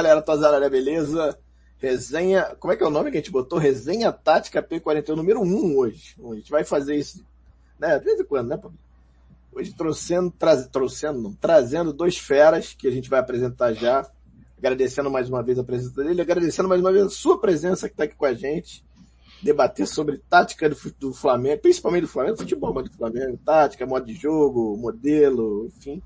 Galera, Tazararé, beleza? Resenha, como é que é o nome que a gente botou? Resenha Tática P41 número 1 hoje. A gente vai fazer isso, né? De vez em quando, né, Pablo? Hoje trouxendo, tra trouxendo, não, trazendo dois feras que a gente vai apresentar já. Agradecendo mais uma vez a presença dele, agradecendo mais uma vez a sua presença que está aqui com a gente. Debater sobre tática do, do Flamengo, principalmente do Flamengo, futebol, mas do Flamengo, tática, modo de jogo, modelo, enfim.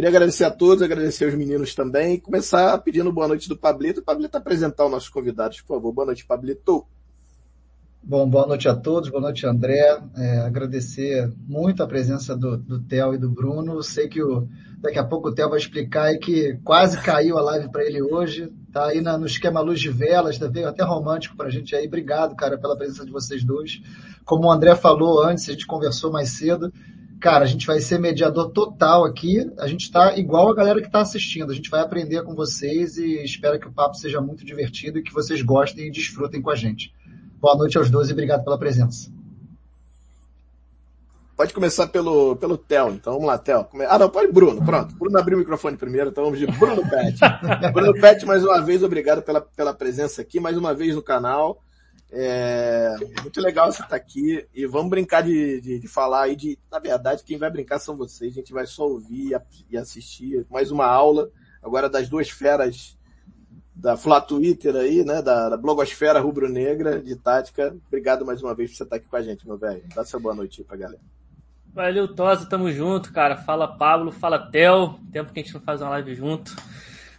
Queria agradecer a todos, agradecer aos meninos também e começar pedindo boa noite do Pablito. Pablito apresentar os nossos convidados, por favor. Boa noite, Pablito. Bom, boa noite a todos, boa noite, André. É, agradecer muito a presença do, do Theo e do Bruno. Sei que o, daqui a pouco o Theo vai explicar aí que quase caiu a live para ele hoje. Tá aí na, no esquema luz de velas, tá até romântico para a gente aí. Obrigado, cara, pela presença de vocês dois. Como o André falou antes, a gente conversou mais cedo. Cara, a gente vai ser mediador total aqui. A gente está igual a galera que está assistindo. A gente vai aprender com vocês e espero que o papo seja muito divertido e que vocês gostem e desfrutem com a gente. Boa noite aos dois e obrigado pela presença. Pode começar pelo, pelo Theo, então vamos lá, Theo. Ah, não, pode Bruno, pronto. Bruno abriu o microfone primeiro, então vamos de Bruno Pet. Bruno Pet, mais uma vez, obrigado pela, pela presença aqui, mais uma vez no canal. É muito legal você estar aqui e vamos brincar de, de, de, falar aí de, na verdade, quem vai brincar são vocês, a gente vai só ouvir e assistir mais uma aula, agora das duas feras da Flá Twitter aí, né, da, da blogosfera rubro-negra de tática. Obrigado mais uma vez por você estar aqui com a gente, meu velho. Dá seu boa noite aí pra galera. Valeu, Tosa, tamo junto, cara. Fala Pablo, fala Tel. Tempo que a gente não faz uma live junto.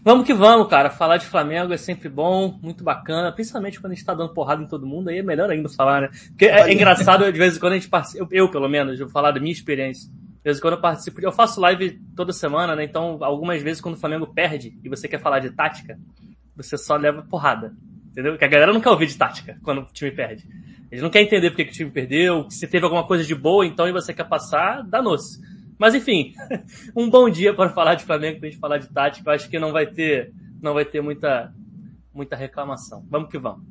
Vamos que vamos, cara. Falar de Flamengo é sempre bom, muito bacana, principalmente quando a gente tá dando porrada em todo mundo, aí é melhor ainda falar, né? Porque é, é engraçado, de vez em quando a gente participa, eu, eu, pelo menos, eu vou falar da minha experiência. De vez em quando eu participo, eu faço live toda semana, né? Então, algumas vezes quando o Flamengo perde e você quer falar de tática, você só leva porrada. Entendeu? Que a galera não quer ouvir de tática quando o time perde. Eles não querem entender porque que o time perdeu, se teve alguma coisa de boa, então, e você quer passar, danou-se. Mas enfim, um bom dia para falar de Flamengo, pra gente falar de tática. Eu acho que não vai ter, não vai ter muita, muita reclamação. Vamos que vamos.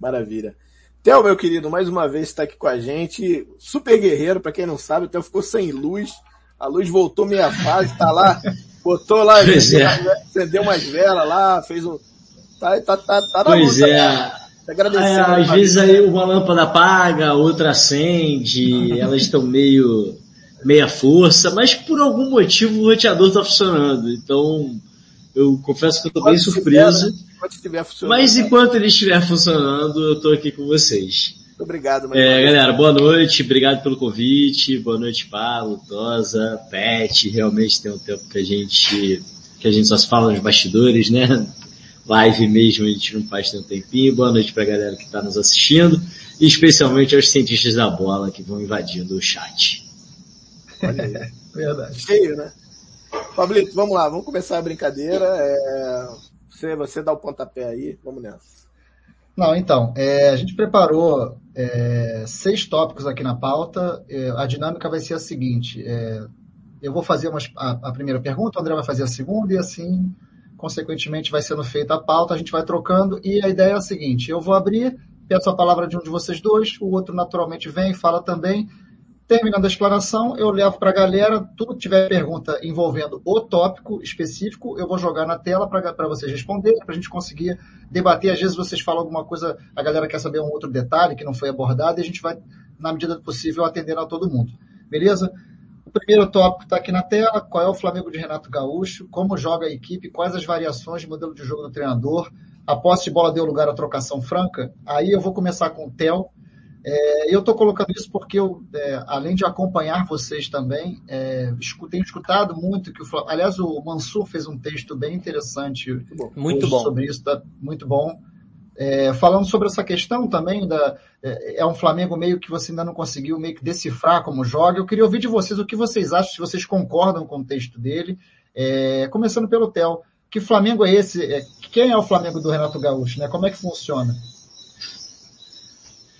Maravilha. Theo, meu querido, mais uma vez está aqui com a gente. Super guerreiro, para quem não sabe, o Theo ficou sem luz. A luz voltou meia fase, tá lá Botou lá, é. acendeu umas velas lá, fez um. Tá, tá, tá, tá Pois é. Agradecendo. É, às vezes aí uma lâmpada apaga, outra acende, elas estão meio meia força, mas por algum motivo o roteador está funcionando. Então, eu confesso que eu estou bem surpreso. Estiver, né? mas enquanto ele estiver funcionando, eu estou aqui com vocês. Muito obrigado. É, galera, boa noite, obrigado pelo convite, boa noite Paulo, Tosa, Pet, realmente tem um tempo que a gente, que a gente só se fala nos bastidores, né? Live mesmo a gente não faz tanto tempinho, boa noite pra galera que está nos assistindo, e especialmente aos cientistas da bola que vão invadindo o chat. Olha aí. Verdade. Cheio, né? Pablito, vamos lá, vamos começar a brincadeira. É... Você, você dá o pontapé aí, vamos nessa. Não, então, é, a gente preparou é, seis tópicos aqui na pauta. É, a dinâmica vai ser a seguinte: é, eu vou fazer umas, a, a, primeira pergunta, o André vai fazer a segunda, e assim, consequentemente, vai sendo feita a pauta, a gente vai trocando. E a ideia é a seguinte: eu vou abrir, peço a palavra de um de vocês dois, o outro naturalmente vem e fala também. Terminando a explanação, eu levo para a galera, tudo que tiver pergunta envolvendo o tópico específico, eu vou jogar na tela para vocês responderem, para a gente conseguir debater. Às vezes vocês falam alguma coisa, a galera quer saber um outro detalhe que não foi abordado, e a gente vai, na medida do possível, atendendo a todo mundo. Beleza? O primeiro tópico está aqui na tela, qual é o Flamengo de Renato Gaúcho, como joga a equipe, quais as variações de modelo de jogo do treinador, a posse de bola deu lugar à trocação franca. Aí eu vou começar com o Theo, é, eu estou colocando isso porque eu, é, além de acompanhar vocês também, é, tenho escutado muito que o aliás o Mansur fez um texto bem interessante muito bom sobre isso, tá, muito bom. É, falando sobre essa questão também da é, é, um Flamengo meio que você ainda não conseguiu meio que decifrar como joga. Eu queria ouvir de vocês o que vocês acham, se vocês concordam com o texto dele. É, começando pelo Theo, que Flamengo é esse? É, quem é o Flamengo do Renato Gaúcho? Né? Como é que funciona?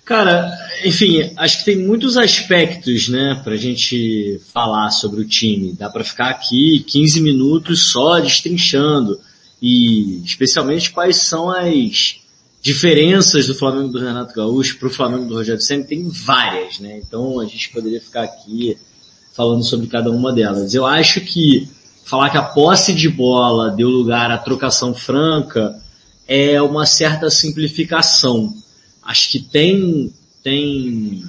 Cara, enfim, acho que tem muitos aspectos, né, pra gente falar sobre o time. Dá para ficar aqui 15 minutos só destrinchando e especialmente quais são as diferenças do Flamengo do Renato Gaúcho para o Flamengo do Rogério Senna. Tem várias, né? Então a gente poderia ficar aqui falando sobre cada uma delas. Eu acho que falar que a posse de bola deu lugar à trocação franca é uma certa simplificação. Acho que tem, tem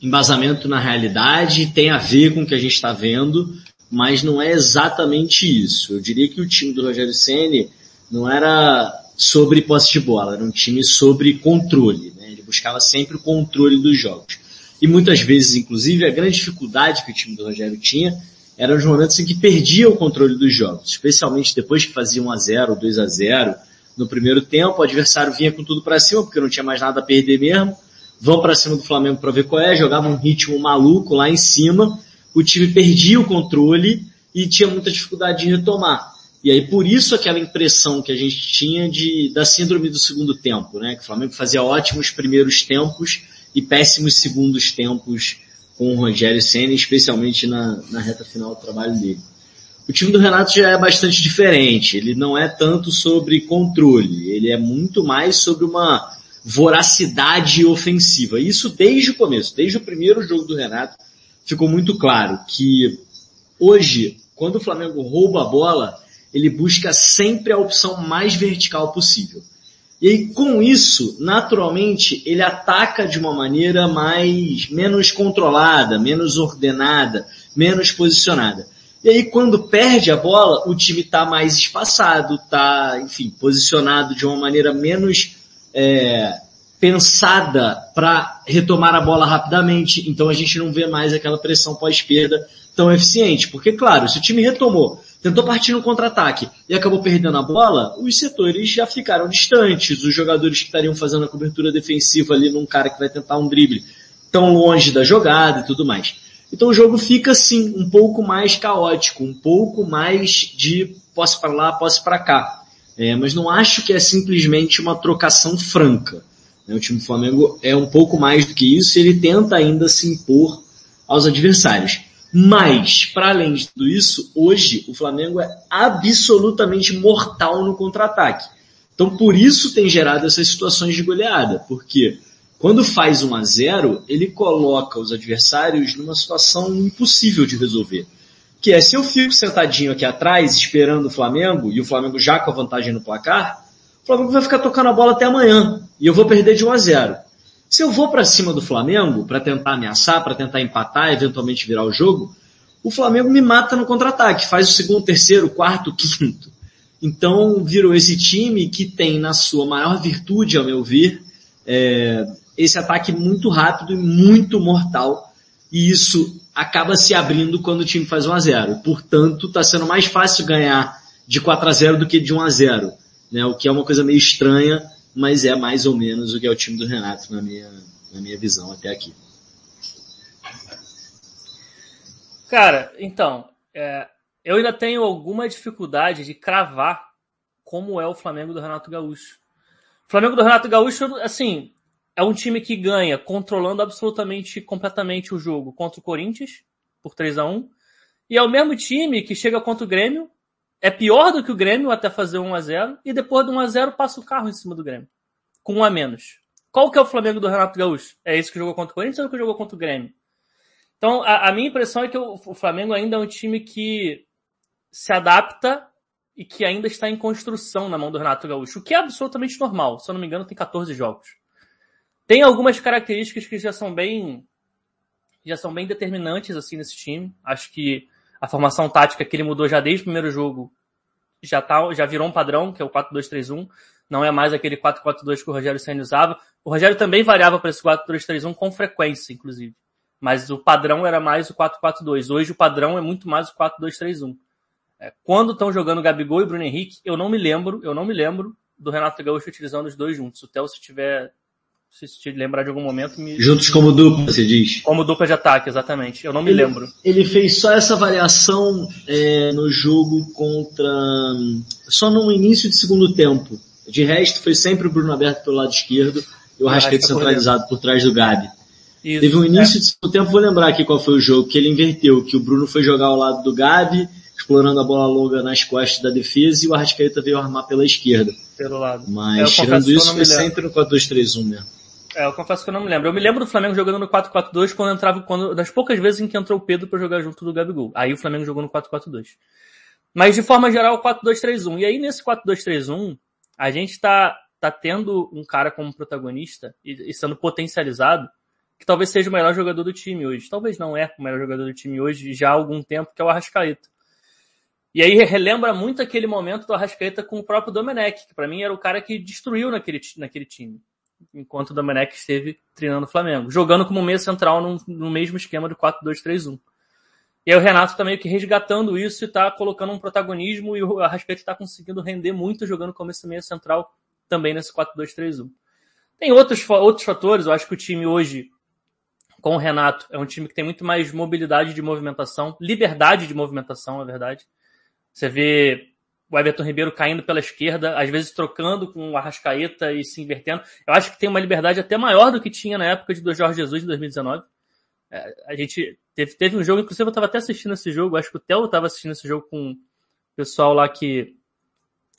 embasamento na realidade, tem a ver com o que a gente está vendo, mas não é exatamente isso. Eu diria que o time do Rogério Ceni não era sobre posse de bola, era um time sobre controle. Né? Ele buscava sempre o controle dos jogos. E muitas vezes, inclusive, a grande dificuldade que o time do Rogério tinha eram os momentos em que perdia o controle dos jogos, especialmente depois que fazia 1 a 0 2 a 0 no primeiro tempo, o adversário vinha com tudo para cima, porque não tinha mais nada a perder mesmo, vão para cima do Flamengo para ver qual é, jogava um ritmo maluco lá em cima, o time perdia o controle e tinha muita dificuldade de retomar. E aí por isso aquela impressão que a gente tinha de, da síndrome do segundo tempo, né? Que o Flamengo fazia ótimos primeiros tempos e péssimos segundos tempos com o Rogério Senna, especialmente na, na reta final do trabalho dele. O time do Renato já é bastante diferente. Ele não é tanto sobre controle, ele é muito mais sobre uma voracidade ofensiva. Isso desde o começo, desde o primeiro jogo do Renato, ficou muito claro que hoje, quando o Flamengo rouba a bola, ele busca sempre a opção mais vertical possível. E aí, com isso, naturalmente, ele ataca de uma maneira mais, menos controlada, menos ordenada, menos posicionada. E aí, quando perde a bola, o time está mais espaçado, está, enfim, posicionado de uma maneira menos é, pensada para retomar a bola rapidamente. Então a gente não vê mais aquela pressão pós-perda tão eficiente. Porque, claro, se o time retomou tentou partir no contra-ataque e acabou perdendo a bola, os setores já ficaram distantes, os jogadores que estariam fazendo a cobertura defensiva ali num cara que vai tentar um drible tão longe da jogada e tudo mais. Então o jogo fica assim, um pouco mais caótico, um pouco mais de posse para lá, posse para cá. É, mas não acho que é simplesmente uma trocação franca. Né? O time do Flamengo é um pouco mais do que isso, ele tenta ainda se impor aos adversários. Mas, para além de tudo isso, hoje o Flamengo é absolutamente mortal no contra-ataque. Então por isso tem gerado essas situações de goleada, porque quando faz 1 a 0, ele coloca os adversários numa situação impossível de resolver. Que é se eu fico sentadinho aqui atrás esperando o Flamengo e o Flamengo já com a vantagem no placar, o Flamengo vai ficar tocando a bola até amanhã e eu vou perder de 1 a 0. Se eu vou para cima do Flamengo para tentar ameaçar, para tentar empatar, eventualmente virar o jogo, o Flamengo me mata no contra-ataque, faz o segundo, terceiro, quarto, quinto. Então virou esse time que tem na sua maior virtude, ao meu ver, é, esse ataque muito rápido e muito mortal. E isso acaba se abrindo quando o time faz 1 a 0. Portanto, está sendo mais fácil ganhar de 4 a 0 do que de 1 a 0, né? O que é uma coisa meio estranha mas é mais ou menos o que é o time do Renato na minha, na minha visão até aqui. Cara, então, é, eu ainda tenho alguma dificuldade de cravar como é o Flamengo do Renato Gaúcho. O Flamengo do Renato Gaúcho, assim, é um time que ganha controlando absolutamente, completamente o jogo contra o Corinthians, por 3 a 1 e é o mesmo time que chega contra o Grêmio é pior do que o Grêmio até fazer 1 a 0 e depois do 1 a 0 passa o carro em cima do Grêmio. Com um a menos. Qual que é o Flamengo do Renato Gaúcho? É esse que jogou contra o Corinthians ou que jogou contra o Grêmio? Então, a, a minha impressão é que o, o Flamengo ainda é um time que se adapta e que ainda está em construção na mão do Renato Gaúcho, o que é absolutamente normal. Se eu não me engano, tem 14 jogos. Tem algumas características que já são bem já são bem determinantes assim nesse time. Acho que a formação tática que ele mudou já desde o primeiro jogo já tá, já virou um padrão, que é o 4-2-3-1. Não é mais aquele 4-4-2 que o Rogério Senna usava. O Rogério também variava para esse 4-2-3-1 com frequência, inclusive. Mas o padrão era mais o 4-4-2. Hoje o padrão é muito mais o 4-2-3-1. É, quando estão jogando Gabigol e Bruno Henrique, eu não me lembro, eu não me lembro do Renato Gaúcho utilizando os dois juntos. O Theo, se tiver se te lembrar de algum momento. Me... Juntos como dupla, você diz? Como dupla de ataque, exatamente. Eu não me ele, lembro. Ele fez só essa variação é, no jogo contra. Só no início de segundo tempo. De resto, foi sempre o Bruno aberto pelo lado esquerdo e o Arrascaeta centralizado por, por trás do Gabi. Isso, Teve um início é. de segundo tempo, vou lembrar aqui qual foi o jogo, que ele inverteu, que o Bruno foi jogar ao lado do Gabi, explorando a bola longa nas costas da defesa e o Arrascaeta veio armar pela esquerda. Pelo lado. Mas é, tirando isso, foi sempre no 4-2-3-1 mesmo. É, eu confesso que eu não me lembro. Eu me lembro do Flamengo jogando no 4-4-2 quando entrava, quando, das poucas vezes em que entrou o Pedro para jogar junto do Gabigol. Aí o Flamengo jogou no 4-4-2. Mas de forma geral, 4-2-3-1. E aí nesse 4-2-3-1, a gente está tá tendo um cara como protagonista e, e sendo potencializado que talvez seja o melhor jogador do time hoje. Talvez não é o melhor jogador do time hoje já há algum tempo, que é o Arrascaeta. E aí relembra muito aquele momento do Arrascaeta com o próprio Domenech, que para mim era o cara que destruiu naquele, naquele time, enquanto o Domenech esteve treinando o Flamengo, jogando como meia central no, no mesmo esquema do 4-2-3-1. E aí o Renato também tá que resgatando isso e tá colocando um protagonismo e o Arrascaeta está conseguindo render muito jogando como esse meia central também nesse 4-2-3-1. Tem outros, outros fatores, eu acho que o time hoje com o Renato. É um time que tem muito mais mobilidade de movimentação, liberdade de movimentação, na verdade. Você vê o Everton Ribeiro caindo pela esquerda, às vezes trocando com o Arrascaeta e se invertendo. Eu acho que tem uma liberdade até maior do que tinha na época de do Jorge Jesus, em 2019. É, a gente teve, teve um jogo, inclusive eu estava até assistindo esse jogo, acho que o Theo estava assistindo esse jogo com o pessoal lá que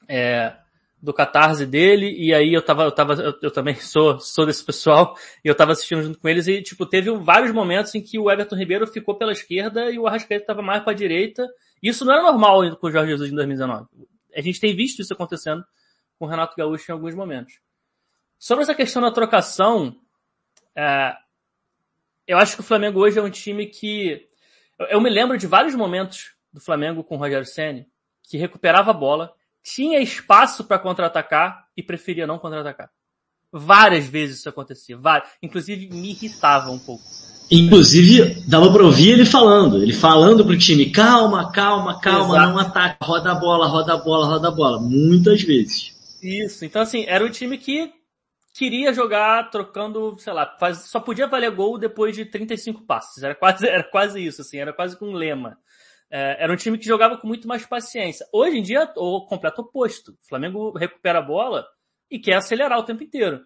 é, do catarse dele, e aí eu tava, eu tava, eu, eu, também sou, sou desse pessoal, e eu tava assistindo junto com eles, e tipo, teve vários momentos em que o Everton Ribeiro ficou pela esquerda e o Arrascaeta tava mais pra direita. Isso não era normal com o Jorge Jesus em 2019. A gente tem visto isso acontecendo com o Renato Gaúcho em alguns momentos. Sobre essa questão da trocação, é, eu acho que o Flamengo hoje é um time que, eu, eu me lembro de vários momentos do Flamengo com o Rogério Senni, que recuperava a bola, tinha espaço para contra-atacar e preferia não contra-atacar. Várias vezes isso acontecia, várias. Inclusive me irritava um pouco. Inclusive, dava para ouvir ele falando, ele falando pro time, calma, calma, calma, Exato. não ataca, roda a bola, roda a bola, roda a bola, muitas vezes. Isso, então assim, era um time que queria jogar trocando, sei lá, faz, só podia valer gol depois de 35 passes, era quase, era quase isso, assim, era quase com um lema. É, era um time que jogava com muito mais paciência. Hoje em dia, o completo oposto. O Flamengo recupera a bola e quer acelerar o tempo inteiro.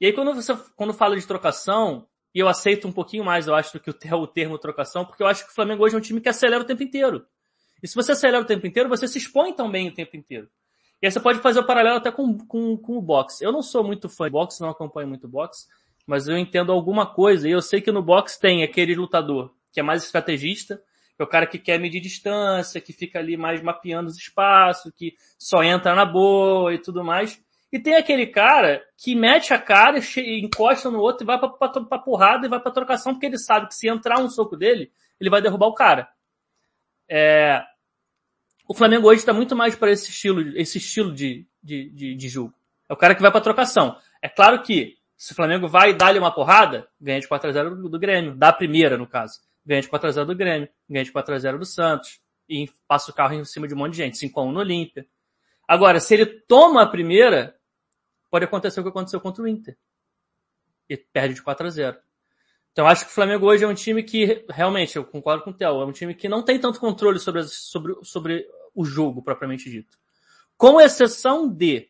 E aí, quando você quando fala de trocação, e eu aceito um pouquinho mais, eu acho, do que o, termo trocação, porque eu acho que o Flamengo hoje é um time que acelera o tempo inteiro. E se você acelera o tempo inteiro, você se expõe também o tempo inteiro. E aí você pode fazer o paralelo até com, com, com o boxe. Eu não sou muito fã de boxe, não acompanho muito boxe, mas eu entendo alguma coisa. E eu sei que no boxe tem aquele lutador que é mais estrategista, é o cara que quer medir distância, que fica ali mais mapeando os espaços, que só entra na boa e tudo mais. E tem aquele cara que mete a cara, encosta no outro e vai pra, pra, pra porrada e vai pra trocação, porque ele sabe que se entrar um soco dele, ele vai derrubar o cara. É... O Flamengo hoje está muito mais para esse estilo, esse estilo de, de, de, de jogo. É o cara que vai pra trocação. É claro que se o Flamengo vai dar-lhe uma porrada, ganha de 4 a 0 do, do Grêmio, dá a primeira no caso ganha de 4x0 do Grêmio, ganha de 4x0 do Santos, e passa o carro em cima de um monte de gente, 5x1 no Olímpia. Agora, se ele toma a primeira, pode acontecer o que aconteceu contra o Inter. E perde de 4 a 0 Então acho que o Flamengo hoje é um time que, realmente, eu concordo com o Theo, é um time que não tem tanto controle sobre, sobre, sobre o jogo, propriamente dito. Com exceção de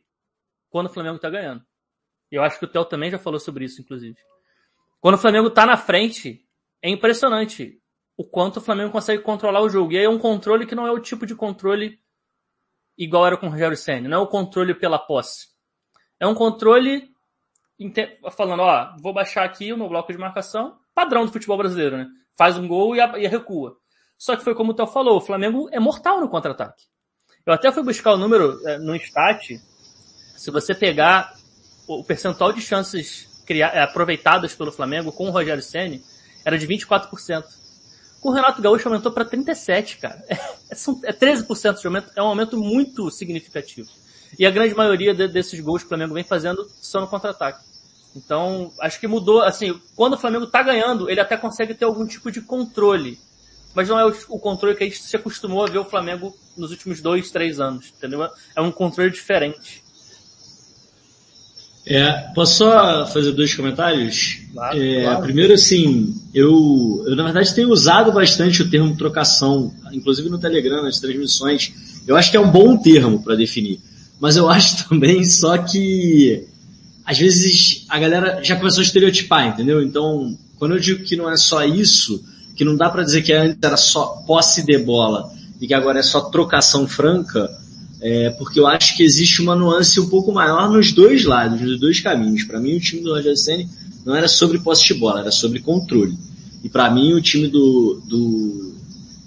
quando o Flamengo tá ganhando. Eu acho que o Theo também já falou sobre isso, inclusive. Quando o Flamengo tá na frente, é impressionante o quanto o Flamengo consegue controlar o jogo. E aí é um controle que não é o tipo de controle igual era com o Rogério Senna. Não é o controle pela posse. É um controle falando, ó, vou baixar aqui o meu bloco de marcação, padrão do futebol brasileiro, né? Faz um gol e, e recua. Só que foi como o Theo falou, o Flamengo é mortal no contra-ataque. Eu até fui buscar o número é, no stat, se você pegar o percentual de chances é, aproveitadas pelo Flamengo com o Rogério Senna, era de 24%. Com o Renato Gaúcho aumentou para 37%, cara. É, é 13% de aumento, é um aumento muito significativo. E a grande maioria de, desses gols que o Flamengo vem fazendo são no contra-ataque. Então, acho que mudou, assim, quando o Flamengo tá ganhando, ele até consegue ter algum tipo de controle. Mas não é o, o controle que a gente se acostumou a ver o Flamengo nos últimos dois, três anos, entendeu? É um controle diferente. É, posso só fazer dois comentários? Claro, é, claro. Primeiro, assim, eu, eu na verdade tenho usado bastante o termo trocação, inclusive no Telegram, nas transmissões. Eu acho que é um bom termo para definir. Mas eu acho também só que às vezes a galera já começou a estereotipar, entendeu? Então, quando eu digo que não é só isso, que não dá para dizer que antes era só posse de bola e que agora é só trocação franca, é, porque eu acho que existe uma nuance um pouco maior nos dois lados, nos dois caminhos. Para mim, o time do Roger Senna não era sobre posse de bola, era sobre controle. E para mim, o time do, do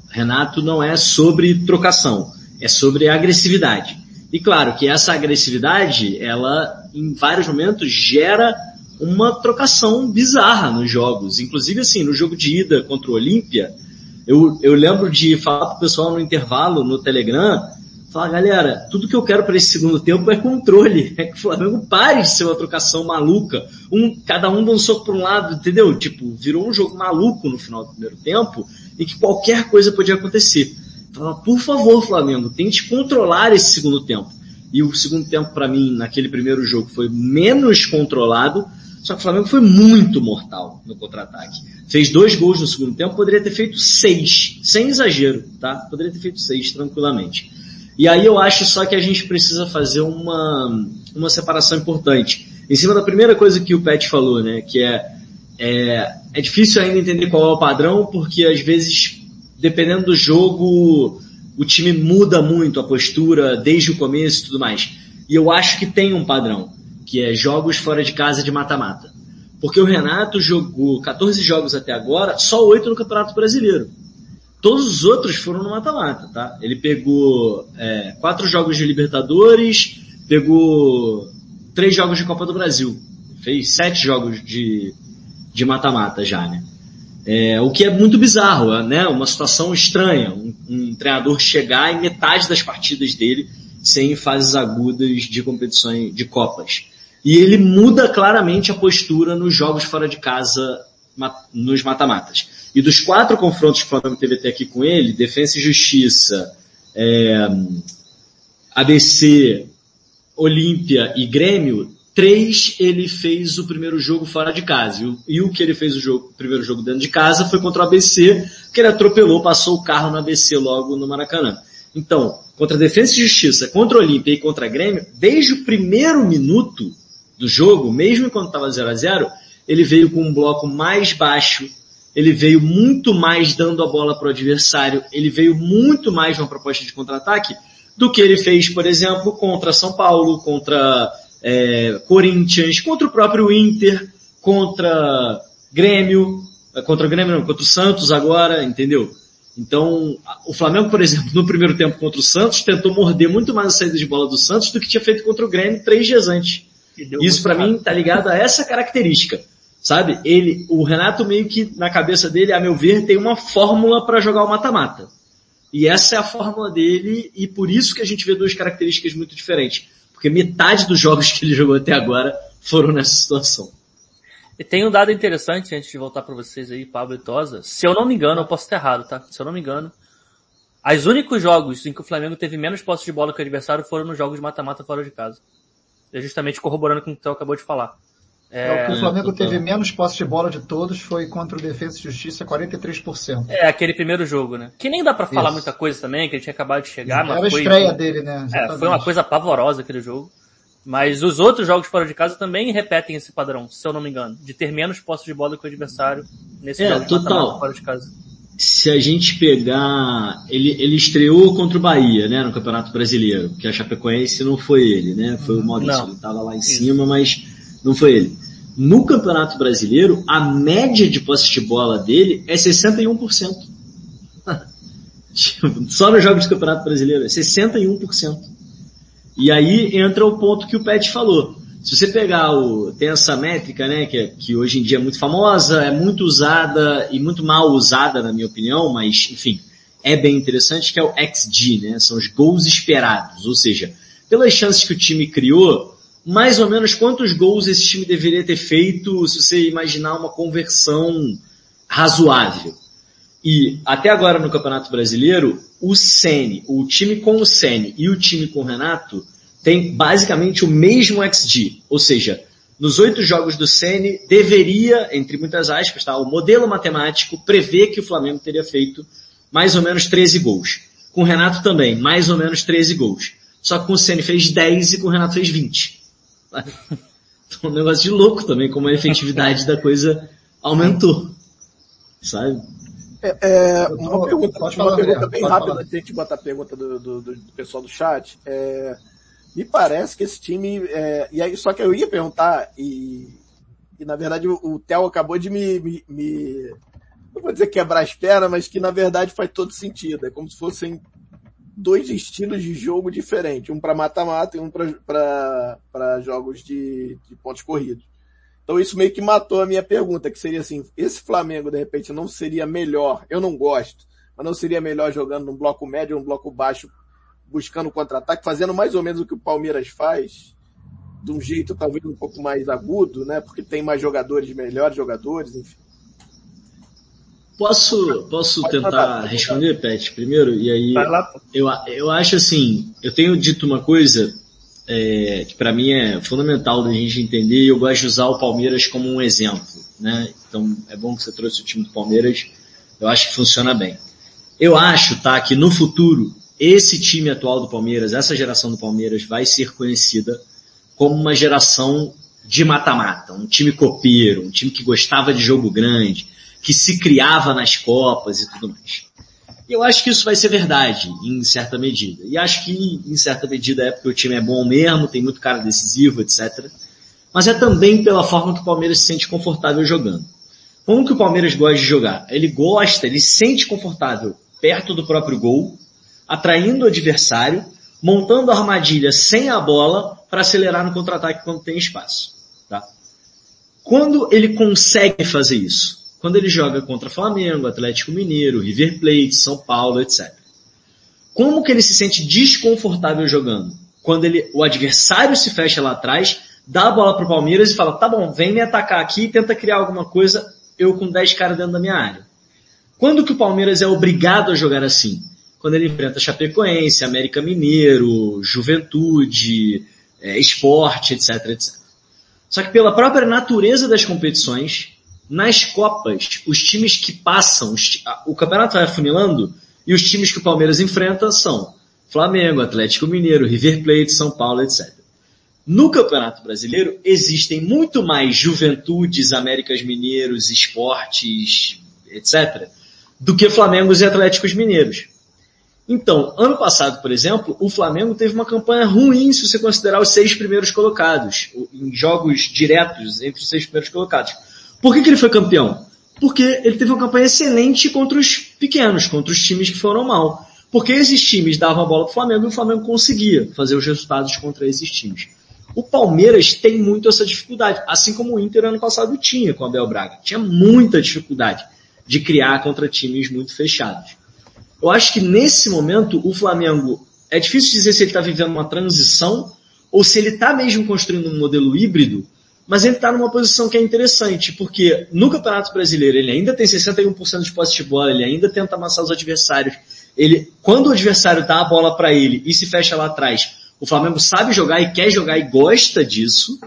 Renato não é sobre trocação. É sobre agressividade. E claro que essa agressividade, ela em vários momentos gera uma trocação bizarra nos jogos. Inclusive assim, no jogo de ida contra o Olímpia, eu, eu lembro de falar pro pessoal no intervalo no Telegram, falar, galera, tudo que eu quero para esse segundo tempo é controle. É que o Flamengo pare de ser uma trocação maluca. Um, cada um dá um soco para um lado, entendeu? Tipo, virou um jogo maluco no final do primeiro tempo e que qualquer coisa podia acontecer. Por favor, Flamengo, tente controlar esse segundo tempo. E o segundo tempo, para mim, naquele primeiro jogo, foi menos controlado, só que o Flamengo foi muito mortal no contra-ataque. Fez dois gols no segundo tempo, poderia ter feito seis, sem exagero, tá? Poderia ter feito seis tranquilamente. E aí eu acho só que a gente precisa fazer uma, uma separação importante. Em cima da primeira coisa que o Pet falou, né? Que é, é, é difícil ainda entender qual é o padrão, porque às vezes, dependendo do jogo, o time muda muito a postura desde o começo e tudo mais. E eu acho que tem um padrão, que é jogos fora de casa de mata-mata. Porque o Renato jogou 14 jogos até agora, só 8 no Campeonato Brasileiro. Todos os outros foram no mata-mata, tá? Ele pegou é, quatro jogos de Libertadores, pegou três jogos de Copa do Brasil. Fez sete jogos de de mata-mata já, né? É, o que é muito bizarro, né? Uma situação estranha. Um, um treinador chegar em metade das partidas dele sem fases agudas de competições de copas. E ele muda claramente a postura nos jogos fora de casa, nos mata-matas. E dos quatro confrontos que o Flamengo teve até aqui com ele, Defesa e Justiça, é, ABC, Olímpia e Grêmio, três ele fez o primeiro jogo fora de casa. E o, e o que ele fez o, jogo, o primeiro jogo dentro de casa foi contra o ABC, que ele atropelou, passou o carro no ABC logo no Maracanã. Então, contra a Defesa e Justiça, contra o Olímpia e contra a Grêmio, desde o primeiro minuto do jogo, mesmo quando estava 0 a 0 ele veio com um bloco mais baixo, ele veio muito mais dando a bola para o adversário, ele veio muito mais numa proposta de contra-ataque do que ele fez, por exemplo, contra São Paulo, contra é, Corinthians, contra o próprio Inter, contra Grêmio, é, contra o Grêmio não, contra o Santos agora, entendeu? Então, o Flamengo, por exemplo, no primeiro tempo contra o Santos, tentou morder muito mais a saída de bola do Santos do que tinha feito contra o Grêmio três dias antes. Isso para mim tá ligado a essa característica. Sabe? Ele, o Renato meio que na cabeça dele, a meu ver, tem uma fórmula para jogar o mata-mata. E essa é a fórmula dele e por isso que a gente vê duas características muito diferentes. Porque metade dos jogos que ele jogou até agora foram nessa situação. E tem um dado interessante antes de voltar para vocês aí, Pablo e Tosa. Se eu não me engano, eu posso estar errado, tá? Se eu não me engano, os únicos jogos em que o Flamengo teve menos posse de bola que o adversário foram nos jogos de mata-mata fora de casa. É justamente corroborando com o que o acabou de falar. É, é, o Flamengo teve menos posse de bola de todos foi contra o Defesa e Justiça, 43%. É, aquele primeiro jogo, né? Que nem dá para falar muita coisa também, que ele tinha acabado de chegar, mas Era foi, a estreia dele, né? É, foi uma coisa pavorosa aquele jogo. Mas os outros jogos fora de casa também repetem esse padrão, se eu não me engano, de ter menos posse de bola que o adversário nesse é, jogo total. fora de casa. Se a gente pegar, ele, ele estreou contra o Bahia, né, no Campeonato Brasileiro, que a Chapecoense não foi ele, né, foi o Maurício, não. ele estava lá em Isso. cima, mas não foi ele. No Campeonato Brasileiro, a média de posse de bola dele é 61%. Só nos jogos do Campeonato Brasileiro, é 61%. E aí entra o ponto que o Pet falou. Se você pegar o, tem essa métrica, né, que, é, que hoje em dia é muito famosa, é muito usada e muito mal usada na minha opinião, mas enfim, é bem interessante, que é o XG, né, são os gols esperados, ou seja, pelas chances que o time criou, mais ou menos quantos gols esse time deveria ter feito se você imaginar uma conversão razoável. E até agora no Campeonato Brasileiro, o Sene, o time com o Sene e o time com o Renato tem basicamente o mesmo XG. Ou seja, nos oito jogos do Sene deveria, entre muitas aspas, tá, o modelo matemático prevê que o Flamengo teria feito mais ou menos 13 gols. Com o Renato também, mais ou menos 13 gols. Só que com o Ceni fez 10 e com o Renato fez 20. Então, um negócio de louco também, como a efetividade da coisa aumentou. Sabe? É, é uma pergunta, uma falar, pergunta bem rápida, antes de a gente botar a pergunta do, do, do, pessoal do chat. É, me parece que esse time, é, e aí, só que eu ia perguntar, e, e na verdade o, o Theo acabou de me, me, me, não vou dizer quebrar as pernas, mas que na verdade faz todo sentido. É como se fossem dois estilos de jogo diferentes, um para mata-mata e um para jogos de, de pontos corridos. Então isso meio que matou a minha pergunta, que seria assim, esse Flamengo de repente não seria melhor, eu não gosto, mas não seria melhor jogando num bloco médio ou um bloco baixo, buscando contra-ataque, fazendo mais ou menos o que o Palmeiras faz, de um jeito talvez um pouco mais agudo, né? Porque tem mais jogadores, melhores jogadores, enfim. Posso, posso tentar responder, Pet, primeiro? E aí, eu, eu acho assim, eu tenho dito uma coisa é, que para mim é fundamental da gente entender e eu gosto de usar o Palmeiras como um exemplo, né? Então é bom que você trouxe o time do Palmeiras, eu acho que funciona bem. Eu acho, tá, que no futuro esse time atual do Palmeiras, essa geração do Palmeiras vai ser conhecida como uma geração de mata-mata, um time copeiro, um time que gostava de jogo grande, que se criava nas Copas e tudo mais. Eu acho que isso vai ser verdade, em certa medida. E acho que, em certa medida, é porque o time é bom mesmo, tem muito cara decisivo, etc. Mas é também pela forma que o Palmeiras se sente confortável jogando. Como que o Palmeiras gosta de jogar? Ele gosta, ele se sente confortável perto do próprio gol, atraindo o adversário, montando a armadilha sem a bola para acelerar no contra-ataque quando tem espaço. Tá? Quando ele consegue fazer isso? Quando ele joga contra Flamengo, Atlético Mineiro, River Plate, São Paulo, etc. Como que ele se sente desconfortável jogando? Quando ele, o adversário se fecha lá atrás, dá a bola para o Palmeiras e fala, tá bom, vem me atacar aqui e tenta criar alguma coisa, eu com 10 caras dentro da minha área. Quando que o Palmeiras é obrigado a jogar assim? Quando ele enfrenta Chapecoense, América Mineiro, Juventude, é, Esporte, etc, etc. Só que pela própria natureza das competições, nas Copas, os times que passam, o campeonato vai afunilando e os times que o Palmeiras enfrenta são Flamengo, Atlético Mineiro, River Plate, São Paulo, etc. No Campeonato Brasileiro existem muito mais juventudes, Américas Mineiros, esportes, etc., do que Flamengos e Atléticos Mineiros. Então, ano passado, por exemplo, o Flamengo teve uma campanha ruim se você considerar os seis primeiros colocados, em jogos diretos entre os seis primeiros colocados. Por que, que ele foi campeão? Porque ele teve uma campanha excelente contra os pequenos, contra os times que foram mal. Porque esses times davam a bola para o Flamengo e o Flamengo conseguia fazer os resultados contra esses times. O Palmeiras tem muito essa dificuldade, assim como o Inter ano passado tinha com o Abel Braga. Tinha muita dificuldade de criar contra times muito fechados. Eu acho que nesse momento o Flamengo, é difícil dizer se ele está vivendo uma transição ou se ele está mesmo construindo um modelo híbrido mas ele está numa posição que é interessante, porque no Campeonato Brasileiro ele ainda tem 61% de posse de bola, ele ainda tenta amassar os adversários. Ele, quando o adversário dá a bola para ele e se fecha lá atrás, o Flamengo sabe jogar e quer jogar e gosta disso,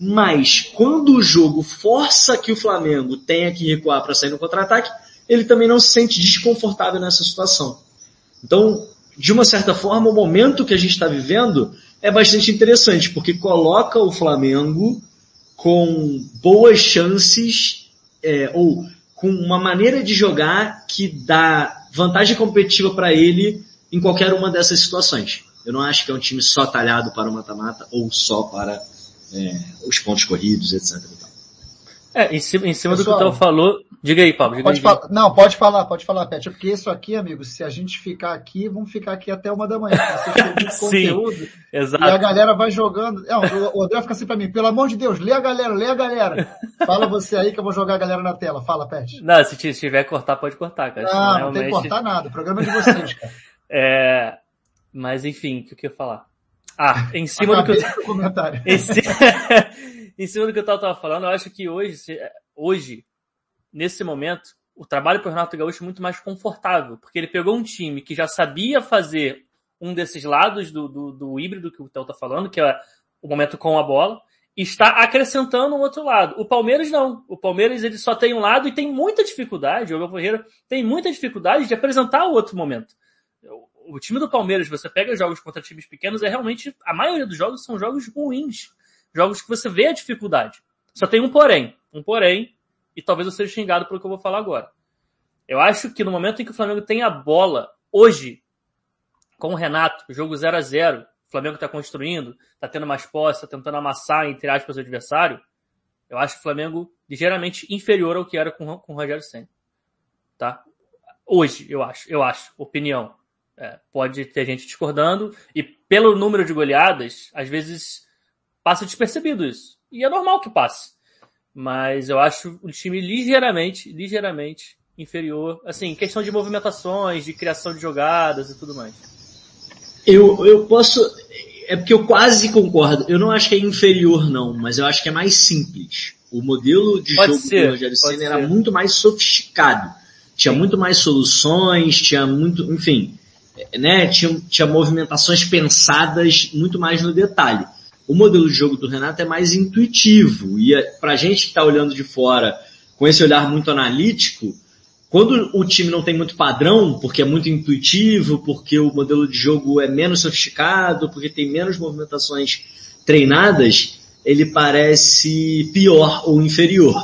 mas quando o jogo força que o Flamengo tenha que recuar para sair no contra-ataque, ele também não se sente desconfortável nessa situação. Então, de uma certa forma, o momento que a gente está vivendo é bastante interessante, porque coloca o Flamengo com boas chances, é, ou com uma maneira de jogar que dá vantagem competitiva para ele em qualquer uma dessas situações. Eu não acho que é um time só talhado para o mata-mata ou só para é, os pontos corridos, etc. É, em cima, em cima Pessoal, do que o Théo falou, diga aí, Pablo. Diga pode aí, falar, não, pode falar, pode falar, Pet. Porque isso aqui, amigos, se a gente ficar aqui, vamos ficar aqui até uma da manhã. Sim, conteúdo, exato. E a galera vai jogando. Não, o André fica assim pra mim, pelo amor de Deus, lê a galera, lê a galera. Fala você aí que eu vou jogar a galera na tela. Fala, Pet. Não, se tiver cortar, pode cortar, cara. Não, não realmente... tem que cortar nada. O programa é de vocês, cara. é, mas enfim, o que eu queria falar? Ah, em cima Acabei do que eu... comentário. Em cima... em cima do que eu estava falando, eu acho que hoje, hoje, nesse momento, o trabalho para o Renato Gaúcho é muito mais confortável, porque ele pegou um time que já sabia fazer um desses lados do, do, do híbrido que o Theo está falando, que é o momento com a bola, está acrescentando um outro lado. O Palmeiras não. O Palmeiras ele só tem um lado e tem muita dificuldade, o Abel Ferreira tem muita dificuldade de apresentar o outro momento. O time do Palmeiras, você pega jogos contra times pequenos, é realmente, a maioria dos jogos são jogos ruins. Jogos que você vê a dificuldade. Só tem um porém. Um porém, e talvez eu seja xingado pelo que eu vou falar agora. Eu acho que no momento em que o Flamengo tem a bola, hoje, com o Renato, jogo 0 a 0 o Flamengo está construindo, está tendo mais posse, está tentando amassar, entre aspas, o adversário, eu acho o Flamengo ligeiramente inferior ao que era com, com o Rogério Senna. Tá? Hoje, eu acho, eu acho, opinião. É, pode ter gente discordando, e pelo número de goleadas, às vezes passa despercebido isso. E é normal que passe. Mas eu acho o time ligeiramente, ligeiramente inferior, assim, questão de movimentações, de criação de jogadas e tudo mais. Eu, eu posso, é porque eu quase concordo. Eu não acho que é inferior não, mas eu acho que é mais simples. O modelo de pode jogo ser, do Rogério Senna era muito mais sofisticado. Tinha muito mais soluções, tinha muito, enfim, né, tinha, tinha movimentações pensadas muito mais no detalhe. O modelo de jogo do Renato é mais intuitivo e é, pra gente que está olhando de fora com esse olhar muito analítico, quando o time não tem muito padrão, porque é muito intuitivo, porque o modelo de jogo é menos sofisticado, porque tem menos movimentações treinadas, ele parece pior ou inferior.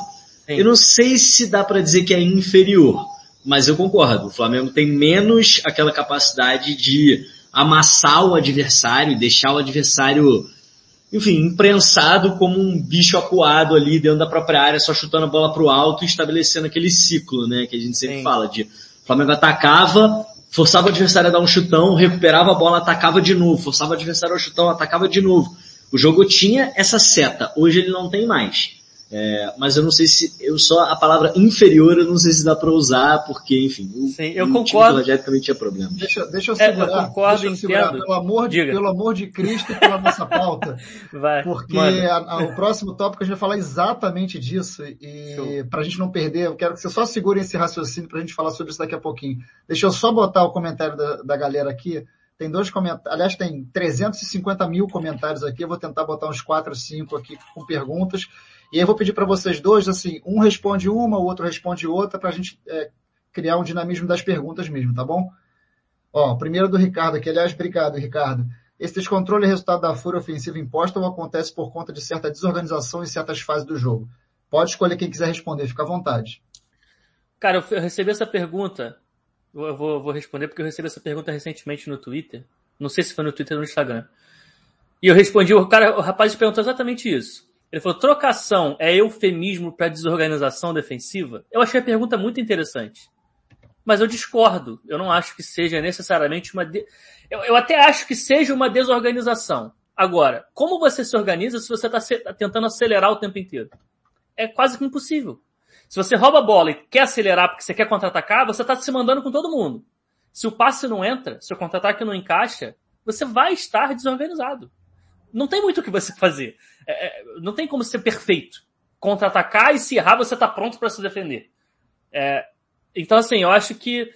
Sim. Eu não sei se dá para dizer que é inferior, mas eu concordo. O Flamengo tem menos aquela capacidade de amassar o adversário, deixar o adversário, enfim, imprensado como um bicho acuado ali dentro da própria área, só chutando a bola para o alto e estabelecendo aquele ciclo, né, que a gente sempre Sim. fala de o Flamengo atacava, forçava o adversário a dar um chutão, recuperava a bola, atacava de novo, forçava o adversário ao chutão, atacava de novo. O jogo tinha essa seta, hoje ele não tem mais. É, mas eu não sei se, eu só, a palavra inferior eu não sei se dá para usar, porque, enfim, o, Sim, eu o concordo. time também tinha problemas. Deixa, deixa eu segurar, é, eu concordo, deixa eu segurar, pelo amor, de, pelo amor de Cristo e pela nossa pauta. Vai, porque a, a, o próximo tópico a gente vai falar exatamente disso e para a gente não perder, eu quero que você só segure esse raciocínio para a gente falar sobre isso daqui a pouquinho. Deixa eu só botar o comentário da, da galera aqui. Tem dois comentários, aliás, tem 350 mil comentários aqui, eu vou tentar botar uns 4, 5 aqui com perguntas. E aí eu vou pedir para vocês dois, assim, um responde uma, o outro responde outra, para a gente é, criar um dinamismo das perguntas mesmo, tá bom? Ó, primeiro do Ricardo aqui, aliás, obrigado, Ricardo. Esse descontrole é resultado da fúria ofensiva imposta ou acontece por conta de certa desorganização em certas fases do jogo? Pode escolher quem quiser responder, fica à vontade. Cara, eu recebi essa pergunta, eu vou, vou responder porque eu recebi essa pergunta recentemente no Twitter. Não sei se foi no Twitter ou no Instagram. E eu respondi, o cara, o rapaz perguntou exatamente isso. Ele falou, trocação é eufemismo para desorganização defensiva? Eu achei a pergunta muito interessante. Mas eu discordo. Eu não acho que seja necessariamente uma... De... Eu, eu até acho que seja uma desorganização. Agora, como você se organiza se você está tentando acelerar o tempo inteiro? É quase que impossível. Se você rouba a bola e quer acelerar porque você quer contra-atacar, você está se mandando com todo mundo. Se o passe não entra, se o contra-ataque não encaixa, você vai estar desorganizado não tem muito o que você fazer. É, é, não tem como ser perfeito. Contra-atacar e se errar, você tá pronto para se defender. É, então, assim, eu acho que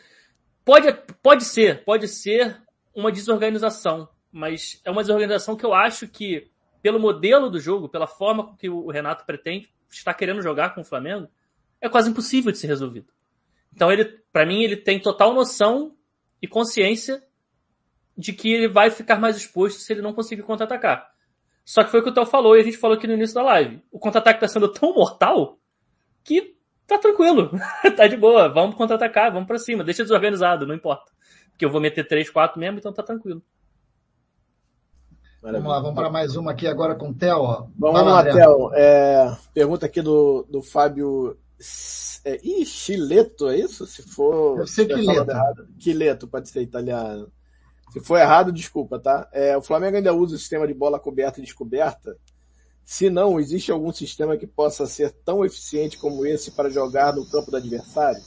pode, pode ser, pode ser uma desorganização, mas é uma desorganização que eu acho que, pelo modelo do jogo, pela forma que o Renato pretende, está querendo jogar com o Flamengo, é quase impossível de ser resolvido. Então, ele, para mim, ele tem total noção e consciência de que ele vai ficar mais exposto se ele não conseguir contra-atacar. Só que foi o que o Theo falou e a gente falou aqui no início da live. O contra-ataque tá sendo tão mortal que tá tranquilo. tá de boa. Vamos contra-atacar, vamos para cima. Deixa desorganizado, não importa. Porque eu vou meter 3, 4 mesmo, então tá tranquilo. Vamos lá, vamos para mais uma aqui agora com o Theo. Ó. Vamos lá, Theo. É, pergunta aqui do, do Fábio é, ih, Chileto, é isso? Se for. Deve ser Quileto. Quileto, pode ser italiano. Se for errado, desculpa, tá? É, o Flamengo ainda usa o sistema de bola coberta e descoberta. Se não, existe algum sistema que possa ser tão eficiente como esse para jogar no campo do adversário?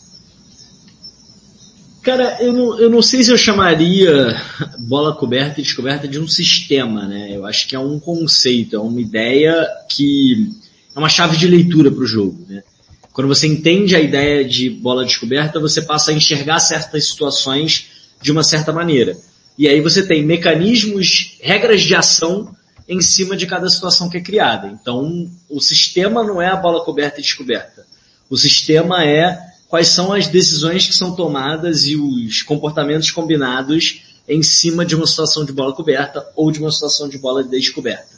Cara, eu não, eu não sei se eu chamaria bola coberta e descoberta de um sistema, né? Eu acho que é um conceito, é uma ideia que é uma chave de leitura para o jogo, né? Quando você entende a ideia de bola descoberta, você passa a enxergar certas situações de uma certa maneira. E aí você tem mecanismos, regras de ação em cima de cada situação que é criada. Então, o sistema não é a bola coberta e descoberta. O sistema é quais são as decisões que são tomadas e os comportamentos combinados em cima de uma situação de bola coberta ou de uma situação de bola descoberta.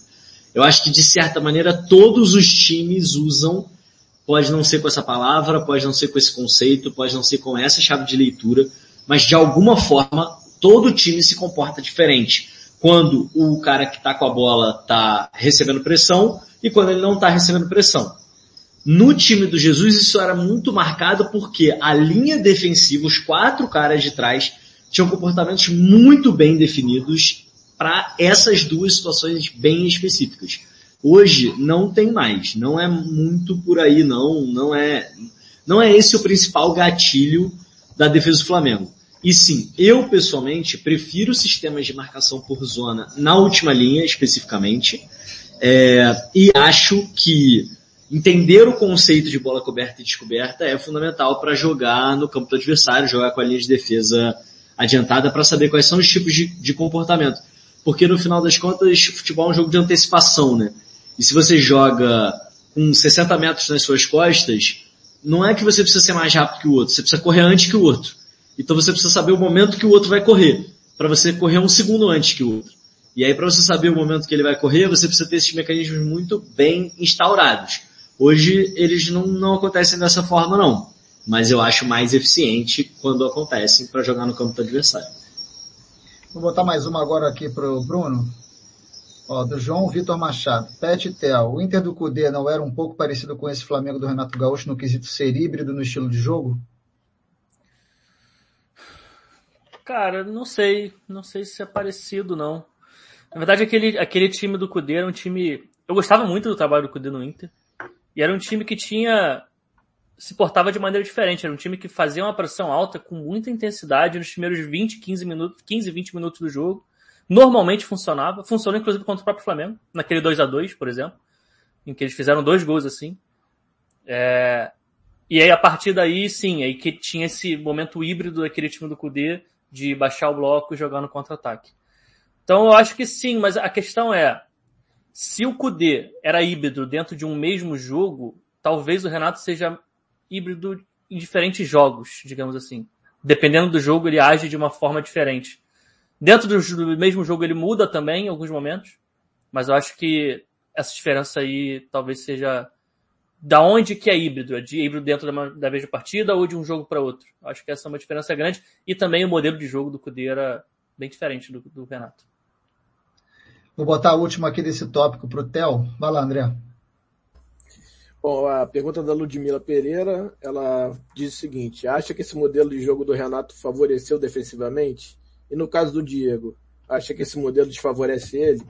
Eu acho que de certa maneira todos os times usam, pode não ser com essa palavra, pode não ser com esse conceito, pode não ser com essa chave de leitura, mas de alguma forma todo time se comporta diferente. Quando o cara que está com a bola está recebendo pressão e quando ele não está recebendo pressão. No time do Jesus isso era muito marcado porque a linha defensiva, os quatro caras de trás, tinham comportamentos muito bem definidos para essas duas situações bem específicas. Hoje não tem mais, não é muito por aí não, não é, não é esse o principal gatilho da defesa do Flamengo. E sim, eu pessoalmente prefiro sistemas de marcação por zona na última linha especificamente, é, e acho que entender o conceito de bola coberta e descoberta é fundamental para jogar no campo do adversário, jogar com a linha de defesa adiantada para saber quais são os tipos de, de comportamento. Porque no final das contas, futebol é um jogo de antecipação, né? E se você joga com 60 metros nas suas costas, não é que você precisa ser mais rápido que o outro, você precisa correr antes que o outro. Então você precisa saber o momento que o outro vai correr, para você correr um segundo antes que o outro. E aí para você saber o momento que ele vai correr, você precisa ter esses mecanismos muito bem instaurados. Hoje eles não, não acontecem dessa forma não, mas eu acho mais eficiente quando acontecem para jogar no campo do adversário. Vou botar mais uma agora aqui pro Bruno. Ó, do João Vitor Machado. Pet Tel, o Inter do Cudê não era um pouco parecido com esse Flamengo do Renato Gaúcho no quesito ser híbrido no estilo de jogo? Cara, não sei. Não sei se é parecido, não. Na verdade, aquele, aquele time do Cudê era um time... Eu gostava muito do trabalho do Cudê no Inter. E era um time que tinha... Se portava de maneira diferente. Era um time que fazia uma pressão alta com muita intensidade nos primeiros 20, 15 minutos, 15, 20 minutos do jogo Normalmente funcionava. Funcionou inclusive contra o próprio Flamengo, naquele 2 a 2 por exemplo, em que eles fizeram dois gols assim. É... E aí a partir daí, sim, aí que tinha esse momento híbrido daquele time do Cudê de baixar o bloco e jogar no contra-ataque. Então eu acho que sim, mas a questão é, se o Cudê era híbrido dentro de um mesmo jogo, talvez o Renato seja híbrido em diferentes jogos, digamos assim. Dependendo do jogo, ele age de uma forma diferente. Dentro do, mesmo jogo ele muda também em alguns momentos, mas eu acho que essa diferença aí talvez seja da onde que é híbrido, é de híbrido dentro da, da mesma partida ou de um jogo para outro. Acho que essa é uma diferença grande e também o modelo de jogo do Cudê era bem diferente do, do Renato. Vou botar a última aqui desse tópico para o Theo. Vai lá, André. Bom, a pergunta da Ludmila Pereira, ela diz o seguinte, acha que esse modelo de jogo do Renato favoreceu defensivamente? E no caso do Diego, acha que esse modelo desfavorece ele?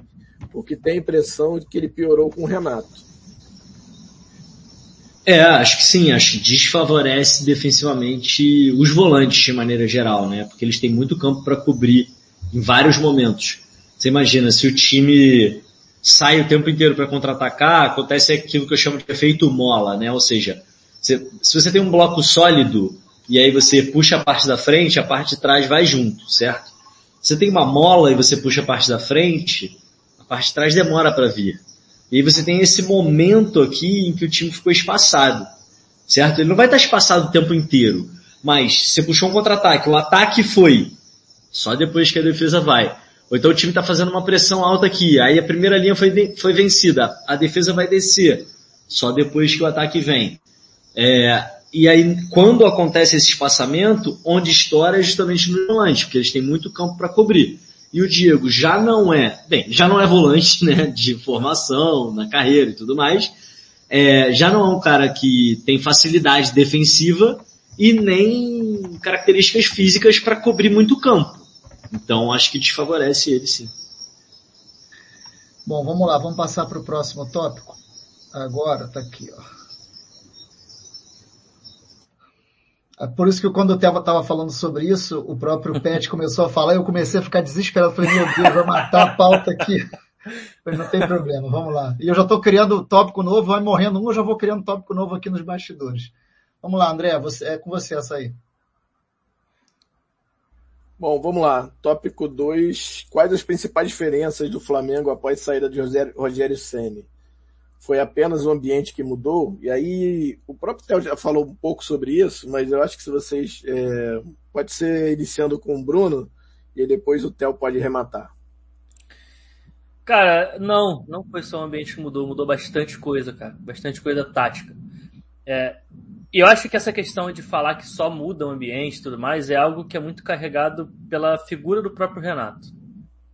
Porque tem a impressão de que ele piorou com o Renato. É, acho que sim, acho que desfavorece defensivamente os volantes de maneira geral, né? Porque eles têm muito campo para cobrir em vários momentos. Você imagina, se o time sai o tempo inteiro para contra-atacar, acontece aquilo que eu chamo de efeito mola, né? Ou seja, se, se você tem um bloco sólido e aí você puxa a parte da frente, a parte de trás vai junto, certo? Você tem uma mola e você puxa a parte da frente, a parte de trás demora para vir. E aí você tem esse momento aqui em que o time ficou espaçado, certo? Ele não vai estar espaçado o tempo inteiro, mas você puxou um contra-ataque, o ataque foi, só depois que a defesa vai. Ou então o time está fazendo uma pressão alta aqui, aí a primeira linha foi, foi vencida, a defesa vai descer, só depois que o ataque vem. É, e aí, quando acontece esse espaçamento, onde estoura é justamente no volante, porque eles têm muito campo para cobrir. E o Diego já não é, bem, já não é volante, né, de formação, na carreira e tudo mais. É, já não é um cara que tem facilidade defensiva e nem características físicas para cobrir muito campo. Então, acho que desfavorece ele sim. Bom, vamos lá, vamos passar para o próximo tópico. Agora, tá aqui, ó. É por isso que quando o Teva estava falando sobre isso, o próprio Pet começou a falar e eu comecei a ficar desesperado. Falei, meu Deus, vai matar a pauta aqui. Mas não tem problema, vamos lá. E eu já estou criando tópico novo, vai morrendo um, eu já vou criando tópico novo aqui nos bastidores. Vamos lá, André, você, é com você essa aí. Bom, vamos lá. Tópico 2. Quais as principais diferenças do Flamengo após a saída de Rogério Ceni? Foi apenas o ambiente que mudou. E aí, o próprio Theo já falou um pouco sobre isso, mas eu acho que se vocês. É, pode ser iniciando com o Bruno, e depois o Theo pode rematar. Cara, não, não foi só o ambiente que mudou, mudou bastante coisa, cara. Bastante coisa tática. É, e eu acho que essa questão de falar que só muda o ambiente e tudo mais é algo que é muito carregado pela figura do próprio Renato.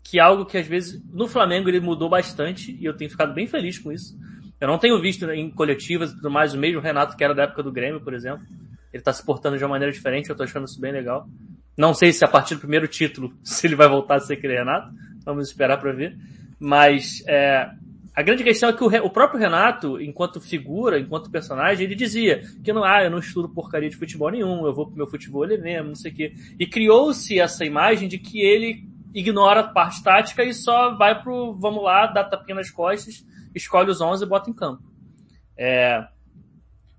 Que é algo que às vezes no Flamengo ele mudou bastante e eu tenho ficado bem feliz com isso eu não tenho visto em coletivas e tudo mais o mesmo Renato que era da época do Grêmio, por exemplo. Ele está se portando de uma maneira diferente, eu estou achando isso bem legal. Não sei se a partir do primeiro título, se ele vai voltar a ser aquele Renato. Vamos esperar para ver. Mas é, a grande questão é que o, o, próprio Renato, enquanto figura, enquanto personagem, ele dizia que não, ah, eu não estudo porcaria de futebol nenhum, eu vou pro meu futebol ele mesmo, não sei o quê. E criou-se essa imagem de que ele ignora a parte tática e só vai pro, vamos lá, dá tapinha nas costas, escolhe os 11 e bota em campo. É,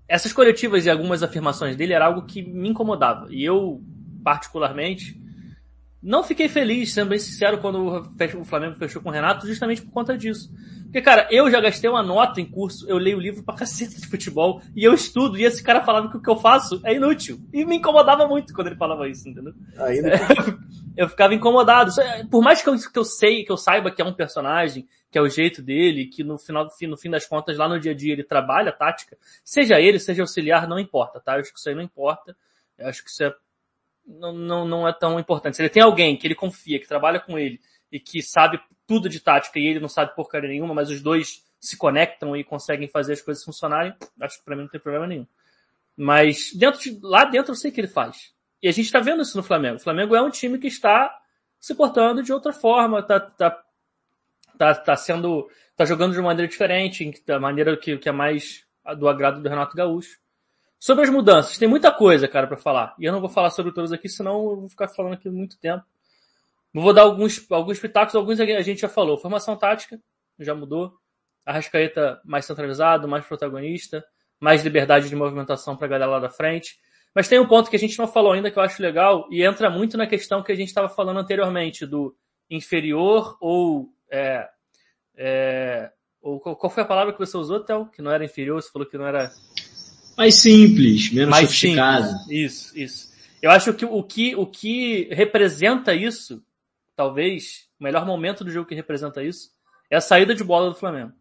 essas coletivas e algumas afirmações dele era algo que me incomodava. E eu, particularmente, não fiquei feliz, sendo bem sincero, quando o Flamengo fechou com o Renato, justamente por conta disso. Porque, cara, eu já gastei uma nota em curso, eu leio livro pra caceta de futebol, e eu estudo, e esse cara falava que o que eu faço é inútil. E me incomodava muito quando ele falava isso, entendeu? Ainda eu ficava incomodado. Por mais que eu, que eu sei, que eu saiba que é um personagem, que é o jeito dele, que no final, no fim das contas, lá no dia a dia ele trabalha a tática, seja ele, seja auxiliar, não importa, tá? Eu acho que isso aí não importa. Eu acho que isso é, não, não, não é tão importante. Se ele tem alguém que ele confia, que trabalha com ele, e que sabe tudo de tática e ele não sabe porcaria nenhuma, mas os dois se conectam e conseguem fazer as coisas funcionarem, acho que para mim não tem problema nenhum. Mas dentro de, lá dentro eu sei que ele faz. E a gente está vendo isso no Flamengo. O Flamengo é um time que está se portando de outra forma, tá, tá, tá, tá sendo, tá jogando de uma maneira diferente, da maneira que, que é mais do agrado do Renato Gaúcho. Sobre as mudanças, tem muita coisa, cara, para falar. E eu não vou falar sobre todas aqui, senão eu vou ficar falando aqui muito tempo. Vou dar alguns, alguns pitacos, alguns a gente já falou. Formação tática, já mudou. Arrascaeta mais centralizado, mais protagonista, mais liberdade de movimentação para a galera lá da frente. Mas tem um ponto que a gente não falou ainda que eu acho legal e entra muito na questão que a gente estava falando anteriormente do inferior ou, é, é, ou qual foi a palavra que você usou, Théo? Que não era inferior, você falou que não era mais simples, menos mais sofisticado. Simples. Isso, isso. Eu acho que o que o que representa isso talvez, o melhor momento do jogo que representa isso, é a saída de bola do Flamengo.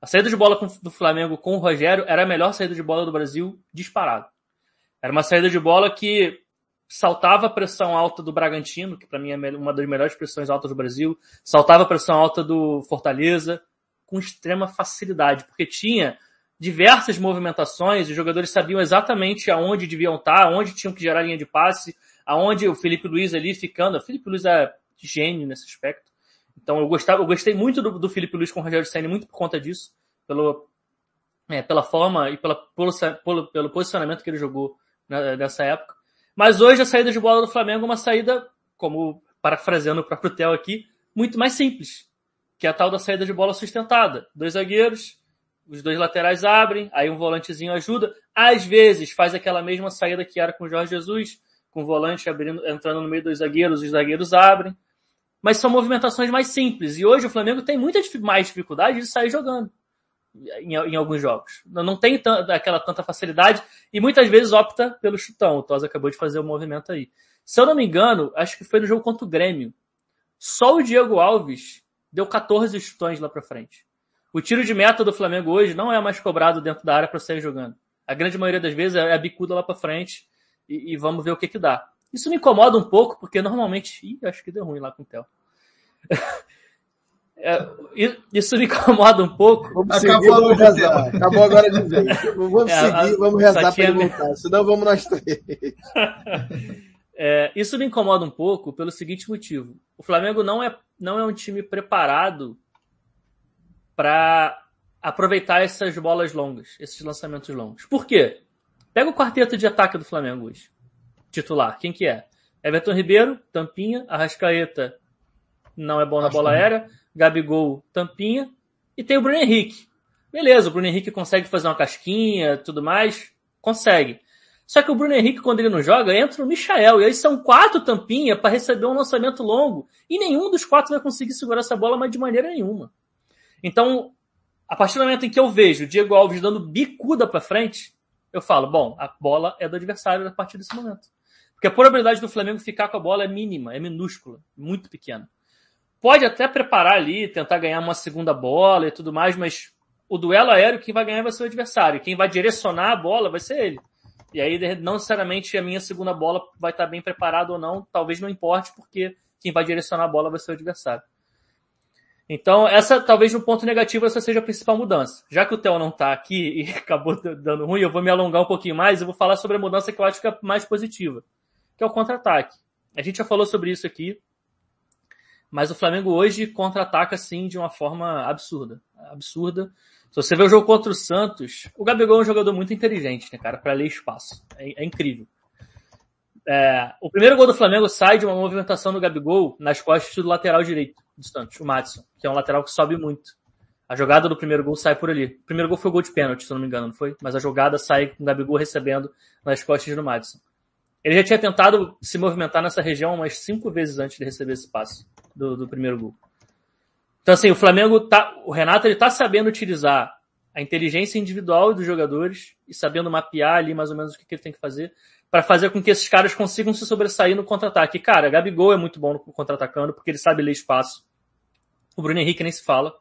A saída de bola do Flamengo com o Rogério era a melhor saída de bola do Brasil disparado. Era uma saída de bola que saltava a pressão alta do Bragantino, que para mim é uma das melhores pressões altas do Brasil, saltava a pressão alta do Fortaleza com extrema facilidade, porque tinha diversas movimentações, os jogadores sabiam exatamente aonde deviam estar, aonde tinham que gerar linha de passe, aonde o Felipe Luiz ali ficando, o Felipe Luiz é gênio nesse aspecto. Então eu gostava, eu gostei muito do, do Felipe Luiz com o Rogério Senna, muito por conta disso, pelo, é, pela forma e pela, pelo, pelo, pelo posicionamento que ele jogou né, nessa época. Mas hoje a saída de bola do Flamengo é uma saída, como parafraseando o próprio Theo aqui, muito mais simples, que é a tal da saída de bola sustentada. Dois zagueiros, os dois laterais abrem, aí um volantezinho ajuda. Às vezes faz aquela mesma saída que era com o Jorge Jesus, com o volante abrindo, entrando no meio dos zagueiros, os zagueiros abrem mas são movimentações mais simples. E hoje o Flamengo tem muita mais dificuldade de sair jogando em, em alguns jogos. Não tem aquela tanta facilidade e muitas vezes opta pelo chutão. O Tosa acabou de fazer o um movimento aí. Se eu não me engano, acho que foi no jogo contra o Grêmio. Só o Diego Alves deu 14 chutões lá para frente. O tiro de meta do Flamengo hoje não é mais cobrado dentro da área para sair jogando. A grande maioria das vezes é a bicuda lá para frente e, e vamos ver o que que dá. Isso me incomoda um pouco, porque normalmente. Ih, acho que deu ruim lá com o Theo. É, isso me incomoda um pouco. Vamos seguir, Acabou, vamos rezar. Acabou agora de vez. Vamos é, seguir, vamos rezar para ele voltar, senão vamos nós três. É, isso me incomoda um pouco pelo seguinte motivo. O Flamengo não é, não é um time preparado para aproveitar essas bolas longas, esses lançamentos longos. Por quê? Pega o quarteto de ataque do Flamengo hoje titular. Quem que é? Everton Ribeiro, tampinha, Arrascaeta não é bom na bola aérea, Gabigol, tampinha, e tem o Bruno Henrique. Beleza, o Bruno Henrique consegue fazer uma casquinha, tudo mais, consegue. Só que o Bruno Henrique, quando ele não joga, entra o Michael, e aí são quatro tampinhas para receber um lançamento longo, e nenhum dos quatro vai conseguir segurar essa bola, mas de maneira nenhuma. Então, a partir do momento em que eu vejo o Diego Alves dando bicuda para frente, eu falo, bom, a bola é do adversário a partir desse momento. Porque a probabilidade do Flamengo ficar com a bola é mínima, é minúscula, muito pequena. Pode até preparar ali, tentar ganhar uma segunda bola e tudo mais, mas o duelo aéreo quem vai ganhar vai ser o adversário. Quem vai direcionar a bola vai ser ele. E aí não necessariamente a minha segunda bola vai estar bem preparada ou não, talvez não importe, porque quem vai direcionar a bola vai ser o adversário. Então, essa talvez no ponto negativo essa seja a principal mudança. Já que o Theo não está aqui e acabou dando ruim, eu vou me alongar um pouquinho mais e vou falar sobre a mudança que eu acho que é mais positiva que é o contra-ataque. A gente já falou sobre isso aqui, mas o Flamengo hoje contra-ataca assim de uma forma absurda. Absurda. Se você vê o jogo contra o Santos, o Gabigol é um jogador muito inteligente, né, cara, para ler espaço. É, é incrível. É, o primeiro gol do Flamengo sai de uma movimentação do Gabigol nas costas do lateral direito do Santos, o Madison, que é um lateral que sobe muito. A jogada do primeiro gol sai por ali. O primeiro gol foi o gol de pênalti, se eu não me engano, não foi? Mas a jogada sai com o Gabigol recebendo nas costas do Madison. Ele já tinha tentado se movimentar nessa região umas cinco vezes antes de receber esse passe do, do primeiro gol. Então assim, o Flamengo tá, o Renato ele tá sabendo utilizar a inteligência individual dos jogadores e sabendo mapear ali mais ou menos o que, que ele tem que fazer para fazer com que esses caras consigam se sobressair no contra-ataque. Cara, Gabigol é muito bom no contra-atacando porque ele sabe ler espaço. O Bruno Henrique nem se fala.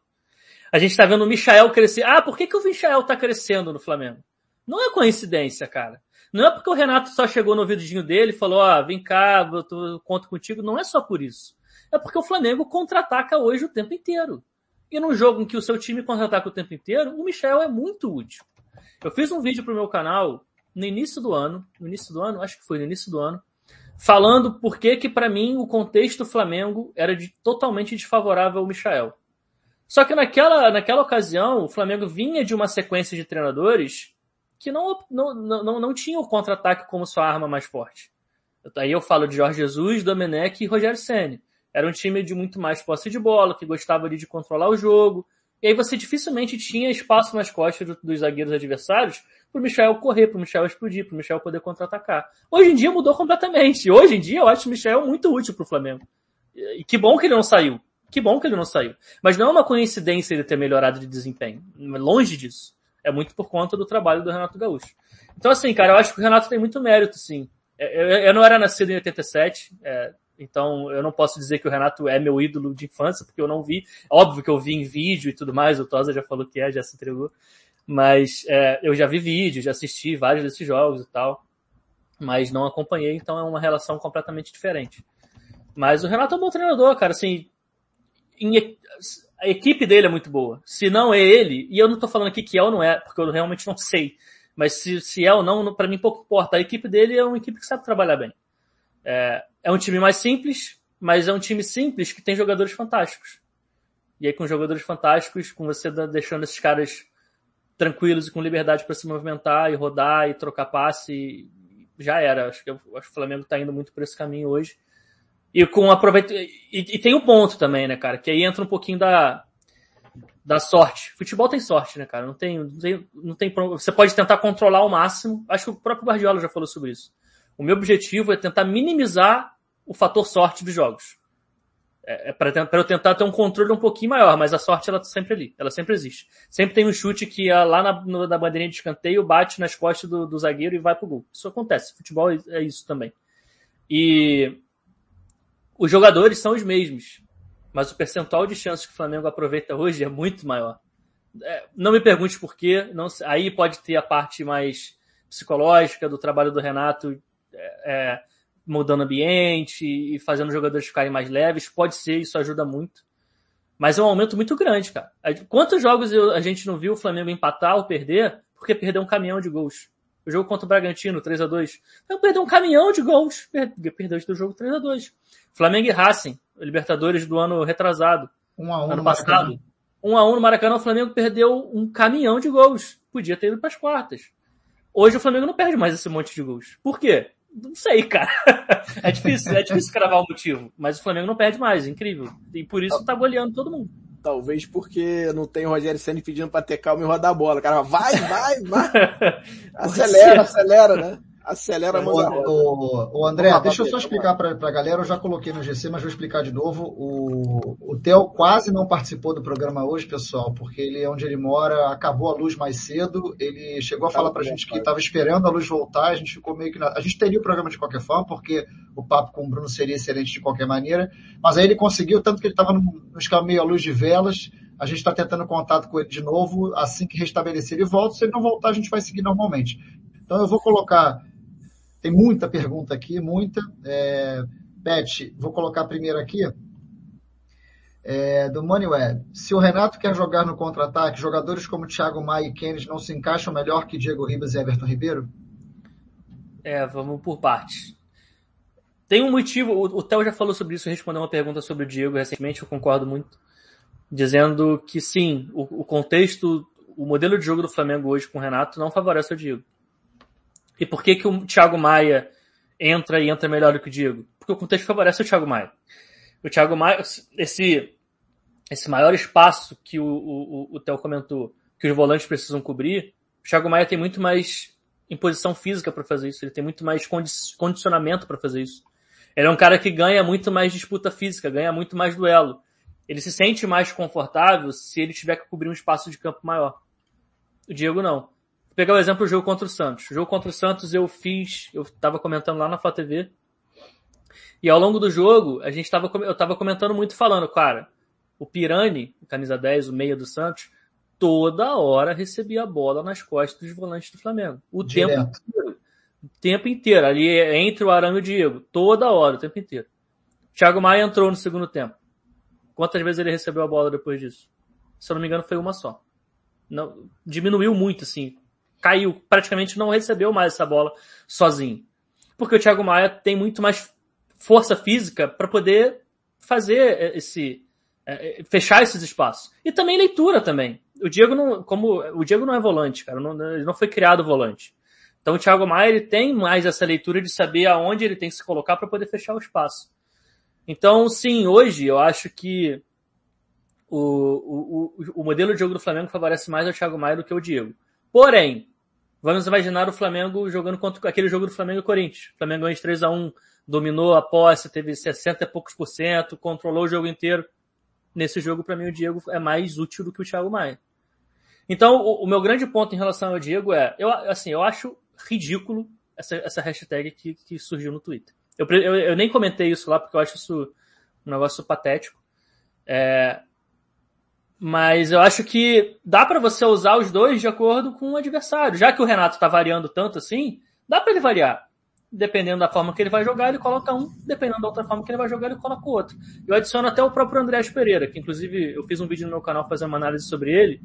A gente tá vendo o Michael crescer. Ah, por que, que o Michael tá crescendo no Flamengo? Não é coincidência, cara. Não é porque o Renato só chegou no ouvidinho dele e falou, ah, vem cá, eu tô, conto contigo. Não é só por isso. É porque o Flamengo contra-ataca hoje o tempo inteiro. E num jogo em que o seu time contra-ataca o tempo inteiro, o Michel é muito útil. Eu fiz um vídeo pro meu canal no início do ano, no início do ano, acho que foi no início do ano, falando por que que para mim o contexto Flamengo era de, totalmente desfavorável ao Michael. Só que naquela, naquela ocasião, o Flamengo vinha de uma sequência de treinadores que não, não, não, não tinha o contra-ataque como sua arma mais forte. Aí eu falo de Jorge Jesus, Domenech e Rogério Senni. Era um time de muito mais posse de bola, que gostava de controlar o jogo. E aí você dificilmente tinha espaço nas costas dos zagueiros adversários para o Michel correr, para o Michel explodir, para o Michel poder contra-atacar. Hoje em dia mudou completamente. Hoje em dia eu acho o Michel muito útil para o Flamengo. E que bom que ele não saiu. Que bom que ele não saiu. Mas não é uma coincidência ele ter melhorado de desempenho. Longe disso é muito por conta do trabalho do Renato Gaúcho. Então, assim, cara, eu acho que o Renato tem muito mérito, sim. É, eu, eu não era nascido em 87, é, então eu não posso dizer que o Renato é meu ídolo de infância, porque eu não vi. Óbvio que eu vi em vídeo e tudo mais, o Tosa já falou que é, já se entregou. Mas é, eu já vi vídeo, já assisti vários desses jogos e tal, mas não acompanhei, então é uma relação completamente diferente. Mas o Renato é um bom treinador, cara, assim, em, a equipe dele é muito boa. Se não é ele, e eu não tô falando aqui que é ou não é, porque eu realmente não sei. Mas se, se é ou não, para mim pouco importa. A equipe dele é uma equipe que sabe trabalhar bem. É, é um time mais simples, mas é um time simples que tem jogadores fantásticos. E aí com jogadores fantásticos, com você deixando esses caras tranquilos e com liberdade para se movimentar e rodar e trocar passe, já era. Acho que, acho que o Flamengo está indo muito por esse caminho hoje. E com aproveita e, e tem o ponto também, né, cara? Que aí entra um pouquinho da da sorte. Futebol tem sorte, né, cara? Não tem, não tem, não tem você pode tentar controlar ao máximo. Acho que o próprio Guardiola já falou sobre isso. O meu objetivo é tentar minimizar o fator sorte dos jogos. É, é para eu tentar ter um controle um pouquinho maior, mas a sorte ela tá sempre ali, ela sempre existe. Sempre tem um chute que é lá na, no, na bandeirinha de escanteio bate nas costas do, do zagueiro e vai pro gol. Isso acontece. Futebol é, é isso também. E os jogadores são os mesmos, mas o percentual de chances que o Flamengo aproveita hoje é muito maior. É, não me pergunte por quê, não, aí pode ter a parte mais psicológica do trabalho do Renato é, é, mudando ambiente e fazendo os jogadores ficarem mais leves, pode ser, isso ajuda muito. Mas é um aumento muito grande, cara. Quantos jogos a gente não viu o Flamengo empatar ou perder porque perdeu um caminhão de gols? O jogo contra o Bragantino, 3 a 2 Perdeu um caminhão de gols. Perdeu o jogo 3 a 2 Flamengo e Racing, Libertadores do ano retrasado. Um a um ano passado. Um a um no Maracanã, o Flamengo perdeu um caminhão de gols. Podia ter ido para as quartas. Hoje o Flamengo não perde mais esse monte de gols. Por quê? Não sei, cara. É difícil, é difícil cravar o motivo. Mas o Flamengo não perde mais, incrível. E por isso tá goleando todo mundo. Talvez porque não tem o Rogério Senna pedindo pra ter calma e rodar a bola. O cara vai, vai, vai. acelera, acelera, né? Acelera a o, o André, deixa eu só explicar para a galera, eu já coloquei no GC, mas vou explicar de novo. O, o Theo quase não participou do programa hoje, pessoal, porque ele é onde ele mora, acabou a luz mais cedo, ele chegou a falar para a gente que estava esperando a luz voltar, a gente ficou meio que... Na... A gente teria o programa de qualquer forma, porque o papo com o Bruno seria excelente de qualquer maneira, mas aí ele conseguiu, tanto que ele estava no, meio à luz de velas, a gente está tentando contato com ele de novo, assim que restabelecer ele volta, se ele não voltar a gente vai seguir normalmente. Então eu vou colocar tem muita pergunta aqui, muita. É, Beth, vou colocar primeiro aqui. É, do Moneyweb. Se o Renato quer jogar no contra-ataque, jogadores como Thiago Maia e Kennedy não se encaixam melhor que Diego Ribas e Everton Ribeiro? É, vamos por partes. tem um motivo, o, o Theo já falou sobre isso, respondeu uma pergunta sobre o Diego recentemente, eu concordo muito, dizendo que sim, o, o contexto, o modelo de jogo do Flamengo hoje com o Renato não favorece o Diego. E por que que o Thiago Maia entra e entra melhor do que o Diego? Porque o contexto favorece o Thiago Maia. O Thiago Maia, esse, esse maior espaço que o, o, o Theo comentou, que os volantes precisam cobrir, o Thiago Maia tem muito mais imposição física para fazer isso, ele tem muito mais condicionamento para fazer isso. Ele é um cara que ganha muito mais disputa física, ganha muito mais duelo. Ele se sente mais confortável se ele tiver que cobrir um espaço de campo maior. O Diego não. Vou pegar o exemplo do jogo contra o Santos. O jogo contra o Santos eu fiz, eu estava comentando lá na Flá TV. E ao longo do jogo, a gente tava, eu estava comentando muito falando, cara, o Pirani, camisa 10, o meia do Santos, toda hora recebia a bola nas costas dos volantes do Flamengo. O Direto. tempo inteiro. O tempo inteiro. Ali entre o Arame e o Diego. Toda hora, o tempo inteiro. Thiago Maia entrou no segundo tempo. Quantas vezes ele recebeu a bola depois disso? Se eu não me engano, foi uma só. Não, diminuiu muito, assim caiu, praticamente não recebeu mais essa bola sozinho. Porque o Thiago Maia tem muito mais força física para poder fazer esse é, é, fechar esses espaços. E também leitura também. O Diego não, como o Diego não é volante, cara, não, ele não foi criado volante. Então o Thiago Maia ele tem mais essa leitura de saber aonde ele tem que se colocar para poder fechar o espaço. Então, sim, hoje eu acho que o, o, o, o modelo de jogo do Flamengo favorece mais ao Thiago Maia do que o Diego. Porém, Vamos imaginar o Flamengo jogando contra aquele jogo do Flamengo e Corinthians. O Flamengo ganhou de 3 a 1 dominou a posse, teve 60 e poucos por cento, controlou o jogo inteiro. Nesse jogo, para mim, o Diego é mais útil do que o Thiago Maia. Então, o, o, meu grande ponto em relação ao Diego é, eu, assim, eu acho ridículo essa, essa hashtag que, que surgiu no Twitter. Eu, eu, eu, nem comentei isso lá porque eu acho isso um negócio patético. É, mas eu acho que dá para você usar os dois de acordo com o adversário. Já que o Renato tá variando tanto assim, dá para ele variar. Dependendo da forma que ele vai jogar, ele coloca um. Dependendo da outra forma que ele vai jogar, ele coloca o outro. Eu adiciono até o próprio André Pereira, que inclusive eu fiz um vídeo no meu canal fazendo uma análise sobre ele.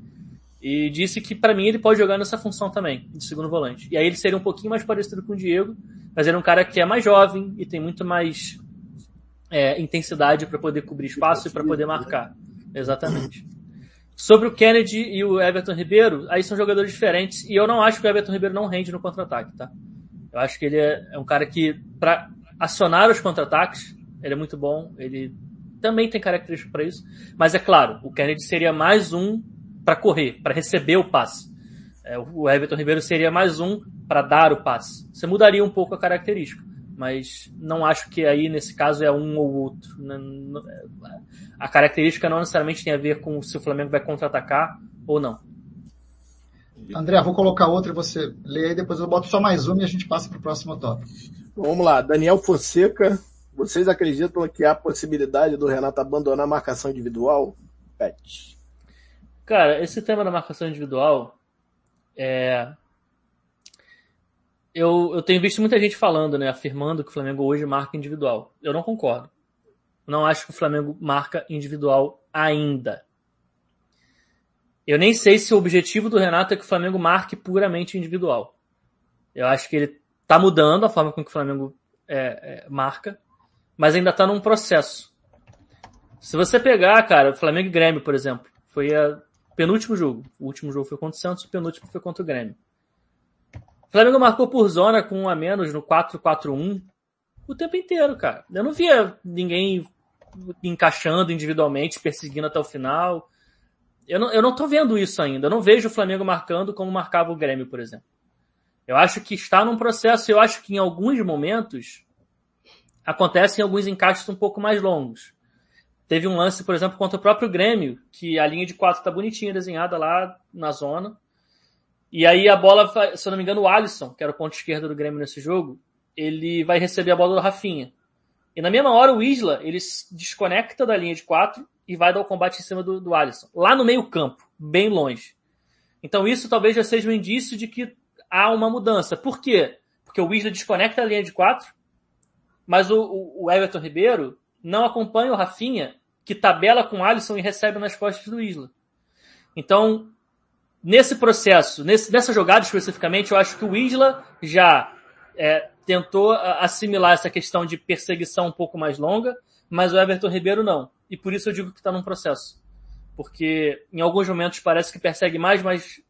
E disse que para mim ele pode jogar nessa função também, de segundo volante. E aí ele seria um pouquinho mais parecido com o Diego, mas ele é um cara que é mais jovem e tem muito mais é, intensidade para poder cobrir espaço e para poder marcar. Exatamente. Sobre o Kennedy e o Everton Ribeiro, aí são jogadores diferentes e eu não acho que o Everton Ribeiro não rende no contra-ataque, tá? Eu acho que ele é, é um cara que, para acionar os contra-ataques, ele é muito bom, ele também tem características para isso, mas é claro, o Kennedy seria mais um para correr, para receber o passe. É, o Everton Ribeiro seria mais um para dar o passe. Você mudaria um pouco a característica mas não acho que aí nesse caso é um ou outro. A característica não necessariamente tem a ver com se o Flamengo vai contra-atacar ou não. André, vou colocar outra e você lê aí, depois eu boto só mais uma e a gente passa para o próximo tópico. Vamos lá, Daniel Fonseca, vocês acreditam que há possibilidade do Renato abandonar a marcação individual? Pet. Cara, esse tema da marcação individual é, eu, eu tenho visto muita gente falando, né, afirmando que o Flamengo hoje marca individual. Eu não concordo. Não acho que o Flamengo marca individual ainda. Eu nem sei se o objetivo do Renato é que o Flamengo marque puramente individual. Eu acho que ele tá mudando a forma com que o Flamengo é, é, marca, mas ainda tá num processo. Se você pegar, cara, o Flamengo e Grêmio, por exemplo, foi o penúltimo jogo. O último jogo foi contra o Santos, o penúltimo foi contra o Grêmio. O Flamengo marcou por zona com um a menos no 4-4-1 o tempo inteiro, cara. Eu não via ninguém encaixando individualmente, perseguindo até o final. Eu não, eu não tô vendo isso ainda. Eu não vejo o Flamengo marcando como marcava o Grêmio, por exemplo. Eu acho que está num processo, eu acho que em alguns momentos acontecem alguns encaixes um pouco mais longos. Teve um lance, por exemplo, contra o próprio Grêmio, que a linha de quatro tá bonitinha desenhada lá na zona. E aí a bola, se eu não me engano, o Alisson, que era o ponto esquerdo do Grêmio nesse jogo, ele vai receber a bola do Rafinha. E na mesma hora o Isla, ele se desconecta da linha de quatro e vai dar o combate em cima do, do Alisson. Lá no meio campo, bem longe. Então isso talvez já seja um indício de que há uma mudança. Por quê? Porque o Isla desconecta a linha de quatro, mas o, o Everton Ribeiro não acompanha o Rafinha, que tabela com o Alisson e recebe nas costas do Isla. Então, nesse processo, nesse, nessa jogada especificamente, eu acho que o Isla já é, tentou assimilar essa questão de perseguição um pouco mais longa, mas o Everton Ribeiro não. E por isso eu digo que está num processo. Porque em alguns momentos parece que persegue mais, mas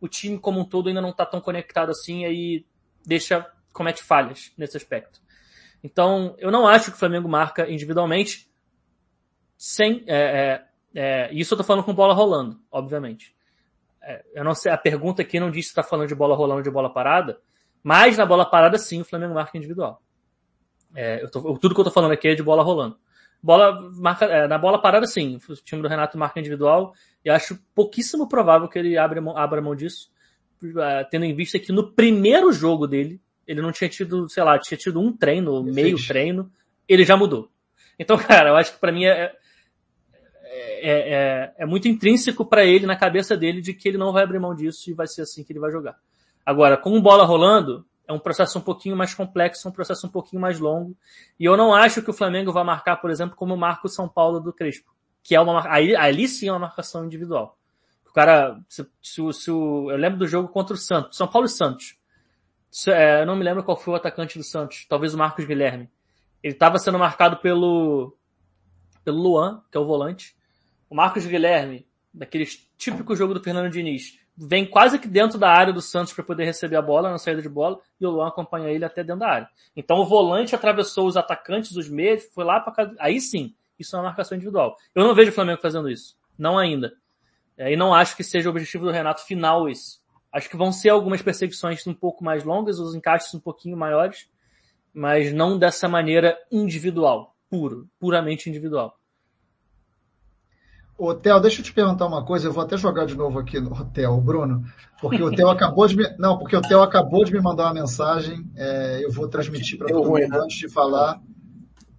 o time como um todo ainda não está tão conectado assim, e aí deixa, comete falhas nesse aspecto. Então, eu não acho que o Flamengo marca individualmente sem, é, é, é, isso eu tô falando com bola rolando, obviamente. É, eu não sei, a pergunta aqui não diz se está falando de bola rolando ou de bola parada, mas na bola parada sim o Flamengo marca individual. É, eu tô, tudo que eu tô falando aqui é de bola rolando. Bola marca, é, na bola parada sim, o time do Renato marca individual e acho pouquíssimo provável que ele abra, abra mão disso, é, tendo em vista que no primeiro jogo dele, ele não tinha tido, sei lá, tinha tido um treino, meio treino, ele já mudou. Então, cara, eu acho que para mim é, é, é, é muito intrínseco para ele, na cabeça dele, de que ele não vai abrir mão disso e vai ser assim que ele vai jogar. Agora, com bola rolando, é um processo um pouquinho mais complexo, um processo um pouquinho mais longo. E eu não acho que o Flamengo vai marcar, por exemplo, como marca o São Paulo do Crespo. Que é uma aí, ali sim é uma marcação individual. O cara, se, se, se o, eu lembro do jogo contra o Santos, São Paulo e Santos. Se, é, eu não me lembro qual foi o atacante do Santos, talvez o Marcos Guilherme. Ele estava sendo marcado pelo, pelo Luan, que é o volante. O Marcos Guilherme, daquele típico jogo do Fernando Diniz, vem quase que dentro da área do Santos para poder receber a bola na saída de bola e o Luan acompanha ele até dentro da área. Então o volante atravessou os atacantes, os meios, foi lá para. Aí sim, isso é uma marcação individual. Eu não vejo o Flamengo fazendo isso. Não ainda. É, e não acho que seja o objetivo do Renato final isso. Acho que vão ser algumas perseguições um pouco mais longas, os encaixes um pouquinho maiores, mas não dessa maneira individual, puro, puramente individual. Hotel, deixa eu te perguntar uma coisa, eu vou até jogar de novo aqui no hotel, Bruno, porque o Theo acabou de me, não, porque o Theo acabou de me mandar uma mensagem, é, eu vou transmitir para todo mundo né? antes de falar,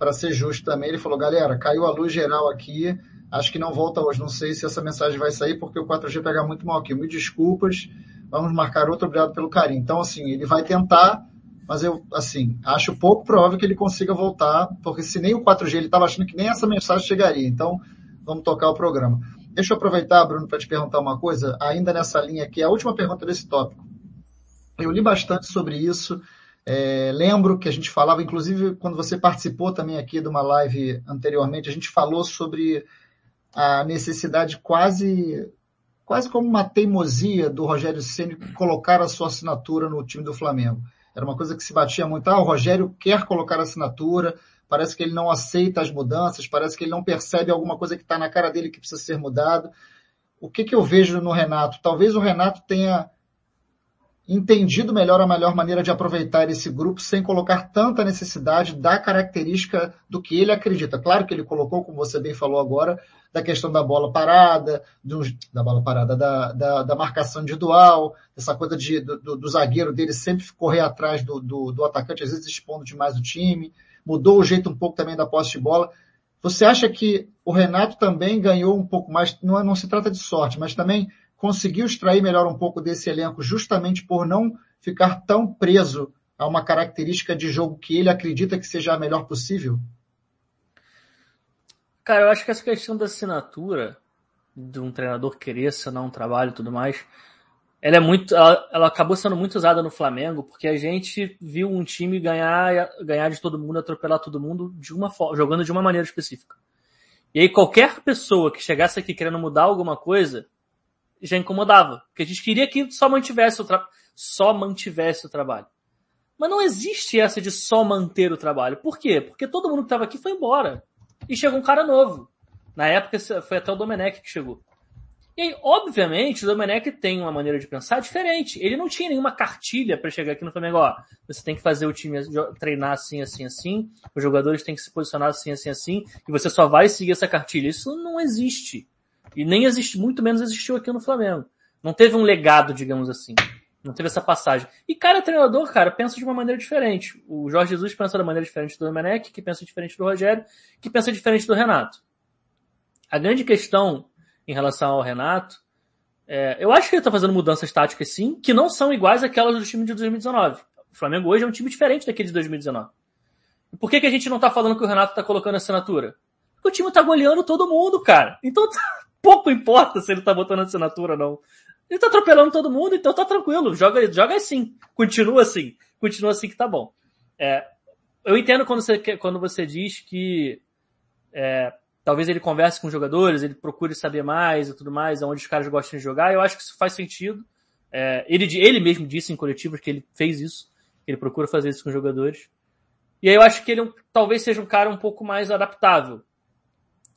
para ser justo também. Ele falou, galera, caiu a luz geral aqui, acho que não volta hoje, não sei se essa mensagem vai sair porque o 4G pega muito mal aqui. Me desculpas, vamos marcar outro, obrigado pelo carinho. Então, assim, ele vai tentar, mas eu, assim, acho pouco provável que ele consiga voltar, porque se nem o 4G, ele estava achando que nem essa mensagem chegaria. Então, vamos tocar o programa. Deixa eu aproveitar, Bruno, para te perguntar uma coisa, ainda nessa linha aqui, a última pergunta desse tópico. Eu li bastante sobre isso. É, lembro que a gente falava, inclusive quando você participou também aqui de uma live anteriormente, a gente falou sobre a necessidade quase quase como uma teimosia do Rogério Ceni colocar a sua assinatura no time do Flamengo. Era uma coisa que se batia muito. Ah, o Rogério quer colocar a assinatura, parece que ele não aceita as mudanças, parece que ele não percebe alguma coisa que está na cara dele que precisa ser mudado. O que, que eu vejo no Renato? Talvez o Renato tenha entendido melhor a melhor maneira de aproveitar esse grupo sem colocar tanta necessidade da característica do que ele acredita. Claro que ele colocou, como você bem falou agora, da questão da bola parada, do, da bola parada, da, da, da, marcação individual, essa coisa de, do, do, zagueiro dele sempre correr atrás do, do, do atacante, às vezes expondo demais o time mudou o jeito um pouco também da posse de bola. Você acha que o Renato também ganhou um pouco mais, não, não se trata de sorte, mas também conseguiu extrair melhor um pouco desse elenco justamente por não ficar tão preso a uma característica de jogo que ele acredita que seja a melhor possível? Cara, eu acho que essa questão da assinatura de um treinador querer assinar um trabalho e tudo mais, ela é muito, ela, ela, acabou sendo muito usada no Flamengo porque a gente viu um time ganhar, ganhar de todo mundo, atropelar todo mundo de uma forma, jogando de uma maneira específica. E aí qualquer pessoa que chegasse aqui querendo mudar alguma coisa já incomodava, porque a gente queria que só mantivesse o tra... só mantivesse o trabalho. Mas não existe essa de só manter o trabalho. Por quê? Porque todo mundo que estava aqui foi embora e chegou um cara novo. Na época foi até o Domenech que chegou. E aí, obviamente, o Domenech tem uma maneira de pensar diferente. Ele não tinha nenhuma cartilha para chegar aqui no Flamengo, ó, você tem que fazer o time treinar assim, assim, assim, os jogadores têm que se posicionar assim, assim, assim, e você só vai seguir essa cartilha. Isso não existe. E nem existe, muito menos existiu aqui no Flamengo. Não teve um legado, digamos assim. Não teve essa passagem. E cada treinador, cara, pensa de uma maneira diferente. O Jorge Jesus pensa uma maneira diferente do Domenech, que pensa diferente do Rogério, que pensa diferente do Renato. A grande questão em relação ao Renato. É, eu acho que ele está fazendo mudanças táticas sim, que não são iguais àquelas do time de 2019. O Flamengo hoje é um time diferente daquele de 2019. E por que, que a gente não está falando que o Renato está colocando assinatura? Porque o time está goleando todo mundo, cara. Então pouco importa se ele está botando assinatura ou não. Ele está atropelando todo mundo, então tá tranquilo. Joga, joga assim. Continua assim. Continua assim que tá bom. É, eu entendo quando você, quando você diz que é, talvez ele converse com os jogadores, ele procure saber mais e tudo mais, aonde os caras gostam de jogar. Eu acho que isso faz sentido. É, ele, ele mesmo disse em coletivos que ele fez isso, que ele procura fazer isso com os jogadores. E aí eu acho que ele é talvez seja um cara um pouco mais adaptável.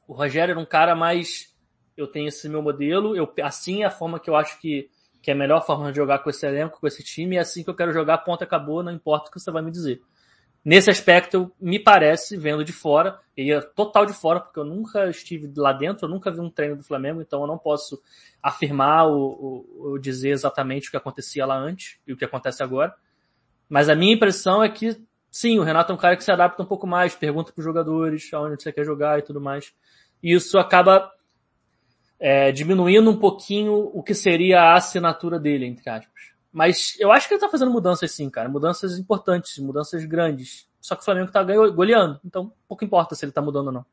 O Rogério era um cara mais, eu tenho esse meu modelo, eu, assim é a forma que eu acho que, que é a melhor forma de jogar com esse elenco, com esse time, é assim que eu quero jogar, ponto, acabou, não importa o que você vai me dizer. Nesse aspecto, me parece, vendo de fora, e é total de fora, porque eu nunca estive lá dentro, eu nunca vi um treino do Flamengo, então eu não posso afirmar ou, ou, ou dizer exatamente o que acontecia lá antes e o que acontece agora. Mas a minha impressão é que, sim, o Renato é um cara que se adapta um pouco mais, pergunta para os jogadores aonde você quer jogar e tudo mais. E isso acaba é, diminuindo um pouquinho o que seria a assinatura dele, entre aspas. Mas eu acho que ele tá fazendo mudanças sim, cara. Mudanças importantes, mudanças grandes. Só que o Flamengo tá goleando. Então, pouco importa se ele tá mudando ou não.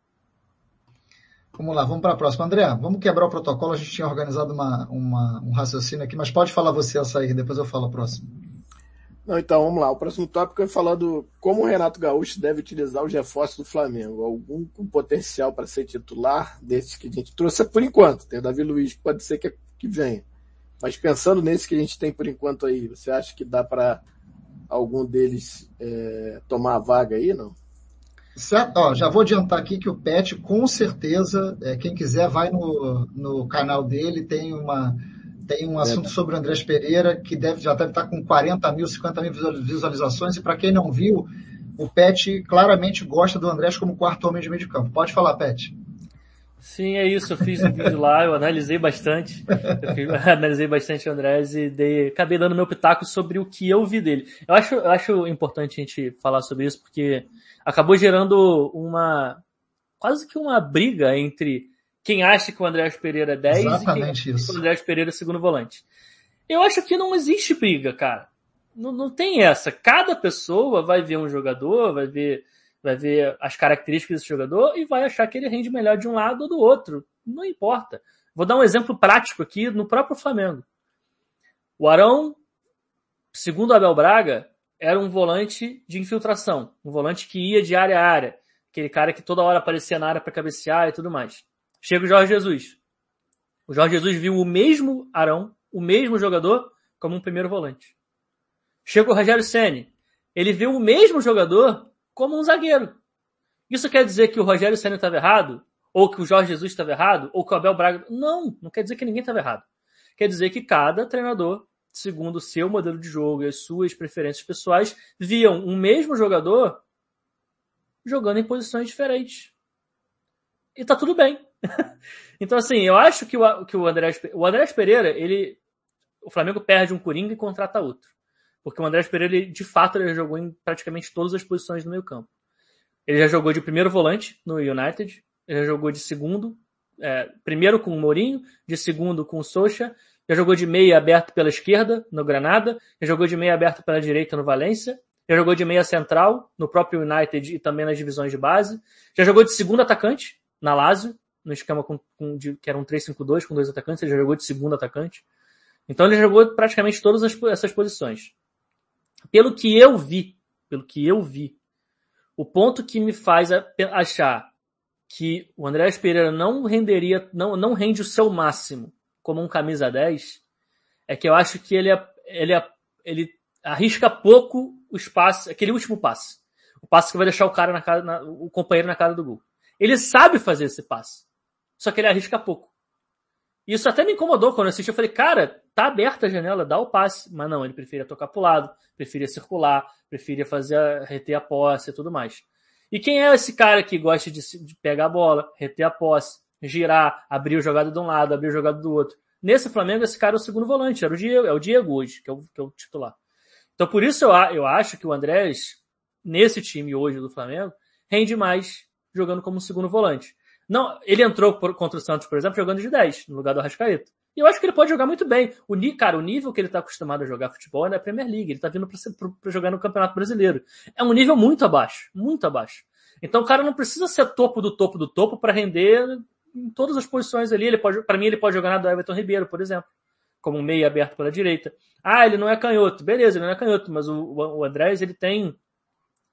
Vamos lá, vamos para a próxima. André, vamos quebrar o protocolo. A gente tinha organizado uma, uma, um raciocínio aqui, mas pode falar você essa aí, depois eu falo a próxima. Não, então vamos lá. O próximo tópico é falando como o Renato Gaúcho deve utilizar os reforços do Flamengo. Algum com potencial para ser titular desses que a gente trouxe por enquanto. Tem o Davi Luiz, que pode ser que, que venha. Mas pensando nesse que a gente tem por enquanto aí, você acha que dá para algum deles é, tomar a vaga aí, não? Certo, ó, já vou adiantar aqui que o Pet, com certeza, é, quem quiser vai no, no canal dele, tem uma tem um assunto é. sobre o Andrés Pereira que deve, já deve estar com 40 mil, 50 mil visualizações, e para quem não viu, o Pet claramente gosta do Andrés como quarto homem de meio de campo. Pode falar, Pet. Sim, é isso. Eu fiz um vídeo lá, eu analisei bastante. Eu fiz, analisei bastante o Andrés e dei, acabei dando meu pitaco sobre o que eu vi dele. Eu acho, eu acho importante a gente falar sobre isso porque acabou gerando uma, quase que uma briga entre quem acha que o Andrés Pereira é 10 Exatamente e quem acha isso. que o Andrés Pereira é segundo volante. Eu acho que não existe briga, cara. Não, não tem essa. Cada pessoa vai ver um jogador, vai ver vai ver as características desse jogador e vai achar que ele rende melhor de um lado ou do outro. Não importa. Vou dar um exemplo prático aqui no próprio Flamengo. O Arão, segundo Abel Braga, era um volante de infiltração, um volante que ia de área a área, aquele cara que toda hora aparecia na área para cabecear e tudo mais. Chega o Jorge Jesus. O Jorge Jesus viu o mesmo Arão, o mesmo jogador, como um primeiro volante. Chega o Rogério Ceni. Ele viu o mesmo jogador como um zagueiro. Isso quer dizer que o Rogério Senna estava errado? Ou que o Jorge Jesus estava errado? Ou que o Abel Braga... Não, não quer dizer que ninguém estava errado. Quer dizer que cada treinador, segundo o seu modelo de jogo e as suas preferências pessoais, viam um mesmo jogador jogando em posições diferentes. E tá tudo bem. então, assim, eu acho que o, que o André, o André Pereira, ele, o Flamengo perde um Coringa e contrata outro. Porque o André Pereira, ele, de fato, ele jogou em praticamente todas as posições do meio campo. Ele já jogou de primeiro volante no United, ele já jogou de segundo, é, primeiro com o Mourinho, de segundo com o Socha, já jogou de meia aberto pela esquerda no Granada, já jogou de meia aberto pela direita no Valência, já jogou de meia central no próprio United e também nas divisões de base, já jogou de segundo atacante na Lazio, no esquema com, com de, que era um 3-5-2 com dois atacantes, ele já jogou de segundo atacante. Então ele jogou praticamente todas as, essas posições. Pelo que eu vi, pelo que eu vi, o ponto que me faz achar que o André Pereira não renderia, não, não rende o seu máximo como um camisa 10, é que eu acho que ele, é, ele, é, ele arrisca pouco o espaço, aquele último passe. O passe que vai deixar o cara na cara, na, o companheiro na cara do gol. Ele sabe fazer esse passe. Só que ele arrisca pouco. Isso até me incomodou quando eu assisti. Eu falei, cara, tá aberta a janela, dá o passe. Mas não, ele preferia tocar pro lado, preferia circular, preferia fazer, a, reter a posse e tudo mais. E quem é esse cara que gosta de, de pegar a bola, reter a posse, girar, abrir o jogado de um lado, abrir o jogado do outro? Nesse Flamengo, esse cara é o segundo volante, era o Diego, é o Diego hoje, que é o, que é o titular. Então por isso eu, eu acho que o Andrés, nesse time hoje do Flamengo, rende mais jogando como segundo volante. Não, ele entrou por, contra o Santos, por exemplo, jogando de 10, no lugar do Arrascaeta. E eu acho que ele pode jogar muito bem. O, cara, o nível que ele está acostumado a jogar futebol é na Premier League. Ele está vindo para jogar no Campeonato Brasileiro. É um nível muito abaixo, muito abaixo. Então o cara não precisa ser topo do topo do topo para render em todas as posições ali. Ele para mim, ele pode jogar na do Everton Ribeiro, por exemplo, como um meio aberto pela direita. Ah, ele não é canhoto. Beleza, ele não é canhoto, mas o, o Andrés, ele tem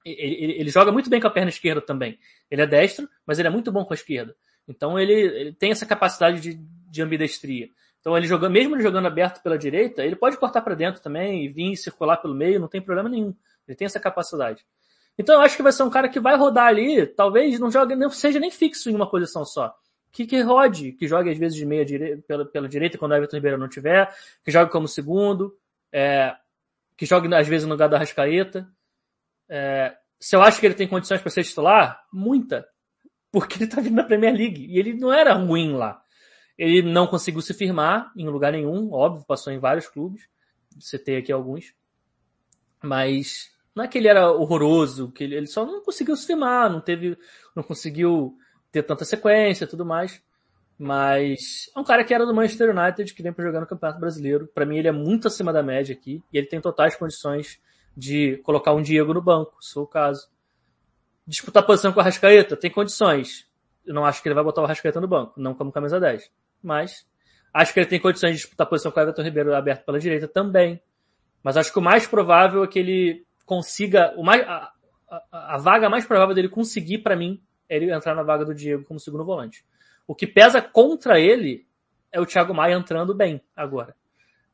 ele, ele, joga muito bem com a perna esquerda também. Ele é destro, mas ele é muito bom com a esquerda. Então ele, ele tem essa capacidade de, de ambidestria. Então ele jogando, mesmo ele jogando aberto pela direita, ele pode cortar para dentro também e vir circular pelo meio, não tem problema nenhum. Ele tem essa capacidade. Então eu acho que vai ser um cara que vai rodar ali, talvez não jogue, não seja nem fixo em uma posição só. Que, que rode, que jogue às vezes de meia direita, pela, pela direita quando o Everton Ribeiro não tiver, que jogue como segundo, é, que jogue às vezes no lugar da Rascaeta. É, se eu acho que ele tem condições para ser titular, muita. Porque ele tá vindo da Premier League. E ele não era ruim lá. Ele não conseguiu se firmar em lugar nenhum, óbvio, passou em vários clubes. Citei aqui alguns. Mas não é que ele era horroroso, que ele, ele só não conseguiu se firmar, não teve, não conseguiu ter tanta sequência tudo mais. Mas é um cara que era do Manchester United, que vem para jogar no Campeonato Brasileiro. Para mim, ele é muito acima da média aqui. E ele tem totais condições de colocar um Diego no banco, se for o caso. Disputar posição com o Arrascaeta, tem condições. Eu não acho que ele vai botar o Arrascaeta no banco, não como camisa 10. Mas acho que ele tem condições de disputar posição com o Everton Ribeiro aberto pela direita também. Mas acho que o mais provável é que ele consiga, o mais, a, a, a vaga mais provável dele conseguir para mim é ele entrar na vaga do Diego como segundo volante. O que pesa contra ele é o Thiago Maia entrando bem agora.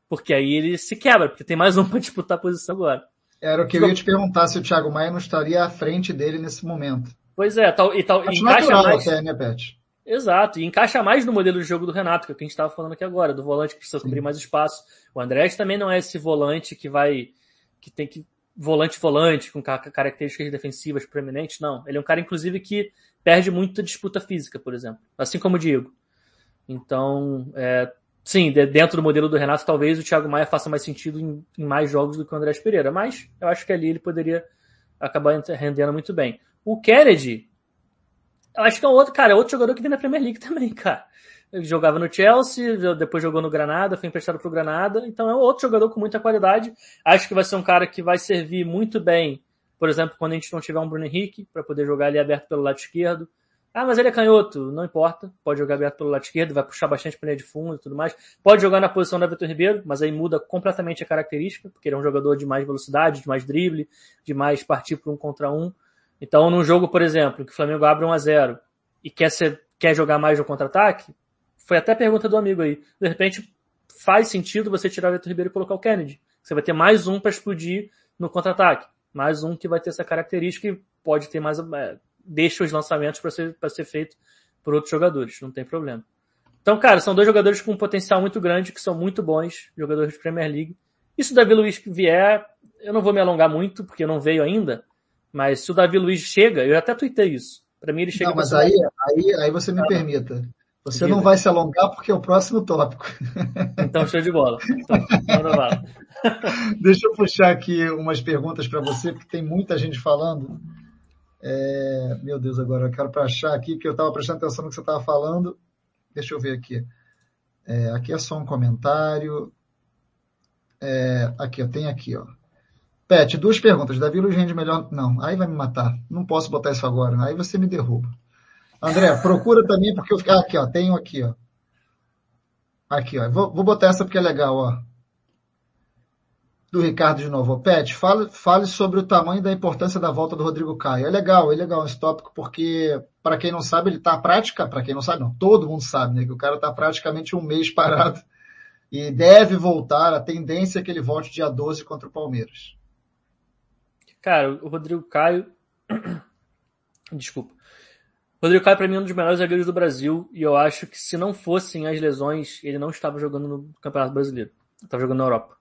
Porque aí ele se quebra, porque tem mais um para disputar a posição agora. Era o que eu ia te perguntar se o Thiago Maia não estaria à frente dele nesse momento. Pois é, tal, e tal, Acho encaixa mais. Até, né, Pet? Exato, e encaixa mais no modelo de jogo do Renato, que é o que a gente estava falando aqui agora, do volante que precisa cobrir mais espaço. O Andrés também não é esse volante que vai, que tem que, volante volante, com características defensivas proeminentes, não. Ele é um cara, inclusive, que perde muita disputa física, por exemplo. Assim como o Diego. Então, é, sim, dentro do modelo do Renato, talvez o Thiago Maia faça mais sentido em, em, mais jogos do que o André Pereira. Mas eu acho que ali ele poderia acabar rendendo muito bem. O Kennedy, acho que é um outro, cara, é outro jogador que vem na Premier League também, cara. Ele jogava no Chelsea, depois jogou no Granada, foi emprestado pro Granada, então é outro jogador com muita qualidade. Acho que vai ser um cara que vai servir muito bem por exemplo, quando a gente não tiver um Bruno Henrique para poder jogar ali aberto pelo lado esquerdo. Ah, mas ele é canhoto, não importa. Pode jogar aberto pelo lado esquerdo, vai puxar bastante para linha de fundo e tudo mais. Pode jogar na posição do Everton Ribeiro, mas aí muda completamente a característica, porque ele é um jogador de mais velocidade, de mais drible, de mais partir para um contra um. Então, num jogo, por exemplo, que o Flamengo abre 1 a 0 e quer ser, quer jogar mais no contra-ataque, foi até a pergunta do amigo aí. De repente, faz sentido você tirar o Everton Ribeiro e colocar o Kennedy. Você vai ter mais um para explodir no contra-ataque mais um que vai ter essa característica e pode ter mais, é, deixa os lançamentos para ser, ser feito por outros jogadores, não tem problema. Então, cara, são dois jogadores com um potencial muito grande, que são muito bons, jogadores de Premier League. E se o Davi Luiz vier, eu não vou me alongar muito, porque não veio ainda, mas se o Davi Luiz chega, eu até tuitei isso. Para mim ele chega. Não, mas aí, aí, aí você me permita. Você não vai se alongar porque é o próximo tópico. Então, show de bola. Então, manda Deixa eu puxar aqui umas perguntas para você, porque tem muita gente falando. É, meu Deus, agora eu quero para achar aqui, que eu estava prestando atenção no que você estava falando. Deixa eu ver aqui. É, aqui é só um comentário. É, aqui, ó, tem aqui, ó. Pet, duas perguntas. Davi Luiz rende melhor. Não, aí vai me matar. Não posso botar isso agora. Aí você me derruba. André, procura também, porque eu. Ah, aqui, ó, tenho aqui, ó. Aqui, ó. Vou, vou botar essa porque é legal, ó. Do Ricardo de novo. Pet, fale, fale sobre o tamanho da importância da volta do Rodrigo Caio. É legal, é legal esse tópico, porque, para quem não sabe, ele está prática, para quem não sabe, não, todo mundo sabe, né? Que o cara está praticamente um mês parado e deve voltar. A tendência é que ele volte dia 12 contra o Palmeiras. Cara, o Rodrigo Caio. Desculpa. Rodrigo Caio, para mim, é um dos melhores zagueiros do Brasil. E eu acho que se não fossem as lesões, ele não estava jogando no Campeonato Brasileiro. Estava jogando na Europa.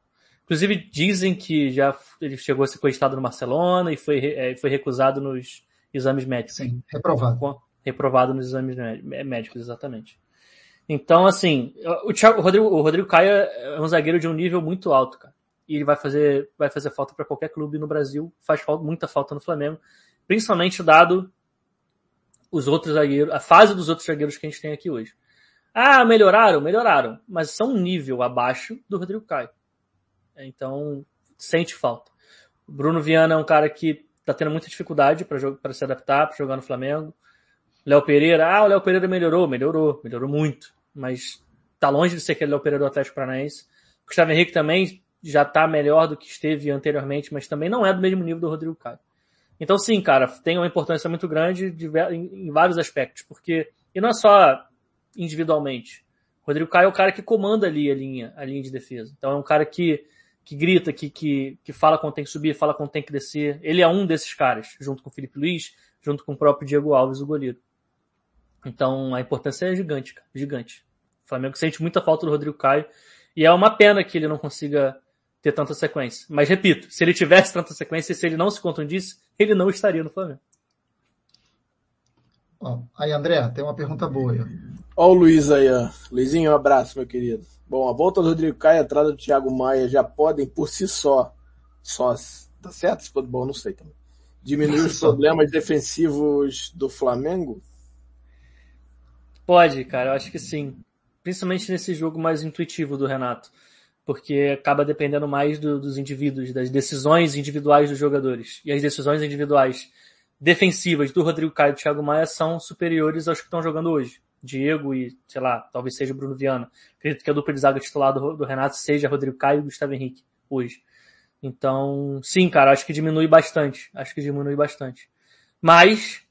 Inclusive, dizem que já ele chegou a ser cogitado no Barcelona e foi, é, foi recusado nos exames médicos. Sim, reprovado. Reprovado nos exames médicos, exatamente. Então, assim, o, Thiago, o, Rodrigo, o Rodrigo Caio é um zagueiro de um nível muito alto, cara. E ele vai fazer, vai fazer falta para qualquer clube no Brasil. Faz falta, muita falta no Flamengo. Principalmente dado os outros zagueiros, a fase dos outros zagueiros que a gente tem aqui hoje. Ah, melhoraram? Melhoraram. Mas são um nível abaixo do Rodrigo Caio. Então, sente falta. O Bruno Viana é um cara que tá tendo muita dificuldade para se adaptar, para jogar no Flamengo. Léo Pereira, ah, o Léo Pereira melhorou, melhorou, melhorou muito. Mas tá longe de ser aquele Léo Pereira do Atlético Paranaense. Gustavo Henrique também já tá melhor do que esteve anteriormente, mas também não é do mesmo nível do Rodrigo Caio. Então sim, cara, tem uma importância muito grande de, em, em vários aspectos, porque, e não é só individualmente. Rodrigo Caio é o cara que comanda ali a linha, a linha de defesa. Então é um cara que, que grita, que, que, que fala quando tem que subir, fala quando tem que descer. Ele é um desses caras, junto com o Felipe Luiz, junto com o próprio Diego Alves, o goleiro. Então a importância é gigante, cara, gigante. O Flamengo sente muita falta do Rodrigo Caio e é uma pena que ele não consiga ter tanta sequência. Mas repito, se ele tivesse tanta sequência e se ele não se contundisse, ele não estaria no Flamengo. aí, André, tem uma pergunta boa aí. Ó o Luiz aí, ó. Luizinho, um abraço, meu querido. Bom, a volta do Rodrigo Caio e a entrada do Thiago Maia já podem, por si só, só, tá certo? Se for bom, não sei também. Diminuir os problemas defensivos do Flamengo? Pode, cara, eu acho que sim. Principalmente nesse jogo mais intuitivo do Renato. Porque acaba dependendo mais do, dos indivíduos, das decisões individuais dos jogadores. E as decisões individuais defensivas do Rodrigo Caio e do Thiago Maia são superiores aos que estão jogando hoje. Diego e, sei lá, talvez seja Bruno Viana. Acredito que a dupla de zaga titular do, do Renato seja Rodrigo Caio e Gustavo Henrique hoje. Então, sim, cara, acho que diminui bastante. Acho que diminui bastante. Mas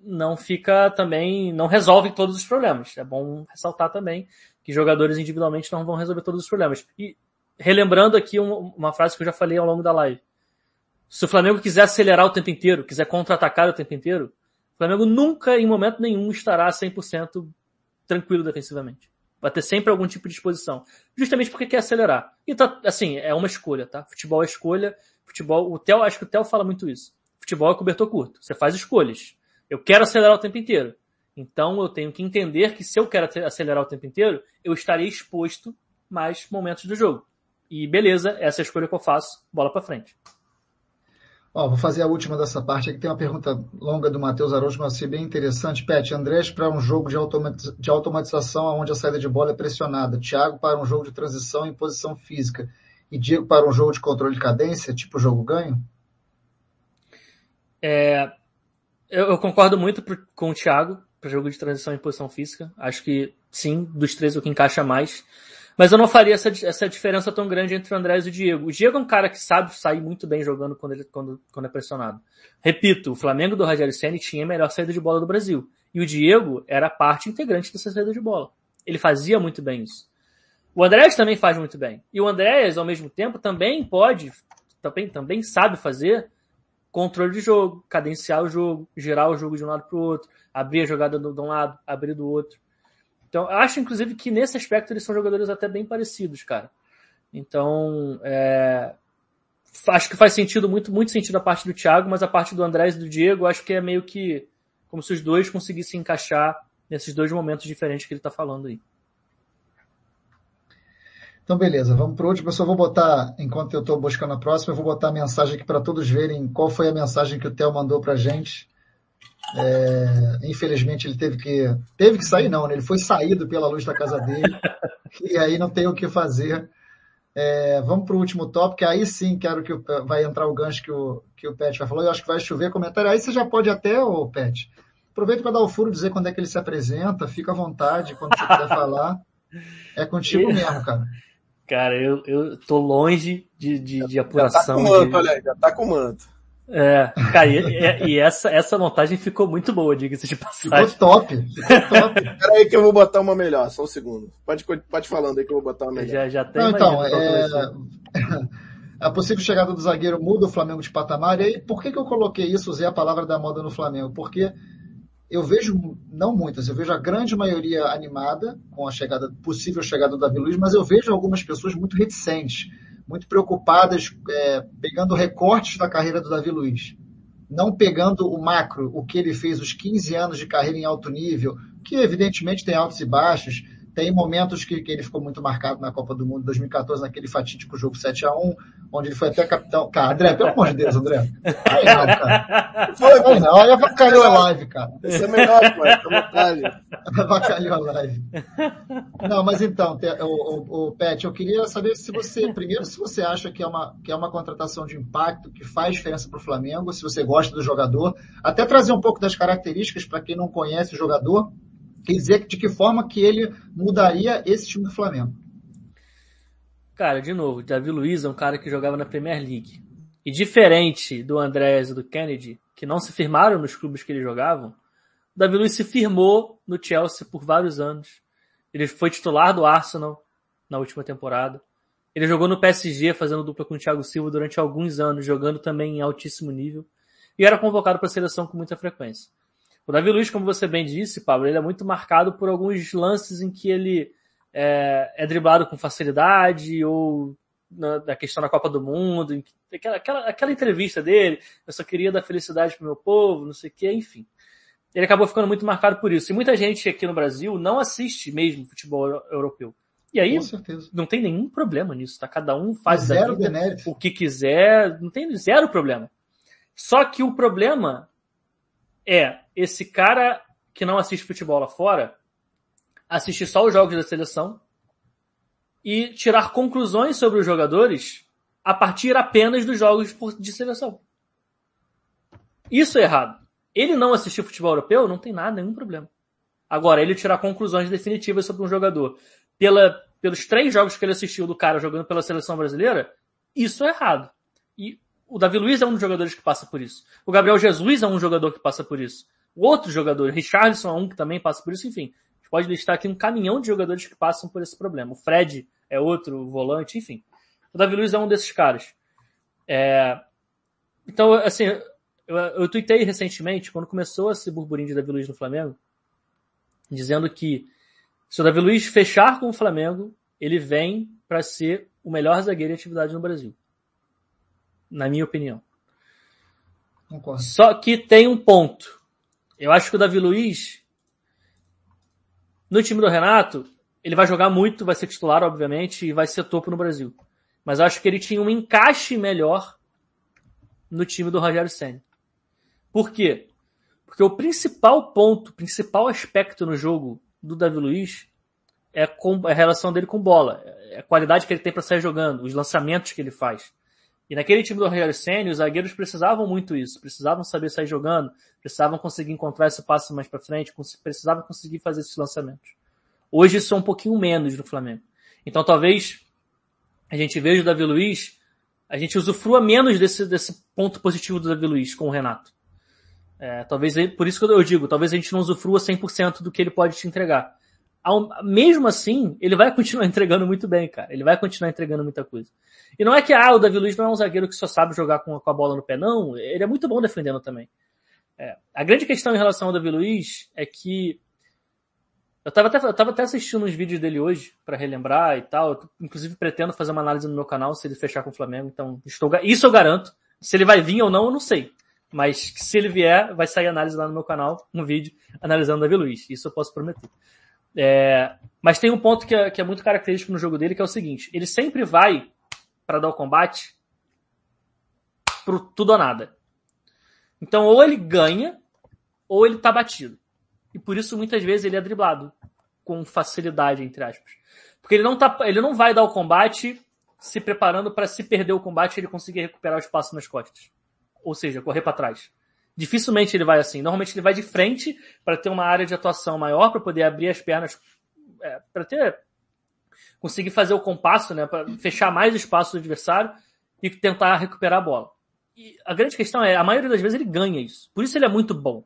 não fica também, não resolve todos os problemas. É bom ressaltar também que jogadores individualmente não vão resolver todos os problemas. E relembrando aqui uma, frase que eu já falei ao longo da live. Se o Flamengo quiser acelerar o tempo inteiro, quiser contra-atacar o tempo inteiro, o Flamengo nunca, em momento nenhum, estará 100% tranquilo defensivamente. Vai ter sempre algum tipo de exposição. Justamente porque quer acelerar. E tá, assim, é uma escolha, tá? Futebol é escolha. Futebol, o Theo, acho que o Theo fala muito isso. Futebol é cobertor curto. Você faz escolhas. Eu quero acelerar o tempo inteiro. Então eu tenho que entender que se eu quero acelerar o tempo inteiro, eu estarei exposto mais momentos do jogo. E beleza, essa é a escolha que eu faço. Bola para frente. Ó, vou fazer a última dessa parte aqui. Tem uma pergunta longa do Matheus Araújo, mas achei bem interessante. Pet, Andrés para um jogo de, automatiz... de automatização onde a saída de bola é pressionada. Thiago para um jogo de transição em posição física. E Diego para um jogo de controle de cadência, tipo jogo ganho? É, eu, eu concordo muito com o Thiago para jogo de transição em posição física. Acho que sim, dos três é o que encaixa mais. Mas eu não faria essa, essa diferença tão grande entre o Andrés e o Diego. O Diego é um cara que sabe sair muito bem jogando quando, ele, quando, quando é pressionado. Repito, o Flamengo do Rogério Senna tinha a melhor saída de bola do Brasil. E o Diego era parte integrante dessa saída de bola. Ele fazia muito bem isso. O Andrés também faz muito bem. E o Andrés, ao mesmo tempo, também pode, também, também sabe fazer controle de jogo, cadenciar o jogo, girar o jogo de um lado para o outro, abrir a jogada de um lado, abrir do outro. Então, eu acho, inclusive, que nesse aspecto eles são jogadores até bem parecidos, cara. Então, é, acho que faz sentido, muito, muito sentido a parte do Thiago, mas a parte do Andrés e do Diego, acho que é meio que como se os dois conseguissem encaixar nesses dois momentos diferentes que ele está falando aí. Então, beleza, vamos para o último. Eu só vou botar, enquanto eu estou buscando a próxima, eu vou botar a mensagem aqui para todos verem qual foi a mensagem que o Theo mandou para a gente. É, infelizmente ele teve que teve que sair não, né? ele foi saído pela luz da casa dele e aí não tem o que fazer. É, vamos para o último tópico, aí sim quero que o, vai entrar o gancho que o, que o Pet vai falar. Eu acho que vai chover comentário. Aí você já pode até, o Pet, aproveita para dar o furo, dizer quando é que ele se apresenta, fica à vontade quando você quiser falar. É contigo mesmo, cara. Cara, eu, eu tô longe de, de, de apuração. Já tá com manto, de... olha aí, já tá com manto. É, cara, e, e, essa, essa montagem ficou muito boa, diga-se de passagem. Ficou top. Ficou top. Espera aí que eu vou botar uma melhor, só um segundo. Pode, pode falando aí que eu vou botar uma melhor. Já, já tem Não, então, é... a possível chegada do zagueiro muda o Flamengo de patamar. E aí, por que, que eu coloquei isso, usei a palavra da moda no Flamengo? Porque eu vejo, não muitas, eu vejo a grande maioria animada com a chegada, possível chegada do Davi Luiz, mas eu vejo algumas pessoas muito reticentes muito preocupadas é, pegando recortes da carreira do Davi Luiz. Não pegando o macro, o que ele fez, os 15 anos de carreira em alto nível, que evidentemente tem altos e baixos, tem momentos que, que, ele ficou muito marcado na Copa do Mundo 2014, naquele fatídico jogo 7 a 1 onde ele foi até capitão. Cara, André, pelo amor de Deus, André. Aí não, cara. Foi, aí não, aí avacalhou a live, cara. Isso é melhor, pô, é Avacalhou a live. Não, mas então, o, o, o Pet, eu queria saber se você, primeiro, se você acha que é uma, que é uma contratação de impacto, que faz diferença para o Flamengo, se você gosta do jogador, até trazer um pouco das características para quem não conhece o jogador, dizer de que forma que ele mudaria esse time do Flamengo. Cara, de novo, Davi Luiz é um cara que jogava na Premier League. E diferente do Andrés e do Kennedy, que não se firmaram nos clubes que eles jogavam, Davi Luiz se firmou no Chelsea por vários anos. Ele foi titular do Arsenal na última temporada. Ele jogou no PSG fazendo dupla com o Thiago Silva durante alguns anos, jogando também em altíssimo nível. E era convocado para a seleção com muita frequência. O Davi Luiz, como você bem disse, Pablo, ele é muito marcado por alguns lances em que ele é, é driblado com facilidade ou na, na, questão da Copa do Mundo, aquela, aquela, aquela entrevista dele, eu só queria dar felicidade pro meu povo, não sei o que, enfim. Ele acabou ficando muito marcado por isso. E muita gente aqui no Brasil não assiste mesmo futebol europeu. E aí, não tem nenhum problema nisso, tá? Cada um faz zero vida, o que quiser, não tem zero problema. Só que o problema é esse cara que não assiste futebol lá fora, assistir só os jogos da seleção e tirar conclusões sobre os jogadores a partir apenas dos jogos de seleção. Isso é errado. Ele não assistir futebol europeu não tem nada, nenhum problema. Agora, ele tirar conclusões definitivas sobre um jogador pela, pelos três jogos que ele assistiu do cara jogando pela seleção brasileira, isso é errado. E o Davi Luiz é um dos jogadores que passa por isso. O Gabriel Jesus é um jogador que passa por isso. Outro jogador, Richardson é um que também passa por isso, enfim. A gente pode listar aqui um caminhão de jogadores que passam por esse problema. O Fred é outro volante, enfim. O Davi Luiz é um desses caras. É... Então, assim, eu, eu tuitei recentemente, quando começou esse burburinho de Davi Luiz no Flamengo, dizendo que se o Davi Luiz fechar com o Flamengo, ele vem para ser o melhor zagueiro em atividade no Brasil. Na minha opinião. Concordo. Só que tem um ponto. Eu acho que o Davi Luiz, no time do Renato, ele vai jogar muito, vai ser titular, obviamente, e vai ser topo no Brasil. Mas eu acho que ele tinha um encaixe melhor no time do Rogério Senna. Por quê? Porque o principal ponto, principal aspecto no jogo do Davi Luiz é, é a relação dele com bola, é a qualidade que ele tem para sair jogando, os lançamentos que ele faz. E naquele time do Rogério Senna, os zagueiros precisavam muito isso, precisavam saber sair jogando, precisavam conseguir encontrar esse passo mais para frente, precisavam conseguir fazer esses lançamentos. Hoje isso é um pouquinho menos no Flamengo. Então talvez a gente veja o Davi Luiz, a gente usufrua menos desse, desse ponto positivo do Davi Luiz com o Renato. É, talvez, por isso que eu digo, talvez a gente não usufrua 100% do que ele pode te entregar. Mesmo assim, ele vai continuar entregando muito bem, cara. Ele vai continuar entregando muita coisa. E não é que, ah, o Davi Luiz não é um zagueiro que só sabe jogar com, com a bola no pé, não. Ele é muito bom defendendo também. É, a grande questão em relação ao Davi Luiz é que eu tava até, eu tava até assistindo uns vídeos dele hoje para relembrar e tal. Eu, inclusive pretendo fazer uma análise no meu canal se ele fechar com o Flamengo. Então, estou, isso eu garanto. Se ele vai vir ou não, eu não sei. Mas se ele vier, vai sair análise lá no meu canal, um vídeo analisando o Davi Luiz. Isso eu posso prometer. É, mas tem um ponto que é, que é muito característico no jogo dele, que é o seguinte: ele sempre vai para dar o combate pro tudo ou nada. Então, ou ele ganha, ou ele tá batido. E por isso muitas vezes ele é driblado com facilidade, entre aspas. Porque ele não tá, ele não vai dar o combate se preparando para se perder o combate ele conseguir recuperar o espaço nas costas. Ou seja, correr para trás. Dificilmente ele vai assim. Normalmente ele vai de frente para ter uma área de atuação maior, para poder abrir as pernas, é, para ter conseguir fazer o compasso, né, para fechar mais espaço do adversário e tentar recuperar a bola. E a grande questão é, a maioria das vezes ele ganha isso. Por isso ele é muito bom.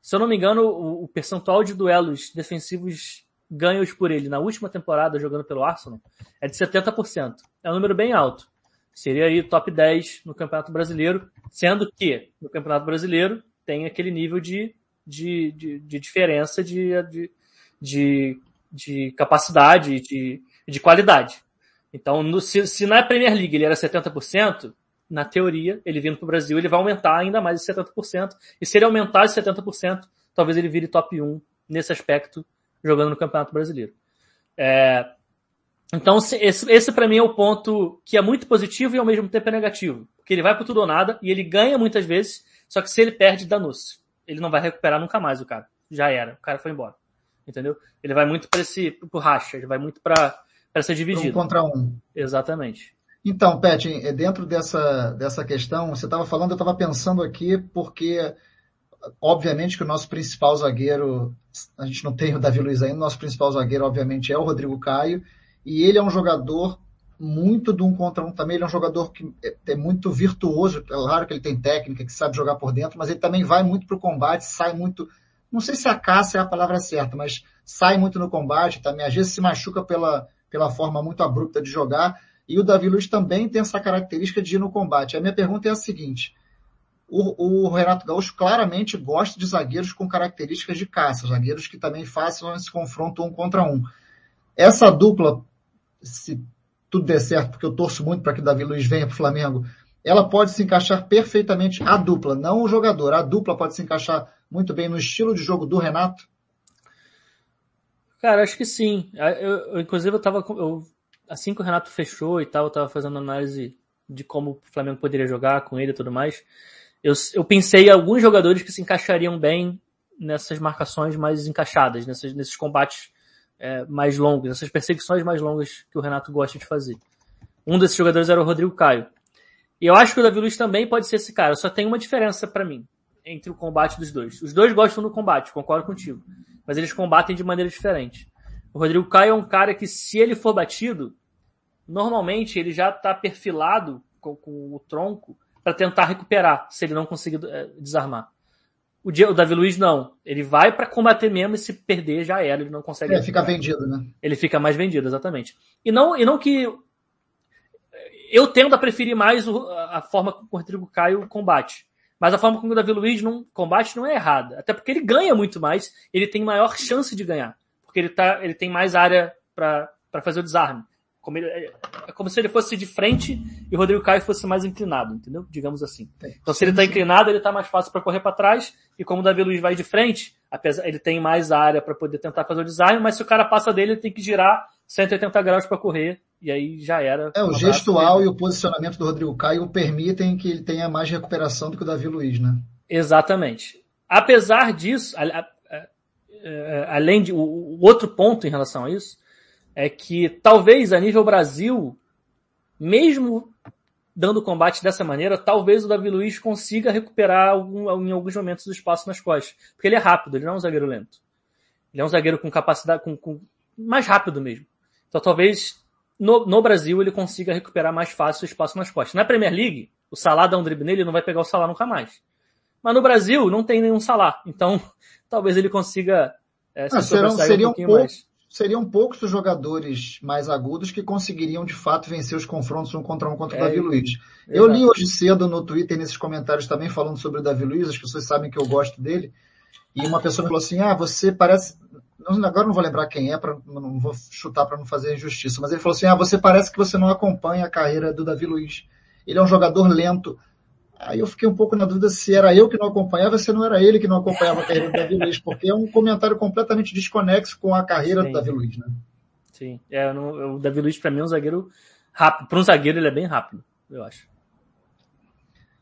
Se eu não me engano, o, o percentual de duelos defensivos ganhos por ele na última temporada jogando pelo Arsenal é de 70%. É um número bem alto. Seria aí top 10 no Campeonato Brasileiro, sendo que no Campeonato Brasileiro tem aquele nível de, de, de, de diferença de, de, de, de capacidade, de, de qualidade. Então, no, se, se na Premier League ele era 70%, na teoria, ele vindo para o Brasil, ele vai aumentar ainda mais de 70%. E se ele aumentar de 70%, talvez ele vire top 1 nesse aspecto, jogando no Campeonato Brasileiro. É, então, esse, esse para mim é o ponto que é muito positivo e ao mesmo tempo é negativo. Porque ele vai por tudo ou nada e ele ganha muitas vezes, só que se ele perde, danou-se. Ele não vai recuperar nunca mais o cara. Já era, o cara foi embora. Entendeu? Ele vai muito para esse, pro racha, ele vai muito para ser dividido. Um contra um. Exatamente. Então, Pet, é, dentro dessa, dessa questão, você estava falando, eu estava pensando aqui, porque obviamente que o nosso principal zagueiro, a gente não tem o Davi Luiz ainda, o nosso principal zagueiro, obviamente, é o Rodrigo Caio, e ele é um jogador muito de um contra um também. Ele é um jogador que é, é muito virtuoso. É claro que ele tem técnica, que sabe jogar por dentro, mas ele também vai muito para o combate, sai muito. Não sei se a caça é a palavra certa, mas sai muito no combate também. Às vezes se machuca pela, pela forma muito abrupta de jogar. E o Davi Luiz também tem essa característica de ir no combate. A minha pergunta é a seguinte. O, o Renato Gaúcho claramente gosta de zagueiros com características de caça, zagueiros que também façam esse confronto um contra um. Essa dupla, se tudo der certo, porque eu torço muito para que Davi Luiz venha para o Flamengo, ela pode se encaixar perfeitamente, a dupla, não o jogador, a dupla pode se encaixar muito bem no estilo de jogo do Renato? Cara, acho que sim. Eu, eu, inclusive, eu tava. Eu, assim que o Renato fechou e tal, eu tava fazendo análise de como o Flamengo poderia jogar com ele e tudo mais. Eu, eu pensei em alguns jogadores que se encaixariam bem nessas marcações mais encaixadas, nesses combates é, mais longos, essas perseguições mais longas que o Renato gosta de fazer. Um desses jogadores era o Rodrigo Caio. E eu acho que o Davi Luiz também pode ser esse cara, só tem uma diferença para mim entre o combate dos dois. Os dois gostam do combate, concordo contigo, mas eles combatem de maneira diferente. O Rodrigo Caio é um cara que se ele for batido, normalmente ele já está perfilado com, com, o tronco para tentar recuperar, se ele não conseguir é, desarmar. O, o Davi Luiz não. Ele vai para combater mesmo e se perder já era, ele não consegue. É, fica vendido, né? Ele fica mais vendido, exatamente. E não, e não que eu tendo a preferir mais a forma como o Rodrigo Caio combate. Mas a forma como o Davi Luiz não combate não é errada. Até porque ele ganha muito mais, ele tem maior chance de ganhar. Porque ele, tá, ele tem mais área para fazer o desarme. Como ele, é, é como se ele fosse de frente e o Rodrigo Caio fosse mais inclinado, entendeu? Digamos assim. Então se ele está inclinado, ele está mais fácil para correr para trás, e como o Davi Luiz vai de frente, apesar, ele tem mais área para poder tentar fazer o design, mas se o cara passa dele, ele tem que girar 180 graus para correr, e aí já era. É, o gestual e o posicionamento do Rodrigo Caio permitem que ele tenha mais recuperação do que o Davi Luiz, né? Exatamente. Apesar disso, além de, o outro ponto em relação a isso, é que talvez a nível Brasil, mesmo dando combate dessa maneira, talvez o Davi Luiz consiga recuperar algum, em alguns momentos o espaço nas costas. Porque ele é rápido, ele não é um zagueiro lento. Ele é um zagueiro com capacidade, com, com mais rápido mesmo. Então talvez no, no, Brasil ele consiga recuperar mais fácil o espaço nas costas. Na Premier League, o Salah dá um drible nele, ele não vai pegar o Salah nunca mais. Mas no Brasil não tem nenhum Salah. Então talvez ele consiga é, se ah, serão, um pouquinho um mais seriam poucos os jogadores mais agudos que conseguiriam de fato vencer os confrontos um contra um contra é, o Davi Luiz. Eu li hoje cedo no Twitter, nesses comentários também, falando sobre o Davi Luiz, as pessoas sabem que eu gosto dele, e uma pessoa falou assim, ah, você parece, agora não vou lembrar quem é, pra, não vou chutar para não fazer injustiça, mas ele falou assim, ah, você parece que você não acompanha a carreira do Davi Luiz. Ele é um jogador lento, Aí eu fiquei um pouco na dúvida se era eu que não acompanhava, se não era ele que não acompanhava a carreira do Davi Luiz, porque é um comentário completamente desconexo com a carreira Sim. do Davi Luiz, né? Sim, é, no, o Davi Luiz para mim é um zagueiro rápido. Para um zagueiro ele é bem rápido, eu acho.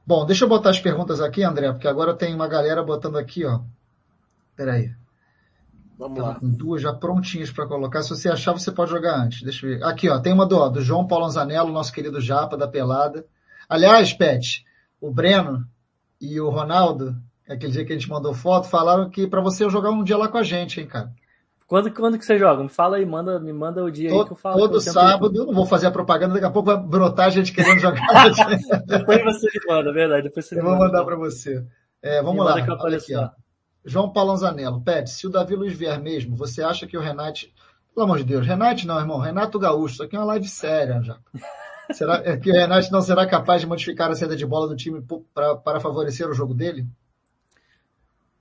Bom, deixa eu botar as perguntas aqui, André, porque agora tem uma galera botando aqui, ó. Peraí. Vamos Tava lá. com duas já prontinhas para colocar. Se você achar, você pode jogar antes. Deixa eu ver. Aqui, ó, tem uma do, ó, do João Paulo Anzanello, nosso querido Japa da Pelada. Aliás, Pet, o Breno e o Ronaldo, aquele dia que a gente mandou foto, falaram que para você jogar um dia lá com a gente, hein, cara. Quando, quando que você joga? Me fala aí, manda, me manda o dia todo, aí que eu falo. Todo sábado, eu não vou fazer a propaganda, daqui a pouco vai brotar gente querendo jogar. Depois você me manda, é verdade. Depois você eu vou mandar para você. É, vamos lá. Olha aqui, ó. João Paulo Zanello. Pet, se o Davi Luiz vier mesmo, você acha que o Renate. Pelo amor de Deus, Renate não, irmão. Renato Gaúcho. Isso aqui é uma live séria já. Será é que o Renato não será capaz de modificar a saída de bola do time para favorecer o jogo dele?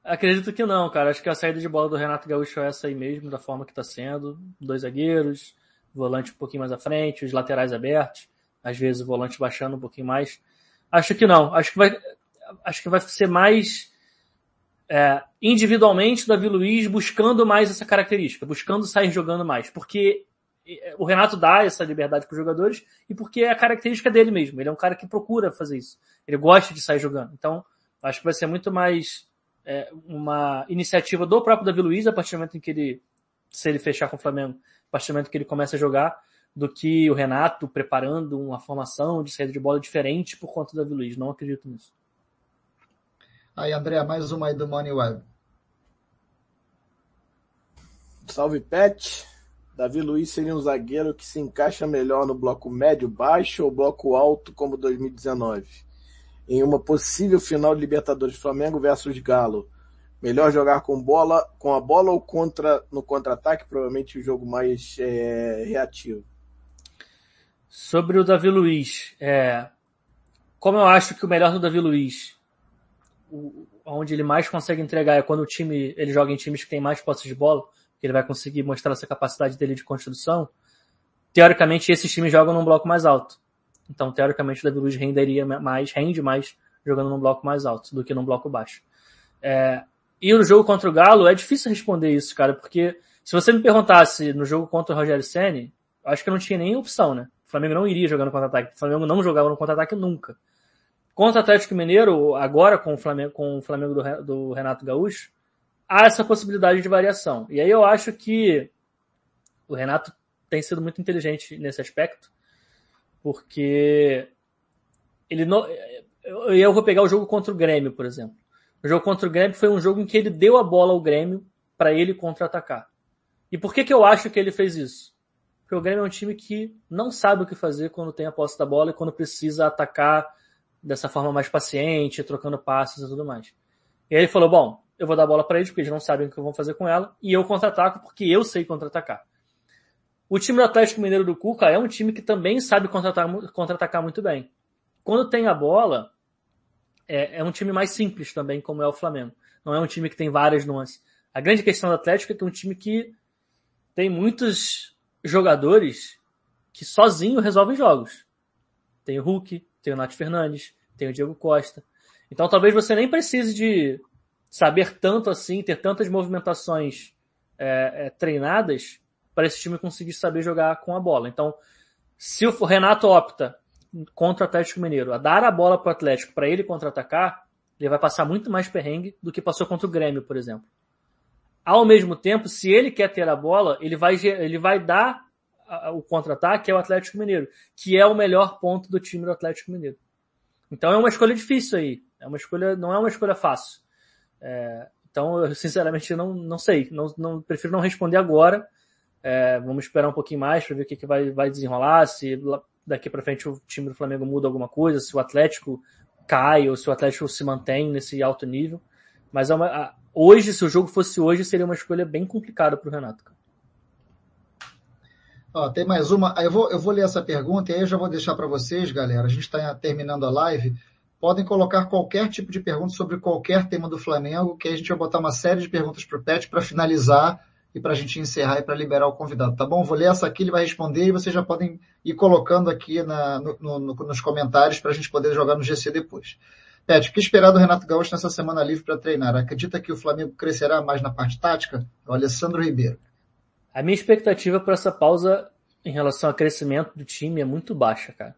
Acredito que não, cara. Acho que a saída de bola do Renato Gaúcho é essa aí mesmo, da forma que está sendo. Dois zagueiros, volante um pouquinho mais à frente, os laterais abertos, às vezes o volante baixando um pouquinho mais. Acho que não. Acho que vai, acho que vai ser mais é, individualmente Davi Luiz buscando mais essa característica, buscando sair jogando mais, porque o Renato dá essa liberdade para os jogadores e porque é a característica dele mesmo. Ele é um cara que procura fazer isso. Ele gosta de sair jogando. Então, acho que vai ser muito mais é, uma iniciativa do próprio Davi Luiz a partir do momento em que ele, se ele fechar com o Flamengo, a partir do momento que ele começa a jogar, do que o Renato preparando uma formação de saída de bola diferente por conta do Davi Luiz. Não acredito nisso. Aí, André, mais uma aí do Money Web. Salve, Pet. Davi Luiz seria um zagueiro que se encaixa melhor no bloco médio-baixo ou bloco alto como 2019? Em uma possível final de Libertadores Flamengo versus Galo. Melhor jogar com bola, com a bola ou contra no contra-ataque, provavelmente o jogo mais é, reativo. Sobre o Davi Luiz, é, como eu acho que o melhor do Davi Luiz, o, onde ele mais consegue entregar é quando o time ele joga em times que tem mais posse de bola, que ele vai conseguir mostrar essa capacidade dele de construção, teoricamente esses times jogam num bloco mais alto. Então, teoricamente, o Davi Luiz renderia mais, rende mais jogando num bloco mais alto do que num bloco baixo. É, e no jogo contra o Galo, é difícil responder isso, cara, porque se você me perguntasse no jogo contra o Rogério Senni, acho que não tinha nem opção, né? O Flamengo não iria jogar no contra-ataque. O Flamengo não jogava no contra-ataque nunca. Contra o Atlético Mineiro, agora com o Flamengo, com o Flamengo do, do Renato Gaúcho, há essa possibilidade de variação. E aí eu acho que o Renato tem sido muito inteligente nesse aspecto, porque ele não. Eu vou pegar o jogo contra o Grêmio, por exemplo. O jogo contra o Grêmio foi um jogo em que ele deu a bola ao Grêmio para ele contra-atacar. E por que, que eu acho que ele fez isso? Porque o Grêmio é um time que não sabe o que fazer quando tem a posse da bola e quando precisa atacar dessa forma mais paciente, trocando passes e tudo mais. E aí ele falou, bom, eu vou dar a bola para eles, porque eles não sabem o que vou fazer com ela, e eu contra-ataco porque eu sei contra-atacar. O time do Atlético Mineiro do Cuca é um time que também sabe contra-atacar contra muito bem. Quando tem a bola, é, é, um time mais simples também, como é o Flamengo. Não é um time que tem várias nuances. A grande questão do Atlético é que é um time que tem muitos jogadores que sozinho resolvem jogos. Tem o Hulk, tem o Nath Fernandes, tem o Diego Costa. Então talvez você nem precise de saber tanto assim, ter tantas movimentações é, é, treinadas para esse time conseguir saber jogar com a bola. Então, se o Renato opta contra o Atlético Mineiro a dar a bola para o Atlético para ele contra-atacar, ele vai passar muito mais perrengue do que passou contra o Grêmio, por exemplo. Ao mesmo tempo, se ele quer ter a bola, ele vai, ele vai dar o contra-ataque ao Atlético Mineiro, que é o melhor ponto do time do Atlético Mineiro. Então é uma escolha difícil aí. É uma escolha, não é uma escolha fácil. É, então, eu sinceramente não, não sei. Não, não, prefiro não responder agora. É, vamos esperar um pouquinho mais para ver o que, que vai, vai desenrolar, se daqui para frente o time do Flamengo muda alguma coisa, se o Atlético cai ou se o Atlético se mantém nesse alto nível. Mas é uma, hoje, se o jogo fosse hoje, seria uma escolha bem complicada para o Renato. Ó, tem mais uma. Eu vou, eu vou ler essa pergunta e aí eu já vou deixar para vocês, galera. A gente está terminando a live podem colocar qualquer tipo de pergunta sobre qualquer tema do Flamengo, que a gente vai botar uma série de perguntas para o Pet para finalizar e para a gente encerrar e para liberar o convidado, tá bom? Vou ler essa aqui, ele vai responder e vocês já podem ir colocando aqui na, no, no, nos comentários para a gente poder jogar no GC depois. Pet, o que esperar do Renato Gaúcho nessa semana livre para treinar? Acredita que o Flamengo crescerá mais na parte tática? É o Alessandro Ribeiro. A minha expectativa para essa pausa em relação ao crescimento do time é muito baixa, cara.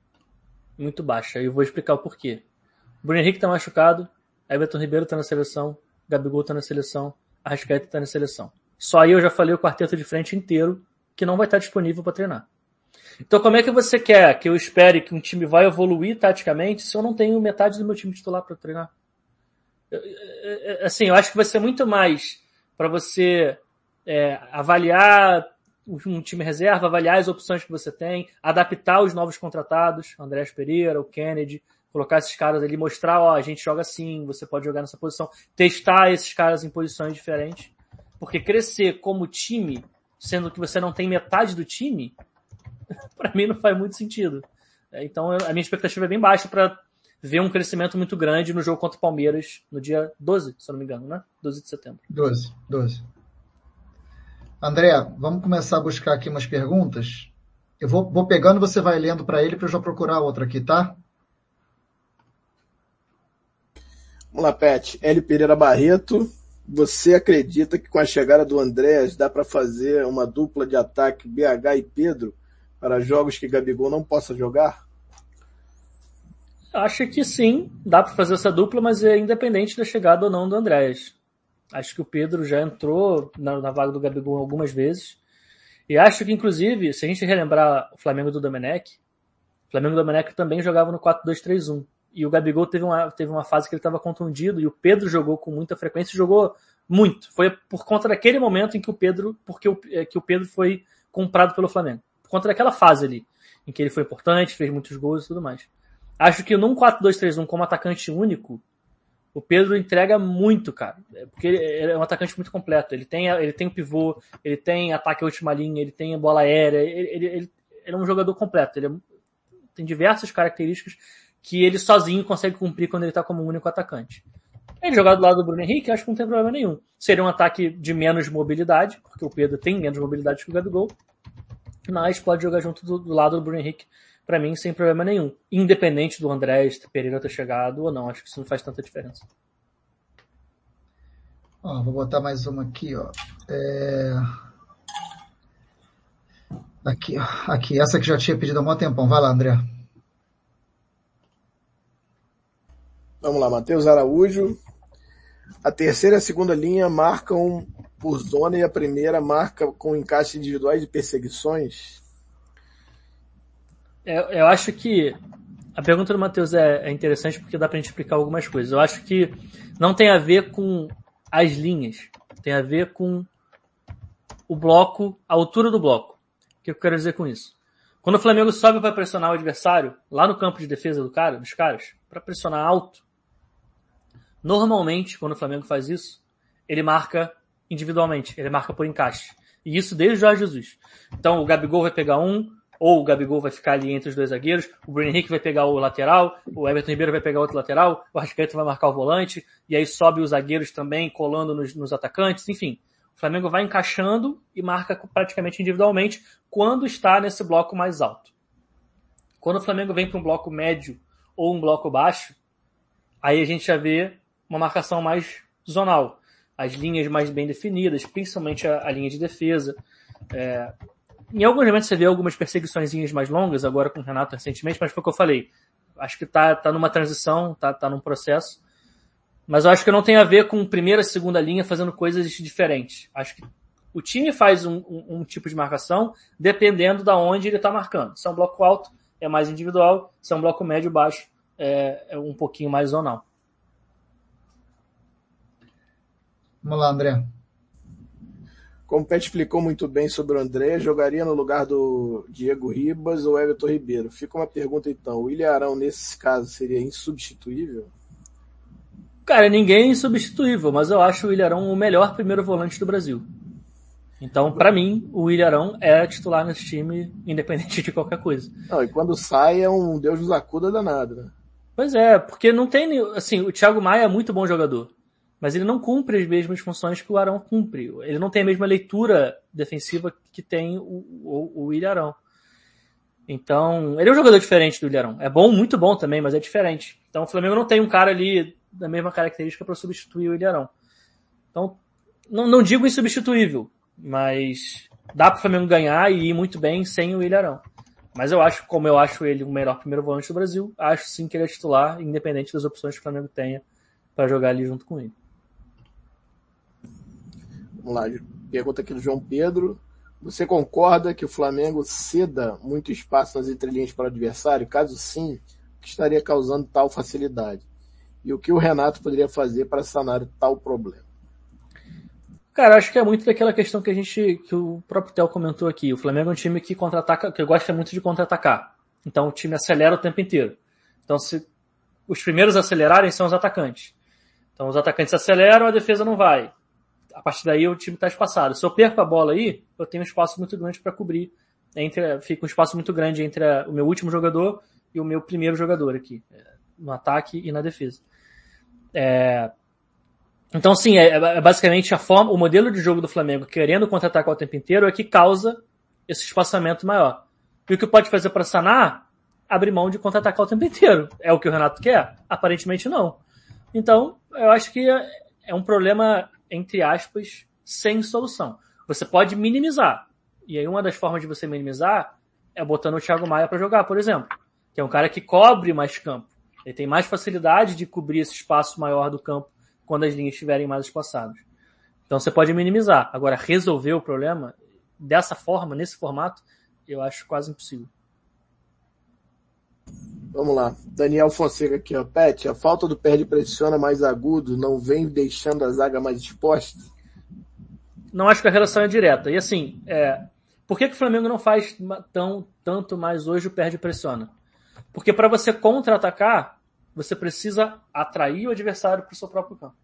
Muito baixa. E eu vou explicar o porquê. Bruno Henrique tá machucado, Everton Ribeiro tá na seleção, Gabigol tá na seleção, Arrascaeta tá na seleção. Só aí eu já falei o quarteto de frente inteiro que não vai estar disponível para treinar. Então como é que você quer que eu espere que um time vai evoluir taticamente se eu não tenho metade do meu time titular para treinar? Assim, eu acho que vai ser muito mais para você é, avaliar um time reserva, avaliar as opções que você tem, adaptar os novos contratados, Andrés Pereira, o Kennedy, colocar esses caras ali, mostrar, ó, a gente joga assim, você pode jogar nessa posição, testar esses caras em posições diferentes. Porque crescer como time, sendo que você não tem metade do time, para mim não faz muito sentido. É, então a minha expectativa é bem baixa para ver um crescimento muito grande no jogo contra o Palmeiras no dia 12, se eu não me engano, né? 12 de setembro. 12, 12. André, vamos começar a buscar aqui umas perguntas. Eu vou, vou pegando, você vai lendo para ele para eu já procurar outra aqui, tá? Vamos lá, Pet. L. Pereira Barreto. Você acredita que com a chegada do Andréas dá para fazer uma dupla de ataque BH e Pedro para jogos que Gabigol não possa jogar? Acho que sim, dá para fazer essa dupla, mas é independente da chegada ou não do Andréas. Acho que o Pedro já entrou na, na, vaga do Gabigol algumas vezes. E acho que, inclusive, se a gente relembrar o Flamengo do Domenech, o Flamengo do Domenech também jogava no 4-2-3-1 e o Gabigol teve uma, teve uma fase que ele estava contundido e o Pedro jogou com muita frequência, jogou muito. Foi por conta daquele momento em que o Pedro, porque o, é, que o Pedro foi comprado pelo Flamengo. Por conta daquela fase ali, em que ele foi importante, fez muitos gols e tudo mais. Acho que num 4-2-3-1 como atacante único, o Pedro entrega muito, cara. É, porque ele é um atacante muito completo. Ele tem, ele tem o pivô, ele tem ataque à última linha, ele tem bola aérea, ele, ele, ele, ele é um jogador completo. Ele é, tem diversas características que ele sozinho consegue cumprir quando ele está como único atacante. Ele jogar do lado do Bruno Henrique, acho que não tem problema nenhum. Seria um ataque de menos mobilidade, porque o Pedro tem menos mobilidade que o Gabigol, mas pode jogar junto do, do lado do Bruno Henrique para mim, sem problema nenhum. Independente do André Pereira ter chegado ou não. Acho que isso não faz tanta diferença. Ó, vou botar mais uma aqui, ó. É... Aqui, aqui, essa que já tinha pedido há um tempão. Vai lá, André. Vamos lá, Matheus Araújo. A terceira e a segunda linha marcam por zona e a primeira marca com encaixe individuais de perseguições. Eu, eu acho que a pergunta do Matheus é, é, interessante porque dá pra gente explicar algumas coisas. Eu acho que não tem a ver com as linhas, tem a ver com o bloco, a altura do bloco. O que eu quero dizer com isso? Quando o Flamengo sobe para pressionar o adversário, lá no campo de defesa do cara, dos caras, para pressionar alto, normalmente, quando o Flamengo faz isso, ele marca individualmente, ele marca por encaixe. E isso desde o Jorge Jesus. Então o Gabigol vai pegar um, ou o Gabigol vai ficar ali entre os dois zagueiros, o Bruno Henrique vai pegar o lateral, o Everton Ribeiro vai pegar outro lateral, o Arrascaeta vai marcar o volante, e aí sobe os zagueiros também, colando nos, nos atacantes, enfim. O Flamengo vai encaixando e marca praticamente individualmente quando está nesse bloco mais alto. Quando o Flamengo vem para um bloco médio ou um bloco baixo, aí a gente já vê uma marcação mais zonal. As linhas mais bem definidas, principalmente a, a linha de defesa. É, em alguns momentos você vê algumas perseguições mais longas, agora com o Renato recentemente, mas foi o que eu falei. Acho que tá, tá numa transição, tá, tá num processo. Mas eu acho que não tem a ver com primeira e segunda linha fazendo coisas diferentes. Acho que o time faz um, um, um tipo de marcação dependendo da onde ele está marcando. Se é um bloco alto, é mais individual. Se é um bloco médio baixo, é, é um pouquinho mais zonal. Vamos lá, André. Como o Pet explicou muito bem sobre o André, jogaria no lugar do Diego Ribas ou Everton Ribeiro. Fica uma pergunta então, o Ilharão nesse caso seria insubstituível? Cara, ninguém é insubstituível, mas eu acho o Ilharão o melhor primeiro volante do Brasil. Então, para mim, o Ilharão é titular nesse time, independente de qualquer coisa. Não, e quando sai é um Deus nos acuda danado, né? Pois é, porque não tem, assim, o Thiago Maia é muito bom jogador mas ele não cumpre as mesmas funções que o Arão cumpre. Ele não tem a mesma leitura defensiva que tem o, o, o Ilharão. Então, ele é um jogador diferente do Ilharão. É bom, muito bom também, mas é diferente. Então, o Flamengo não tem um cara ali da mesma característica para substituir o Ilharão. Então, não, não digo insubstituível, mas dá para o Flamengo ganhar e ir muito bem sem o Ilharão. Mas eu acho, como eu acho ele o melhor primeiro volante do Brasil, acho sim que ele é titular, independente das opções que o Flamengo tenha para jogar ali junto com ele. Vamos lá, pergunta aqui do João Pedro. Você concorda que o Flamengo ceda muito espaço nas entrelinhas para o adversário? Caso sim, o que estaria causando tal facilidade? E o que o Renato poderia fazer para sanar tal problema? Cara, acho que é muito daquela questão que a gente, que o próprio Theo comentou aqui. O Flamengo é um time que contra-ataca, que gosta muito de contra-atacar. Então o time acelera o tempo inteiro. Então se os primeiros acelerarem são os atacantes. Então os atacantes aceleram, a defesa não vai a partir daí o time está espaçado. Se eu perco a bola aí, eu tenho um espaço muito grande para cobrir. Entre, fica um espaço muito grande entre a, o meu último jogador e o meu primeiro jogador aqui, é, no ataque e na defesa. É, então, sim, é, é, basicamente a forma, o modelo de jogo do Flamengo querendo contra-atacar o tempo inteiro é que causa esse espaçamento maior. E o que pode fazer para sanar? Abrir mão de contra-atacar o tempo inteiro. É o que o Renato quer? Aparentemente não. Então, eu acho que é, é um problema entre aspas, sem solução. Você pode minimizar. E aí uma das formas de você minimizar é botando o Thiago Maia para jogar, por exemplo. Que é um cara que cobre mais campo. Ele tem mais facilidade de cobrir esse espaço maior do campo quando as linhas estiverem mais espaçadas. Então você pode minimizar. Agora, resolver o problema dessa forma, nesse formato, eu acho quase impossível. Vamos lá. Daniel Fonseca aqui, ó. Pet, a falta do pé de pressiona mais agudo não vem deixando a zaga mais exposta? Não acho que a relação é direta. E assim, é, Por que, que o Flamengo não faz tão, tanto mais hoje o perde pressiona? Porque para você contra-atacar, você precisa atrair o adversário para o seu próprio campo.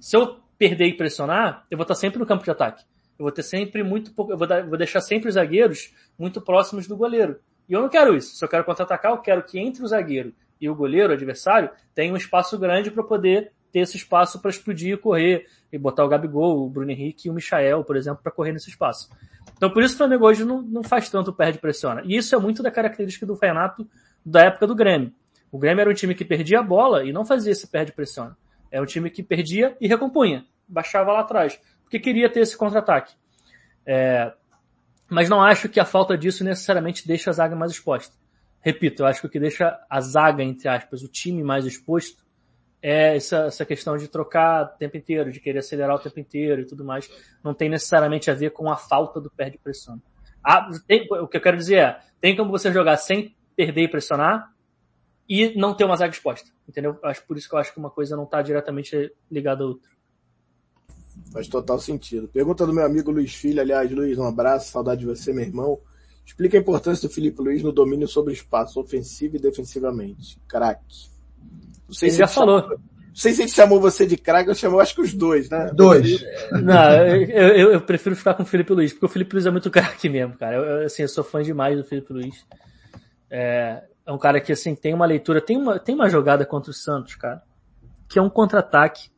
Se eu perder e pressionar, eu vou estar sempre no campo de ataque. Eu vou ter sempre muito pouco, eu vou, dar, vou deixar sempre os zagueiros muito próximos do goleiro. E eu não quero isso. Se eu quero contra-atacar, eu quero que entre o zagueiro e o goleiro, o adversário, tenha um espaço grande para poder ter esse espaço para explodir e correr e botar o Gabigol, o Bruno Henrique e o Michael, por exemplo, para correr nesse espaço. Então por isso o Flamengo hoje não, não faz tanto perde pressiona. E isso é muito da característica do Renato da época do Grêmio. O Grêmio era um time que perdia a bola e não fazia esse perde pressiona. É um time que perdia e recompunha, baixava lá atrás, porque queria ter esse contra-ataque. É, mas não acho que a falta disso necessariamente deixa a zaga mais exposta. Repito, eu acho que o que deixa a zaga, entre aspas, o time mais exposto, é essa, essa questão de trocar o tempo inteiro, de querer acelerar o tempo inteiro e tudo mais. Não tem necessariamente a ver com a falta do perde pressão. Ah, tem, o que eu quero dizer é, tem como você jogar sem perder e pressionar e não ter uma zaga exposta. Entendeu? Acho por isso que eu acho que uma coisa não está diretamente ligada à outra. Faz total sentido. Pergunta do meu amigo Luiz Filho, aliás, Luiz, um abraço, saudade de você, meu irmão. Explica a importância do Felipe Luiz no domínio sobre o espaço, ofensivo e defensivamente. Craque. Não sei ele se já falou. Chamou, não sei se ele chamou você de craque ou chamou acho que os dois, né? Dois. Não, eu, eu, eu, prefiro ficar com o Felipe Luiz, porque o Felipe Luiz é muito craque mesmo, cara. Eu, assim, eu sou fã demais do Felipe Luiz. É, é um cara que, assim, tem uma leitura, tem uma, tem uma jogada contra o Santos, cara, que é um contra-ataque.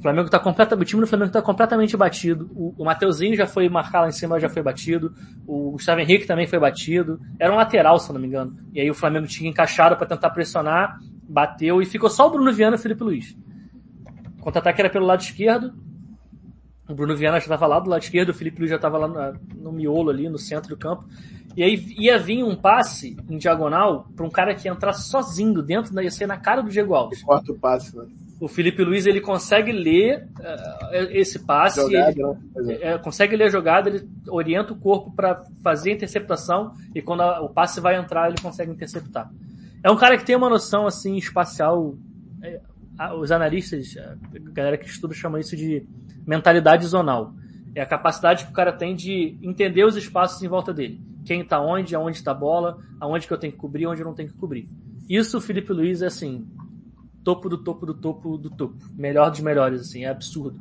O Flamengo tá completamente, o time do Flamengo tá completamente batido. O, o Mateuzinho já foi marcar lá em cima, já foi batido. O Gustavo Henrique também foi batido. Era um lateral, se eu não me engano. E aí o Flamengo tinha encaixado para tentar pressionar bateu e ficou só o Bruno Viana e o Felipe Luiz. O contra-ataque era pelo lado esquerdo. O Bruno Viana já estava lá do lado esquerdo, o Felipe Luiz já estava lá no, no, miolo ali, no centro do campo. E aí ia vir um passe em diagonal para um cara que ia entrar sozinho dentro, ia ser na cara do Diego Alves. Quarto passe, né? O Felipe Luiz ele consegue ler uh, esse passe, jogada, ele, é. consegue ler a jogada, ele orienta o corpo para fazer a interceptação e quando a, o passe vai entrar ele consegue interceptar. É um cara que tem uma noção, assim, espacial. É, os analistas, a galera que estuda chama isso de mentalidade zonal. É a capacidade que o cara tem de entender os espaços em volta dele. Quem está onde, aonde está a bola, aonde que eu tenho que cobrir, onde eu não tenho que cobrir. Isso o Felipe Luiz é assim, topo do topo do topo do topo. Melhor dos melhores, assim, é absurdo.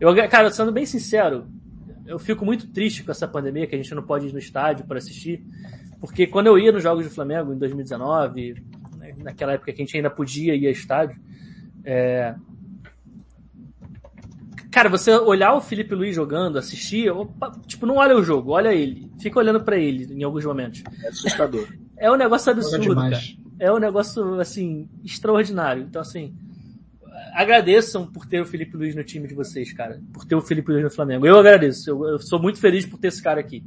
Eu, cara, sendo bem sincero, eu fico muito triste com essa pandemia, que a gente não pode ir no estádio para assistir, porque quando eu ia nos Jogos do Flamengo em 2019, né, naquela época que a gente ainda podia ir a estádio, é... Cara, você olhar o Felipe Luiz jogando, assistir, opa, tipo, não olha o jogo, olha ele. Fica olhando para ele em alguns momentos. É assustador. É um negócio absurdo, cara. É um negócio, assim, extraordinário. Então, assim, agradeçam por ter o Felipe Luiz no time de vocês, cara. Por ter o Felipe Luiz no Flamengo. Eu agradeço. Eu, eu sou muito feliz por ter esse cara aqui.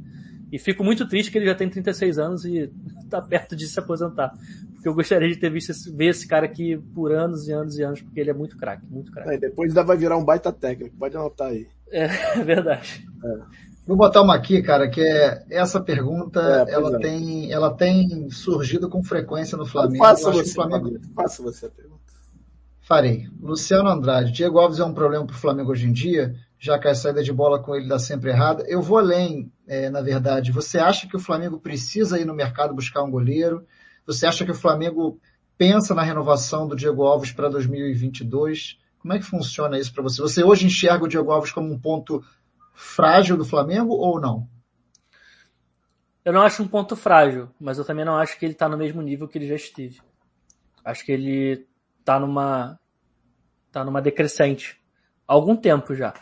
E fico muito triste que ele já tem 36 anos e está perto de se aposentar. Porque eu gostaria de ter visto esse, ver esse cara aqui por anos e anos e anos, porque ele é muito craque, muito craque. É, depois ainda vai virar um baita técnico, pode anotar aí. É, é verdade. É. Vou botar uma aqui, cara, que é essa pergunta, é, ela, é. tem, ela tem surgido com frequência no Flamengo. Faça você, Flamengo... faça você a pergunta. Farei. Luciano Andrade, Diego Alves é um problema para o Flamengo hoje em dia? Já que a saída de bola com ele dá sempre errada. Eu vou além, é, na verdade. Você acha que o Flamengo precisa ir no mercado buscar um goleiro? Você acha que o Flamengo pensa na renovação do Diego Alves para 2022? Como é que funciona isso para você? Você hoje enxerga o Diego Alves como um ponto frágil do Flamengo ou não? Eu não acho um ponto frágil, mas eu também não acho que ele está no mesmo nível que ele já esteve. Acho que ele está numa tá numa decrescente há algum tempo já.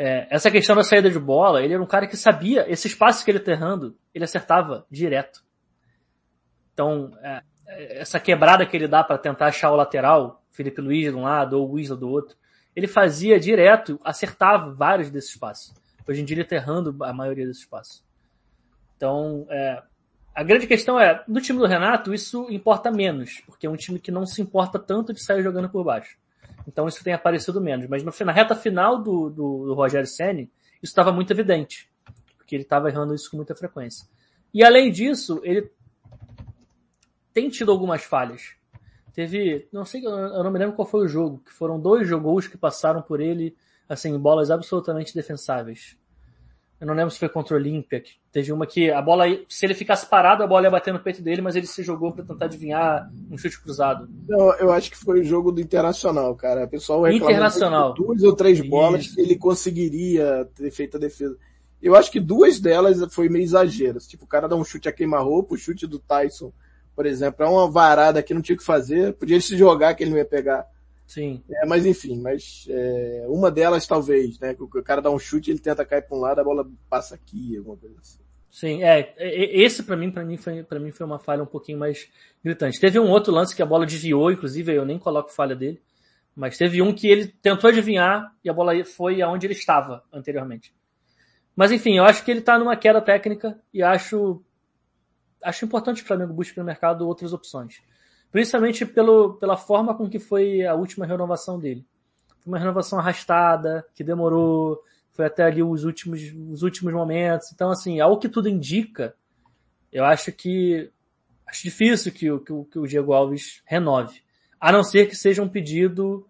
É, essa questão da saída de bola, ele era um cara que sabia, esse espaço que ele tá errando, ele acertava direto. Então, é, essa quebrada que ele dá para tentar achar o lateral, Felipe Luiz de um lado ou Wisla do outro, ele fazia direto, acertava vários desses passos. Hoje em dia ele está errando a maioria desses passos. Então, é, a grande questão é, no time do Renato, isso importa menos, porque é um time que não se importa tanto de sair jogando por baixo. Então isso tem aparecido menos. Mas no, na reta final do, do, do Rogério Senni, isso estava muito evidente. Porque ele estava errando isso com muita frequência. E além disso, ele tem tido algumas falhas. Teve, não sei, eu não me lembro qual foi o jogo, que foram dois jogos que passaram por ele, assim, bolas absolutamente defensáveis. Eu não lembro se foi contra o Olímpia. Teve uma que a bola, se ele ficasse parado, a bola ia bater no peito dele, mas ele se jogou para tentar adivinhar um chute cruzado. Não, eu acho que foi o jogo do Internacional, cara. O pessoal Internacional. duas ou três bolas Isso. que ele conseguiria ter feito a defesa. Eu acho que duas delas foi meio exagero. Tipo, o cara dá um chute a queima-roupa, o chute do Tyson, por exemplo, é uma varada que não tinha o que fazer. Podia se jogar que ele não ia pegar. Sim. É, mas enfim, mas é, uma delas talvez, né? O cara dá um chute, ele tenta cair para um lado, a bola passa aqui, alguma coisa assim. Sim, é, esse para mim, para mim foi, para mim foi uma falha um pouquinho mais gritante. Teve um outro lance que a bola desviou, inclusive eu nem coloco falha dele, mas teve um que ele tentou adivinhar e a bola foi aonde ele estava anteriormente. Mas enfim, eu acho que ele tá numa queda técnica e acho acho importante que o Flamengo busque no mercado outras opções. Principalmente pelo, pela forma com que foi a última renovação dele. Foi uma renovação arrastada, que demorou, foi até ali os últimos, os últimos momentos. Então, assim, ao que tudo indica, eu acho que acho difícil que que que o Diego Alves renove. A não ser que seja um pedido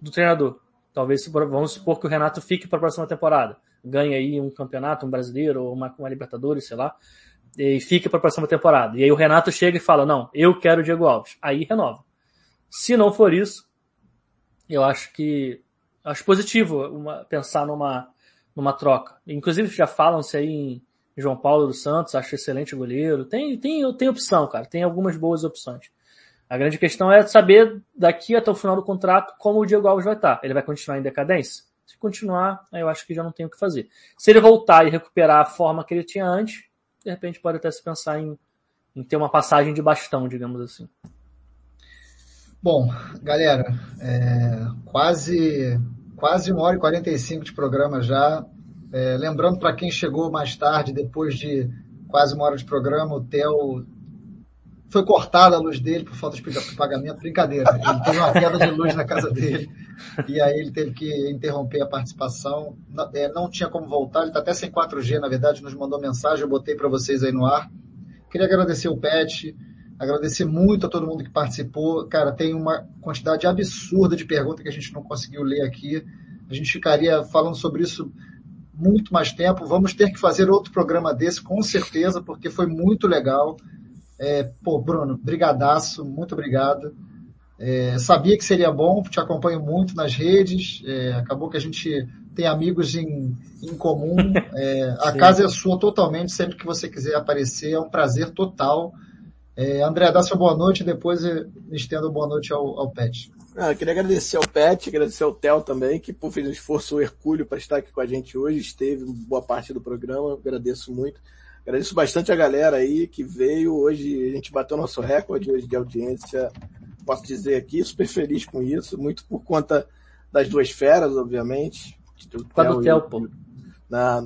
do treinador. Talvez, vamos supor que o Renato fique para a próxima temporada. Ganhe aí um campeonato, um brasileiro, ou uma, uma Libertadores, sei lá e fica para a próxima temporada. E aí o Renato chega e fala: Não, eu quero o Diego Alves. Aí renova. Se não for isso, eu acho que acho positivo uma, pensar numa, numa troca. Inclusive já falam-se aí em João Paulo dos Santos, acho excelente goleiro. Tem, tem, tem opção, cara. Tem algumas boas opções. A grande questão é saber daqui até o final do contrato como o Diego Alves vai estar. Ele vai continuar em decadência? Se continuar, aí eu acho que já não tem o que fazer. Se ele voltar e recuperar a forma que ele tinha antes, de repente pode até se pensar em, em ter uma passagem de bastão, digamos assim. Bom, galera, é, quase, quase uma hora e 45 de programa já. É, lembrando para quem chegou mais tarde, depois de quase uma hora de programa, o Theo foi cortada a luz dele por falta de pagamento. Brincadeira, ele teve uma queda de luz na casa dele e aí ele teve que interromper a participação. Não, é, não tinha como voltar, ele está até sem 4G, na verdade, nos mandou mensagem, eu botei para vocês aí no ar. Queria agradecer o Pet, agradecer muito a todo mundo que participou. Cara, tem uma quantidade absurda de perguntas que a gente não conseguiu ler aqui. A gente ficaria falando sobre isso muito mais tempo. Vamos ter que fazer outro programa desse, com certeza, porque foi muito legal. É, pô, Bruno, brigadaço, muito obrigado. É, sabia que seria bom, te acompanho muito nas redes. É, acabou que a gente tem amigos em, em comum. É, a casa é sua totalmente, sempre que você quiser aparecer, é um prazer total. É, André, dá sua boa noite e depois estendo boa noite ao, ao Pet. Ah, queria agradecer ao Pet, agradecer ao Theo também, que por fez um esforço hercúleo para estar aqui com a gente hoje, esteve boa parte do programa, agradeço muito. Agradeço bastante a galera aí que veio. Hoje a gente bateu nosso recorde hoje de audiência. Posso dizer aqui, super feliz com isso. Muito por conta das duas feras, obviamente. Por do Theo, pô. Na...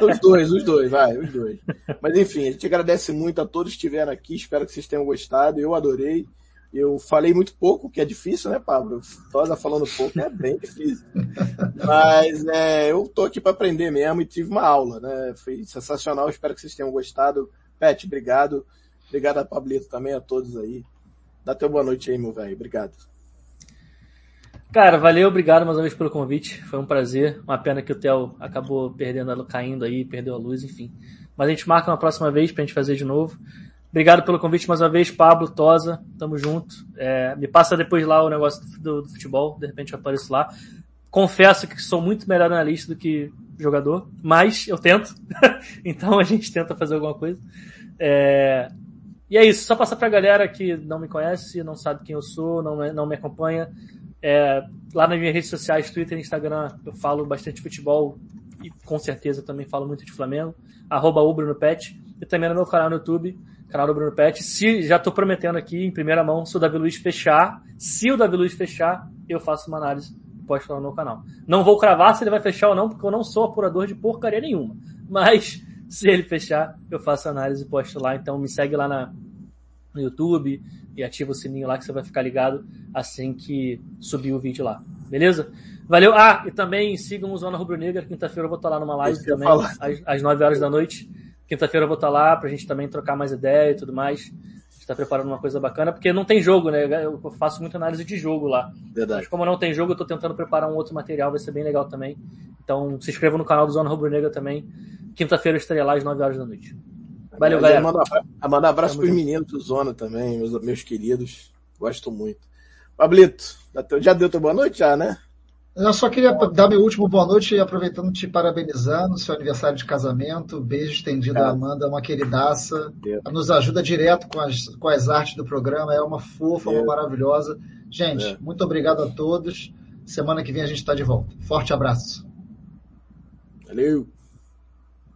os dois, os dois, vai, os dois. Mas enfim, a gente agradece muito a todos que estiveram aqui. Espero que vocês tenham gostado. Eu adorei. Eu falei muito pouco, que é difícil, né, Pablo? Tosa falando pouco é bem difícil. Mas é, eu tô aqui para aprender mesmo e tive uma aula, né? Foi sensacional. Espero que vocês tenham gostado. Pet, obrigado. Obrigado a Pablito também, a todos aí. Dá teu boa noite aí, meu velho. Obrigado. Cara, valeu, obrigado mais uma vez pelo convite. Foi um prazer. Uma pena que o Theo acabou perdendo, caindo aí, perdeu a luz, enfim. Mas a gente marca uma próxima vez pra gente fazer de novo. Obrigado pelo convite mais uma vez, Pablo, Tosa, tamo junto. É, me passa depois lá o negócio do, do, futebol, de repente eu apareço lá. Confesso que sou muito melhor analista do que jogador, mas eu tento. então a gente tenta fazer alguma coisa. É, e é isso, só passar pra galera que não me conhece, não sabe quem eu sou, não, não me acompanha. É, lá nas minhas redes sociais, Twitter e Instagram, eu falo bastante futebol e com certeza também falo muito de Flamengo. Arroba Ubro no Pet. E também no meu canal no YouTube, canal do Bruno Pet. Se já estou prometendo aqui em primeira mão, se o Davi Luiz fechar, se o Davi Luiz fechar, eu faço uma análise pode falar no meu canal. Não vou cravar se ele vai fechar ou não, porque eu não sou apurador de porcaria nenhuma. Mas se ele fechar, eu faço análise e posto lá. Então me segue lá na, no YouTube e ativa o sininho lá que você vai ficar ligado assim que subir o vídeo lá. Beleza? Valeu. Ah, e também sigam o Zona Rubro Negra. Quinta-feira eu vou estar lá numa live também, às, às 9 horas da noite. Quinta-feira eu vou estar lá pra gente também trocar mais ideia e tudo mais. A gente tá está preparando uma coisa bacana, porque não tem jogo, né? Eu faço muita análise de jogo lá. Verdade. Mas como não tem jogo, eu estou tentando preparar um outro material, vai ser bem legal também. Então se inscreva no canal do Zona Rubro Negra também. Quinta-feira estreia lá às 9 horas da noite. Valeu, galera. Manda, manda abraço para os meninos do Zona também, meus, meus queridos. Gosto muito. Pablito, já deu tua boa noite já, né? Eu só queria dar meu último boa noite, aproveitando te parabenizando, seu aniversário de casamento. Beijo estendido à Amanda, uma queridaça. Nos ajuda direto com as, com as artes do programa, é uma fofa, uma maravilhosa. Gente, é. muito obrigado a todos. Semana que vem a gente está de volta. Forte abraço. Valeu!